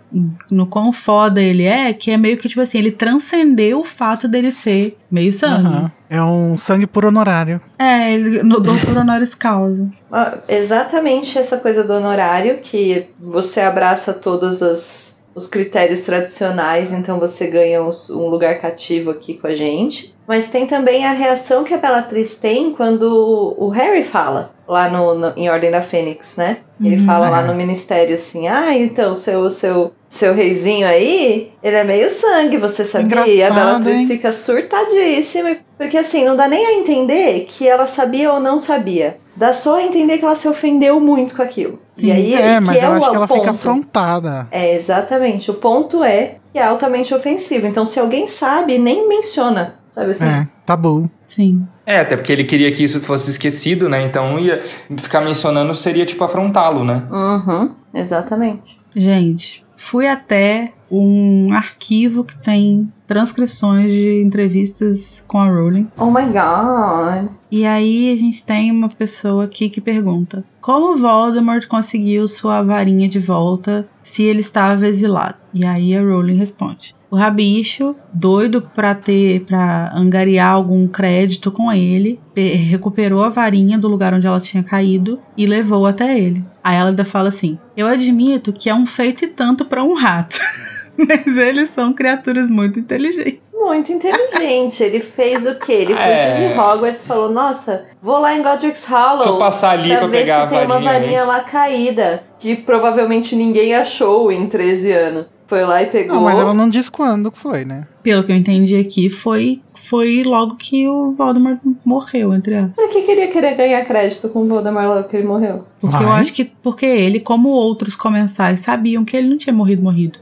no quão foda ele é, que é meio que, tipo assim, ele transcendeu o fato dele ser meio sangue.
Aham. É um sangue por honorário.
É, ele, no doutor honoris causa.
Ó, exatamente essa coisa do honorário, que você abraça todos os, os critérios tradicionais, então você ganha um lugar cativo aqui com a gente. Mas tem também a reação que a Bellatrix tem quando o Harry fala, lá no, no- em Ordem da Fênix, né? Ele
Uhum.
fala lá
É.
no ministério assim: ah, então seu, seu, seu reizinho aí, ele é meio sangue, você sabia? e a Bellatrix
hein?
fica surtadíssima. Porque assim, não dá nem a entender que ela sabia ou não sabia dá só a entender que ela se ofendeu muito com aquilo.
Sim.
E aí,
É, mas
que
eu
é
acho
o
que ela
ponto.
fica afrontada.
É, exatamente. O ponto é que é altamente ofensivo. Então, se alguém sabe, nem menciona. Sabe assim?
É, tabu.
Sim.
É, até porque ele queria que isso fosse esquecido, né? Então ia ficar mencionando seria tipo afrontá-lo, né?
Uhum, exatamente.
Gente, fui até um arquivo que tem transcrições de entrevistas com a Rowling.
Oh my god.
E aí a gente tem uma pessoa aqui que pergunta: Como Voldemort conseguiu sua varinha de volta se ele estava exilado? E aí a Rowling responde: O rabicho, doido pra ter, para angariar algum crédito com ele, pe- recuperou a varinha do lugar onde ela tinha caído e levou até ele. Aí ela ainda fala assim: Eu admito que é um feito e tanto pra um rato. Mas eles são criaturas muito inteligentes.
Muito inteligente. Ele fez o quê? Ele fugiu
É.
de Hogwarts e falou: Nossa, vou lá em Godric's Hollow.
Deixa eu passar ali
pra
pra
ver
pegar
se
a
tem uma
varinha antes.
lá caída. Que provavelmente ninguém achou em 13 anos. Foi lá e pegou.
Não, mas ela não diz quando que foi, né?
Pelo que eu entendi aqui, foi, foi logo que o Voldemort morreu, entre aspas.
Pra que queria querer ganhar crédito com o Voldemort logo que ele morreu?
Porque eu
Vai.
acho que porque ele, como outros comensais, sabiam que ele não tinha morrido morrido.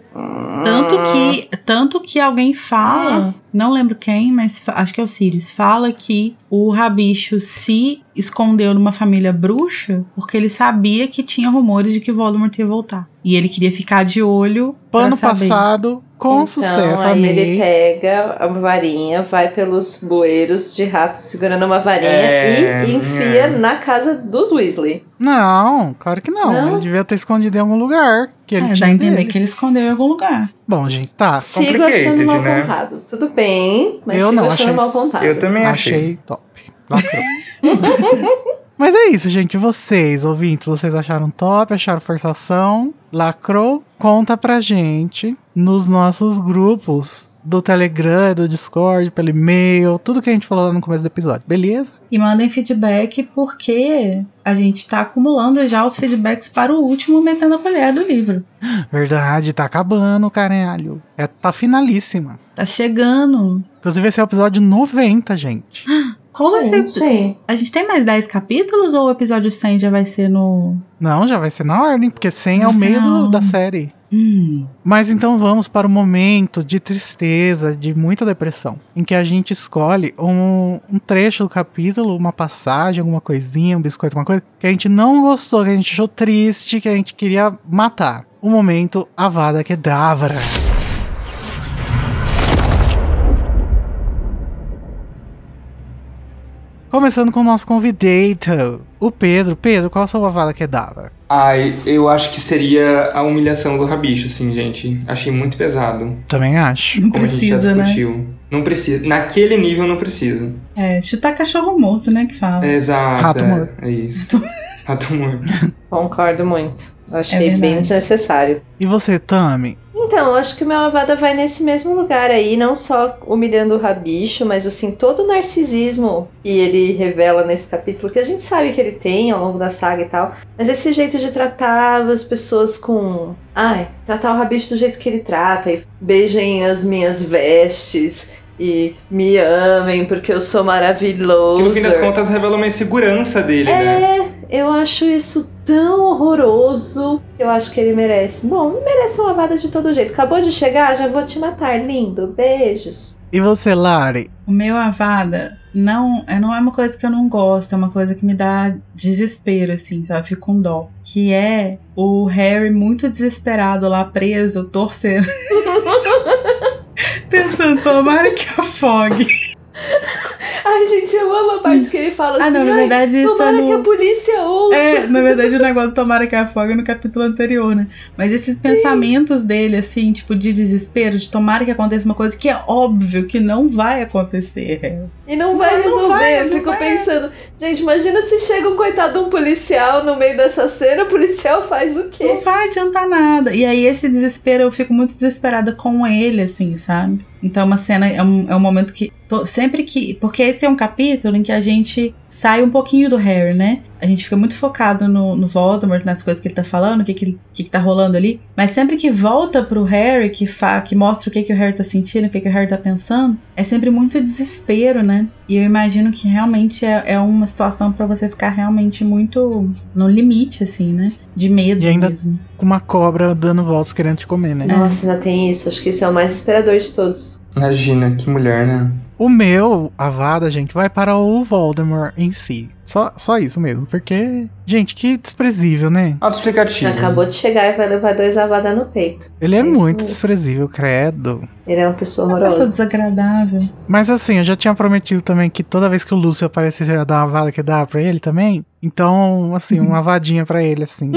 Tanto que, tanto que alguém fala, não lembro quem, mas acho que é o Sirius, fala que o Rabicho se escondeu numa família bruxa porque ele sabia que tinha rumores de que Voldemort ia voltar. E ele queria ficar de olho pra
Ano
saber.
passado, com
então,
sucesso,
aí ele
amei.
pega a varinha, vai pelos bueiros de rato segurando uma varinha
É,
e enfia
é.
na casa dos Weasley.
Não, claro que não.
Não?
Ele devia ter escondido em algum lugar. Que ele
É, dá
tinha
a entender
deles.
que ele escondeu em algum lugar.
Bom, gente, tá.
Sigo achando mal
né?
contado. Tudo bem, mas
Eu
sigo
não,
achando
achei-
mal contado.
Eu também achei.
Achei top. Mas é isso, gente. Vocês, ouvintes, vocês acharam top? Acharam forçação? Lacrou? Conta pra gente nos nossos grupos do Telegram, do Discord, pelo e-mail, tudo que a gente falou lá no começo do episódio, beleza?
E mandem feedback porque a gente tá acumulando já os feedbacks para o último metendo a colher do livro.
Verdade, tá acabando, caralho. É, tá finalíssima.
Tá chegando.
Inclusive, esse é o episódio 90, gente.
Ser?
Gente,
A gente tem mais 10 capítulos ou o episódio 100 já vai ser no.
Não, já vai ser na ordem, porque 100 é o meio do- da série.
Hum.
Mas então vamos para o momento de tristeza, de muita depressão, em que a gente escolhe um, um trecho do capítulo, uma passagem, alguma coisinha, um biscoito, uma coisa, que a gente não gostou, que a gente achou triste, que a gente queria matar. O momento Avada Kedavra. Começando com o nosso convidado, o Pedro. Pedro, qual a sua Avada Kedavra?
Ai, eu acho que seria a humilhação do rabicho, assim, gente. Achei muito pesado.
Também acho.
Não
Como a gente já
precisa, né?
discutiu. Não precisa. Naquele nível não precisa.
É, chutar cachorro morto, né? Que fala.
É, exato.
Rato
é,
morto.
É isso. Rato morto.
concordo muito. Eu achei
É
bem desnecessário.
E você, Tami?
Então, eu acho que o meu Avada vai nesse mesmo lugar aí, não só humilhando o rabicho, mas assim, todo o narcisismo que ele revela nesse capítulo, que a gente sabe que ele tem ao longo da saga e tal, mas esse jeito de tratar as pessoas com. Ai, tratar o rabicho do jeito que ele trata, e beijem as minhas vestes. E me amem porque eu sou maravilhoso.
Que no fim das contas revela uma insegurança dele, né?
É, eu acho isso tão horroroso que eu acho que ele merece. Bom, merece uma lavada de todo jeito. Acabou de chegar, já vou te matar, lindo. Beijos.
E você, Lari?
O meu Avada não é, não é uma coisa que eu não gosto, é uma coisa que me dá desespero, assim, sabe? Fico com dó. Que é o Harry muito desesperado lá preso, torcendo. Pensando, tomara que afogue.
Ai, gente, eu amo a parte que ele fala assim.
Ah, não, na
"Ai,
verdade isso é
Tomara que a
no.
polícia ouça.
É, na verdade o negócio do tomara que afogue é no capítulo anterior, né? Mas esses pensamentos dele, assim, tipo, de desespero, de tomara que aconteça uma coisa que é óbvio que não vai acontecer.
E não vai
Não, não
resolver.
vai,
eu
não
fico
vai.
pensando, gente, imagina se chega um coitado de um policial no meio dessa cena, o policial faz o quê?
Não vai adiantar nada. E aí, esse desespero, eu fico muito desesperada com ele, assim, sabe? Então, é uma cena, é um, é um momento que Tô- sempre que. Porque esse é um capítulo em que a gente sai um pouquinho do Harry, né? A gente fica muito focado no, no Voldemort, nas coisas que ele tá falando, o que, que, ele- o que, que tá rolando ali. Mas sempre que volta pro Harry, que, fa, que mostra o que, que o Harry tá sentindo, o que, que o Harry tá pensando, é sempre muito desespero, né? E eu imagino que realmente é, é uma situação pra você ficar realmente muito no limite, assim, né? De medo
E ainda-
mesmo.
Com uma cobra dando voltas querendo te comer, né?
Nossa, ainda tem isso. Acho que isso é o mais desesperador de todos.
Imagina, que mulher, né?
O meu, a Vada, gente, vai para o Voldemort em si. Só, só isso mesmo, porque, gente, que desprezível, né?
Autoexplicativo.
Acabou de chegar e vai levar dois avadas no peito.
Ele é
É
muito
mesmo.
desprezível, credo.
Ele é uma pessoa
Uma pessoa
horrorosa.
desagradável.
Mas assim, eu já tinha prometido também que toda vez que o Lúcio aparecesse, eu ia dar uma vada que dá pra ele também. Então, assim, uma vadinha pra ele, assim.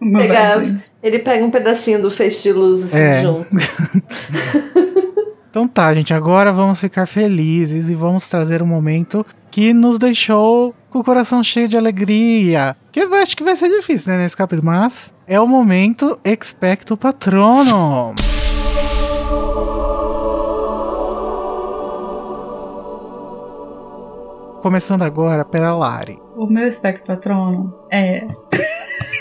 Pegar-. Ele pega um pedacinho do feixe de luz assim
É.
junto.
Então tá, gente, agora vamos ficar felizes e vamos trazer um momento que nos deixou com o coração cheio de alegria. Que eu acho que vai ser difícil, né, nesse capítulo, mas é o momento Expecto Patronum. Começando agora pela Lari.
O meu espectro patrono é.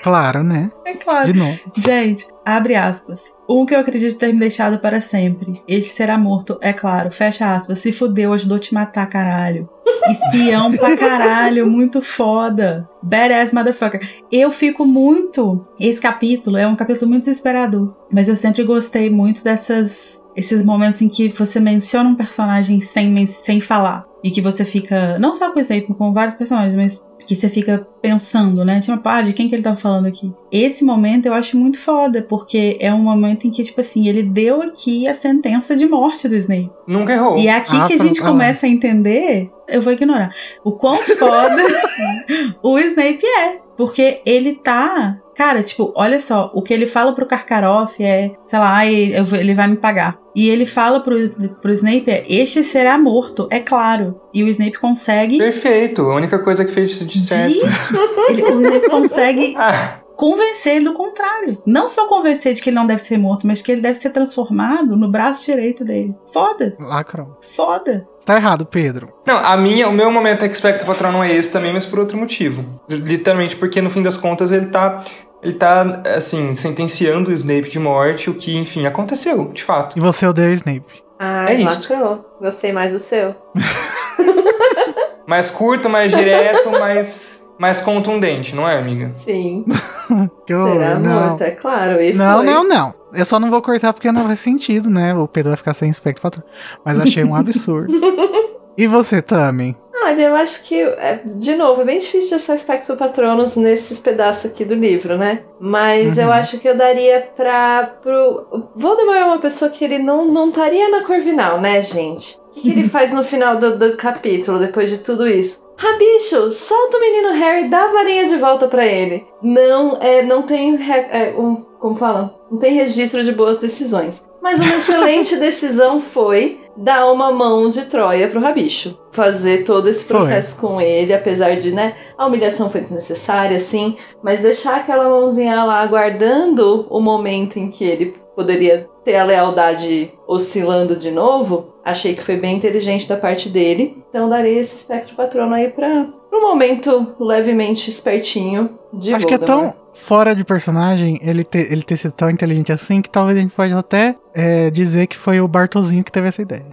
Claro, né?
É claro.
De novo.
Gente, abre aspas. Um que eu acredito ter me deixado para sempre. Este será morto, é claro. Fecha aspas. Se fudeu, ajudou a te matar, caralho. Espião pra caralho, muito foda. Badass motherfucker. Eu fico muito. Esse capítulo é um capítulo muito desesperador. Mas eu sempre gostei muito dessas. Esses momentos em que você menciona um personagem sem, sem falar. E que você fica. Não só com o Snape, com vários personagens, mas que você fica pensando, né? Tipo, ah, de quem que ele tá falando aqui? Esse momento eu acho muito foda, porque é um momento em que, tipo assim, ele deu aqui a sentença de morte do Snape.
Nunca errou.
E é aqui
Ah,
que a gente começa a entender, eu vou ignorar, o quão foda o Snape é. Porque ele tá. Cara, tipo, olha só, o que ele fala pro Karkaroff é, sei lá, "Ai, eu vou- ele vai me pagar. E ele fala pro, pro Snape é, este será morto, é claro. E o Snape consegue.
Perfeito. A única coisa que fez de certo.
De... Ele, o Snape consegue
Ah,
convencer ele do contrário. Não só convencer de que ele não deve ser morto, mas que ele deve ser transformado no braço direito dele. Foda,
Lacrão.
foda.
Tá errado, Pedro.
Não, a minha, o meu momento expecto patronum é esse também, mas por outro motivo. Literalmente porque no fim das contas ele tá ele tá assim sentenciando o Snape de morte, o que, enfim, aconteceu, de fato.
E você odeia o Snape.
Ai,
É isso.
lacrou. Gostei mais do seu.
Mais curto, mais direto, mais mais contundente, não é, amiga?
Sim. Será
não.
morto, é claro. E
Não,
foi.
não, não. Eu só não vou cortar porque não faz sentido, né? O Pedro vai ficar sem espectro patrão. Mas achei um absurdo. e você, Tami?
Olha, eu acho que, é, de novo, é bem difícil de achar aspecto patronos nesses pedaços aqui do livro, né? Mas eu
Uhum.
acho que eu daria pra. Pro... Voldemort é uma pessoa que ele não não estaria na Corvinal, né, gente? O que, que ele faz no final do, do capítulo, depois de tudo isso? Rabicho, solta o menino Harry, dá a varinha de volta pra ele. Não, é, não tem, é, um, como fala? Não tem registro de boas decisões. Mas uma excelente decisão foi dar uma mão de Troia pro Rabicho. Fazer todo esse
Foi.
processo com ele, apesar de, né, a humilhação foi desnecessária, sim, mas deixar aquela mãozinha lá aguardando o momento em que ele poderia ter a lealdade oscilando de novo, achei que foi bem inteligente da parte dele. Então daria esse espectro patrono aí pra um momento levemente espertinho de
Acho que é
Voldemort.
tão fora de personagem ele ter, ele ter sido tão inteligente assim que talvez a gente pode até é, dizer que foi o Bartozinho que teve essa ideia.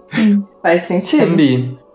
Faz sentido?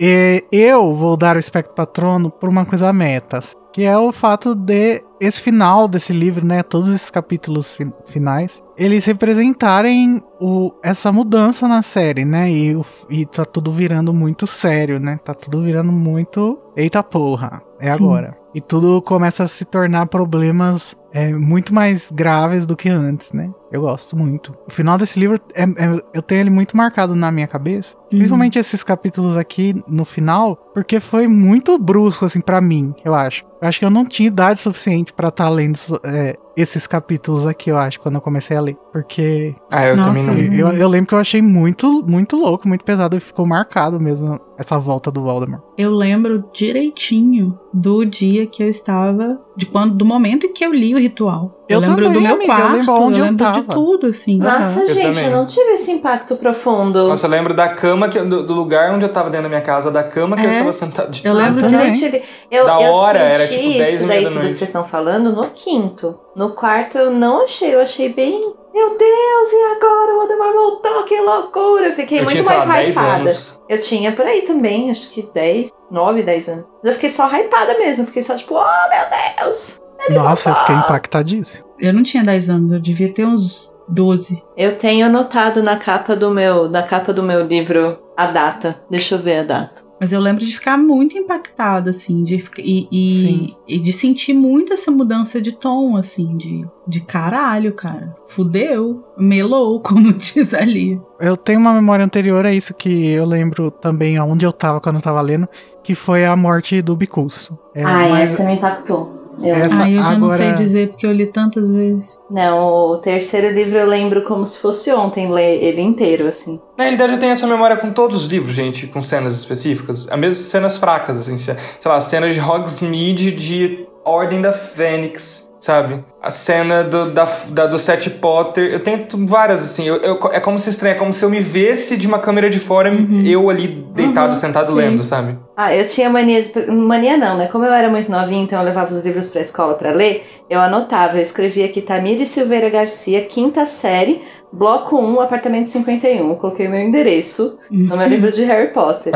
E eu vou dar o espectro patrono por uma coisa metas, que é o fato de esse final desse livro, né, todos esses capítulos fi- finais, eles representarem o, essa mudança na série, né, e, o, e tá tudo virando muito sério, né, tá tudo virando muito, eita porra, é
Sim.
agora. E tudo começa a se tornar problemas é, muito mais graves do que antes, né? Eu gosto muito. O final desse livro, é- é- eu tenho ele muito marcado na minha cabeça. Principalmente esses capítulos aqui no final, porque foi muito brusco, assim, pra mim, eu acho. Eu acho que eu não tinha idade suficiente pra estar lendo so- é, esses capítulos aqui, eu acho, quando eu comecei a ler. Porque
Ah, eu
Nossa,
também não.
Eu, eu lembro que eu achei muito, muito louco, muito pesado e ficou marcado mesmo essa volta do Voldemort.
Eu lembro direitinho do dia que eu estava, de quando, do momento em que eu li o ritual.
Eu
lembro
também,
do meu
amiga, eu
quarto,
lembro onde eu
lembro de
tava.
tudo, assim.
Nossa,
Eu
gente,
também.
eu não tive esse impacto profundo.
Nossa, eu lembro da cama, que, do, do lugar onde eu tava dentro da minha casa, da cama que eu
É.
estava sentado. De
Eu
tudo.
lembro
eu
direito.
tive. Eu,
Da
eu
hora,
senti
era, tipo, 10
isso daí tudo que vocês estão falando no quinto. No quarto eu não achei, eu achei bem. Meu Deus, e agora o Voldemort voltou? Que loucura! Eu fiquei
Eu
muito
tinha, lá,
mais
10
hypada. Eu tinha por aí também, acho que 10, 9, 10 anos. Mas eu fiquei só hypada mesmo. Eu fiquei só tipo, oh meu Deus!
Nossa, eu fiquei
voltou.
impactadíssimo.
Eu não tinha 10 anos, eu devia ter uns 12.
Eu tenho anotado na capa do meu, na capa do meu livro a data. Deixa eu ver a data.
Mas eu lembro de ficar muito impactada, assim, de, e, e, e de sentir muito essa mudança de tom, assim, de, de caralho, cara. Fudeu, melou, como diz ali.
Eu tenho uma memória anterior a isso que eu lembro também onde eu tava quando eu tava lendo, que foi a morte do Bicurso. É,
Ai,
mas
essa me impactou. Eu-
Essa-
Ai, eu já não
agora-
sei dizer porque eu li tantas vezes.
Não, o terceiro livro eu lembro como se fosse ontem, ler ele inteiro, assim.
Na realidade, eu tenho essa memória com todos os livros, gente, com cenas específicas. As mesmas cenas fracas, assim, se- sei lá, cenas de Hogsmeade de Ordem da Fênix, sabe? A cena do, da, da- do Sete Potter. Eu tenho t- várias, assim. eu- eu- é como se estranha, é como se eu me vesse de uma câmera de fora, eu ali deitado,
Uhum,
sentado
sim.
lendo, sabe?
Ah, eu tinha mania de. Mania não, né? Como eu era muito novinha, então eu levava os livros pra escola pra ler, eu anotava, eu escrevia aqui Tamiri Silveira Garcia, quinta série, bloco 1, apartamento 51. Eu coloquei meu endereço no meu livro de Harry Potter.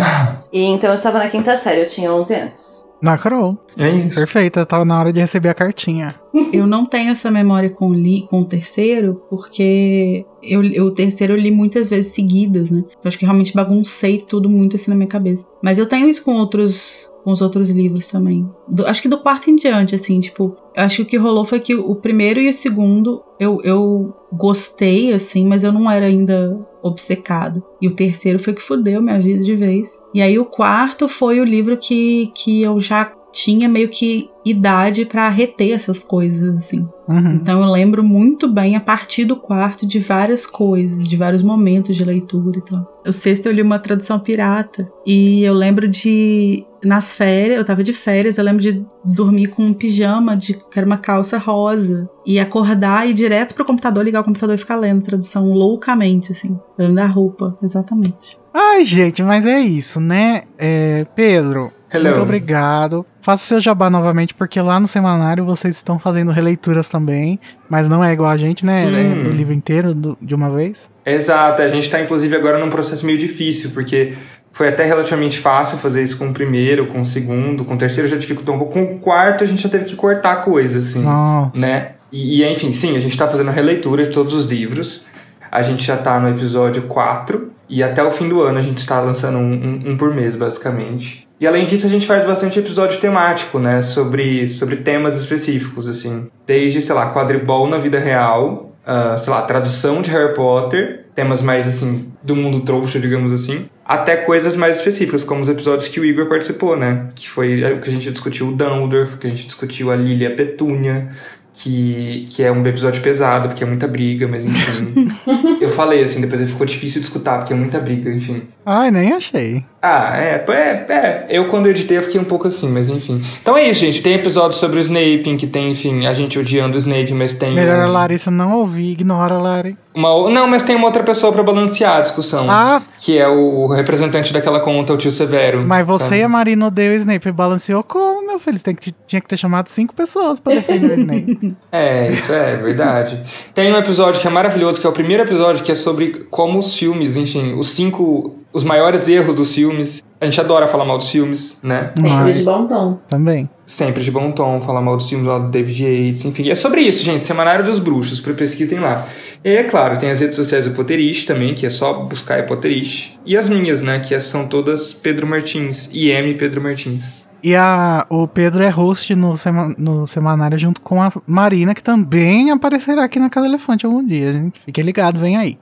E então eu estava na quinta série, eu tinha 11 anos.
Na Carol.
É isso.
Perfeito, tava na hora de receber a cartinha.
Eu não tenho essa memória com, o li, com o terceiro, porque eu, eu- o terceiro eu li muitas vezes seguidas, né? Então acho que realmente baguncei tudo muito assim na minha cabeça. Mas eu tenho isso com outros. Com os outros livros também. Do- acho que do quarto em diante, assim, tipo. Acho que o que rolou foi que o primeiro e o segundo eu, eu gostei, assim, mas eu não era ainda obcecado. E o terceiro foi que fudeu minha vida de vez. E aí o quarto foi o livro que, que eu já tinha meio que idade pra reter essas coisas, assim.
Uhum.
Então eu lembro muito bem, a partir do quarto, de várias coisas, de vários momentos de leitura e tal. O sexto eu li uma tradução pirata. E eu lembro de. Nas férias, eu tava de férias, eu lembro de dormir com um pijama, de, que era uma calça rosa. E acordar e ir direto pro computador, ligar o computador e ficar lendo a tradução loucamente, assim. Lembro da roupa, exatamente.
Ai, gente, mas é isso, né? É, Pedro,
Hello.
muito obrigado. Faça o seu jabá novamente, porque lá no semanário vocês estão fazendo releituras também, mas não é igual a gente, né?
Sim.
É do livro inteiro do- de uma vez.
Exato, a gente tá inclusive agora num processo meio difícil, porque foi até relativamente fácil fazer isso com o primeiro, com o segundo, com o terceiro já dificultou um pouco, com o quarto a gente já teve que cortar coisa, assim,
Nossa.
né? E, e, enfim, sim, a gente tá fazendo releitura de todos os livros, a gente já tá no episódio 4, e até o fim do ano a gente está lançando um, um- um por mês, basicamente. E além disso, a gente faz bastante episódio temático, né? Sobre, sobre temas específicos, assim. Desde, sei lá, quadribol na vida real, ah, sei lá, tradução de Harry Potter, temas mais, assim, do mundo trouxa, digamos assim, até coisas mais específicas, como os episódios que o Igor participou, né? Que foi o que a gente discutiu o Dumbledore, que a gente discutiu a Lilia Petúnia, que, que é um episódio pesado, porque é muita briga, mas enfim. eu falei, assim, depois ficou difícil de escutar, porque é muita briga, enfim.
Ai, nem achei.
Ah, é, é, é. Eu quando editei eu fiquei um pouco assim, mas enfim. Então é isso, gente. Tem episódio sobre o Snape, em que tem, enfim, a gente odiando o Snape, mas tem.
Melhor a Larissa não ouvir, ignora a Lari.
Uma, não, mas tem uma outra pessoa pra balancear a discussão.
Ah,
Que é o representante daquela conta, o tio Severo.
mas você
sabe?
e a Marina odeiam o Snape. Balanceou como, meu filho? Você tem que, tinha que ter chamado cinco pessoas pra defender o Snape.
É, isso é verdade. Tem um episódio que é maravilhoso, que é o primeiro episódio, que é sobre como os filmes, enfim, os cinco. Os maiores erros dos filmes. A gente adora falar mal dos filmes, né?
Sempre
Mas-
de bom tom.
Também.
Sempre de bom tom, falar mal dos filmes lá do David Yates, enfim. É sobre isso, gente. Semanário dos Bruxos, pra- pesquisem lá. E é claro, tem as redes sociais do Potterish também, que é só buscar é Potterish. E as minhas, né, que são todas Pedro Martins. IM Pedro Martins.
E a, o Pedro é host no, sema- no semanário junto com a Marina, que também aparecerá aqui na Casa Elefante algum dia. Gente. Fique ligado, vem aí.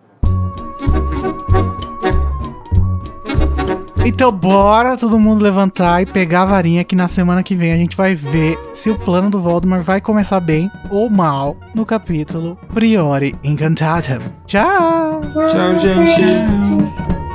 Então bora todo mundo levantar e pegar a varinha que na semana que vem a gente vai ver se o plano do Voldemort vai começar bem ou mal no capítulo Priori Incantatem. Tchau!
Tchau, gente.
gente.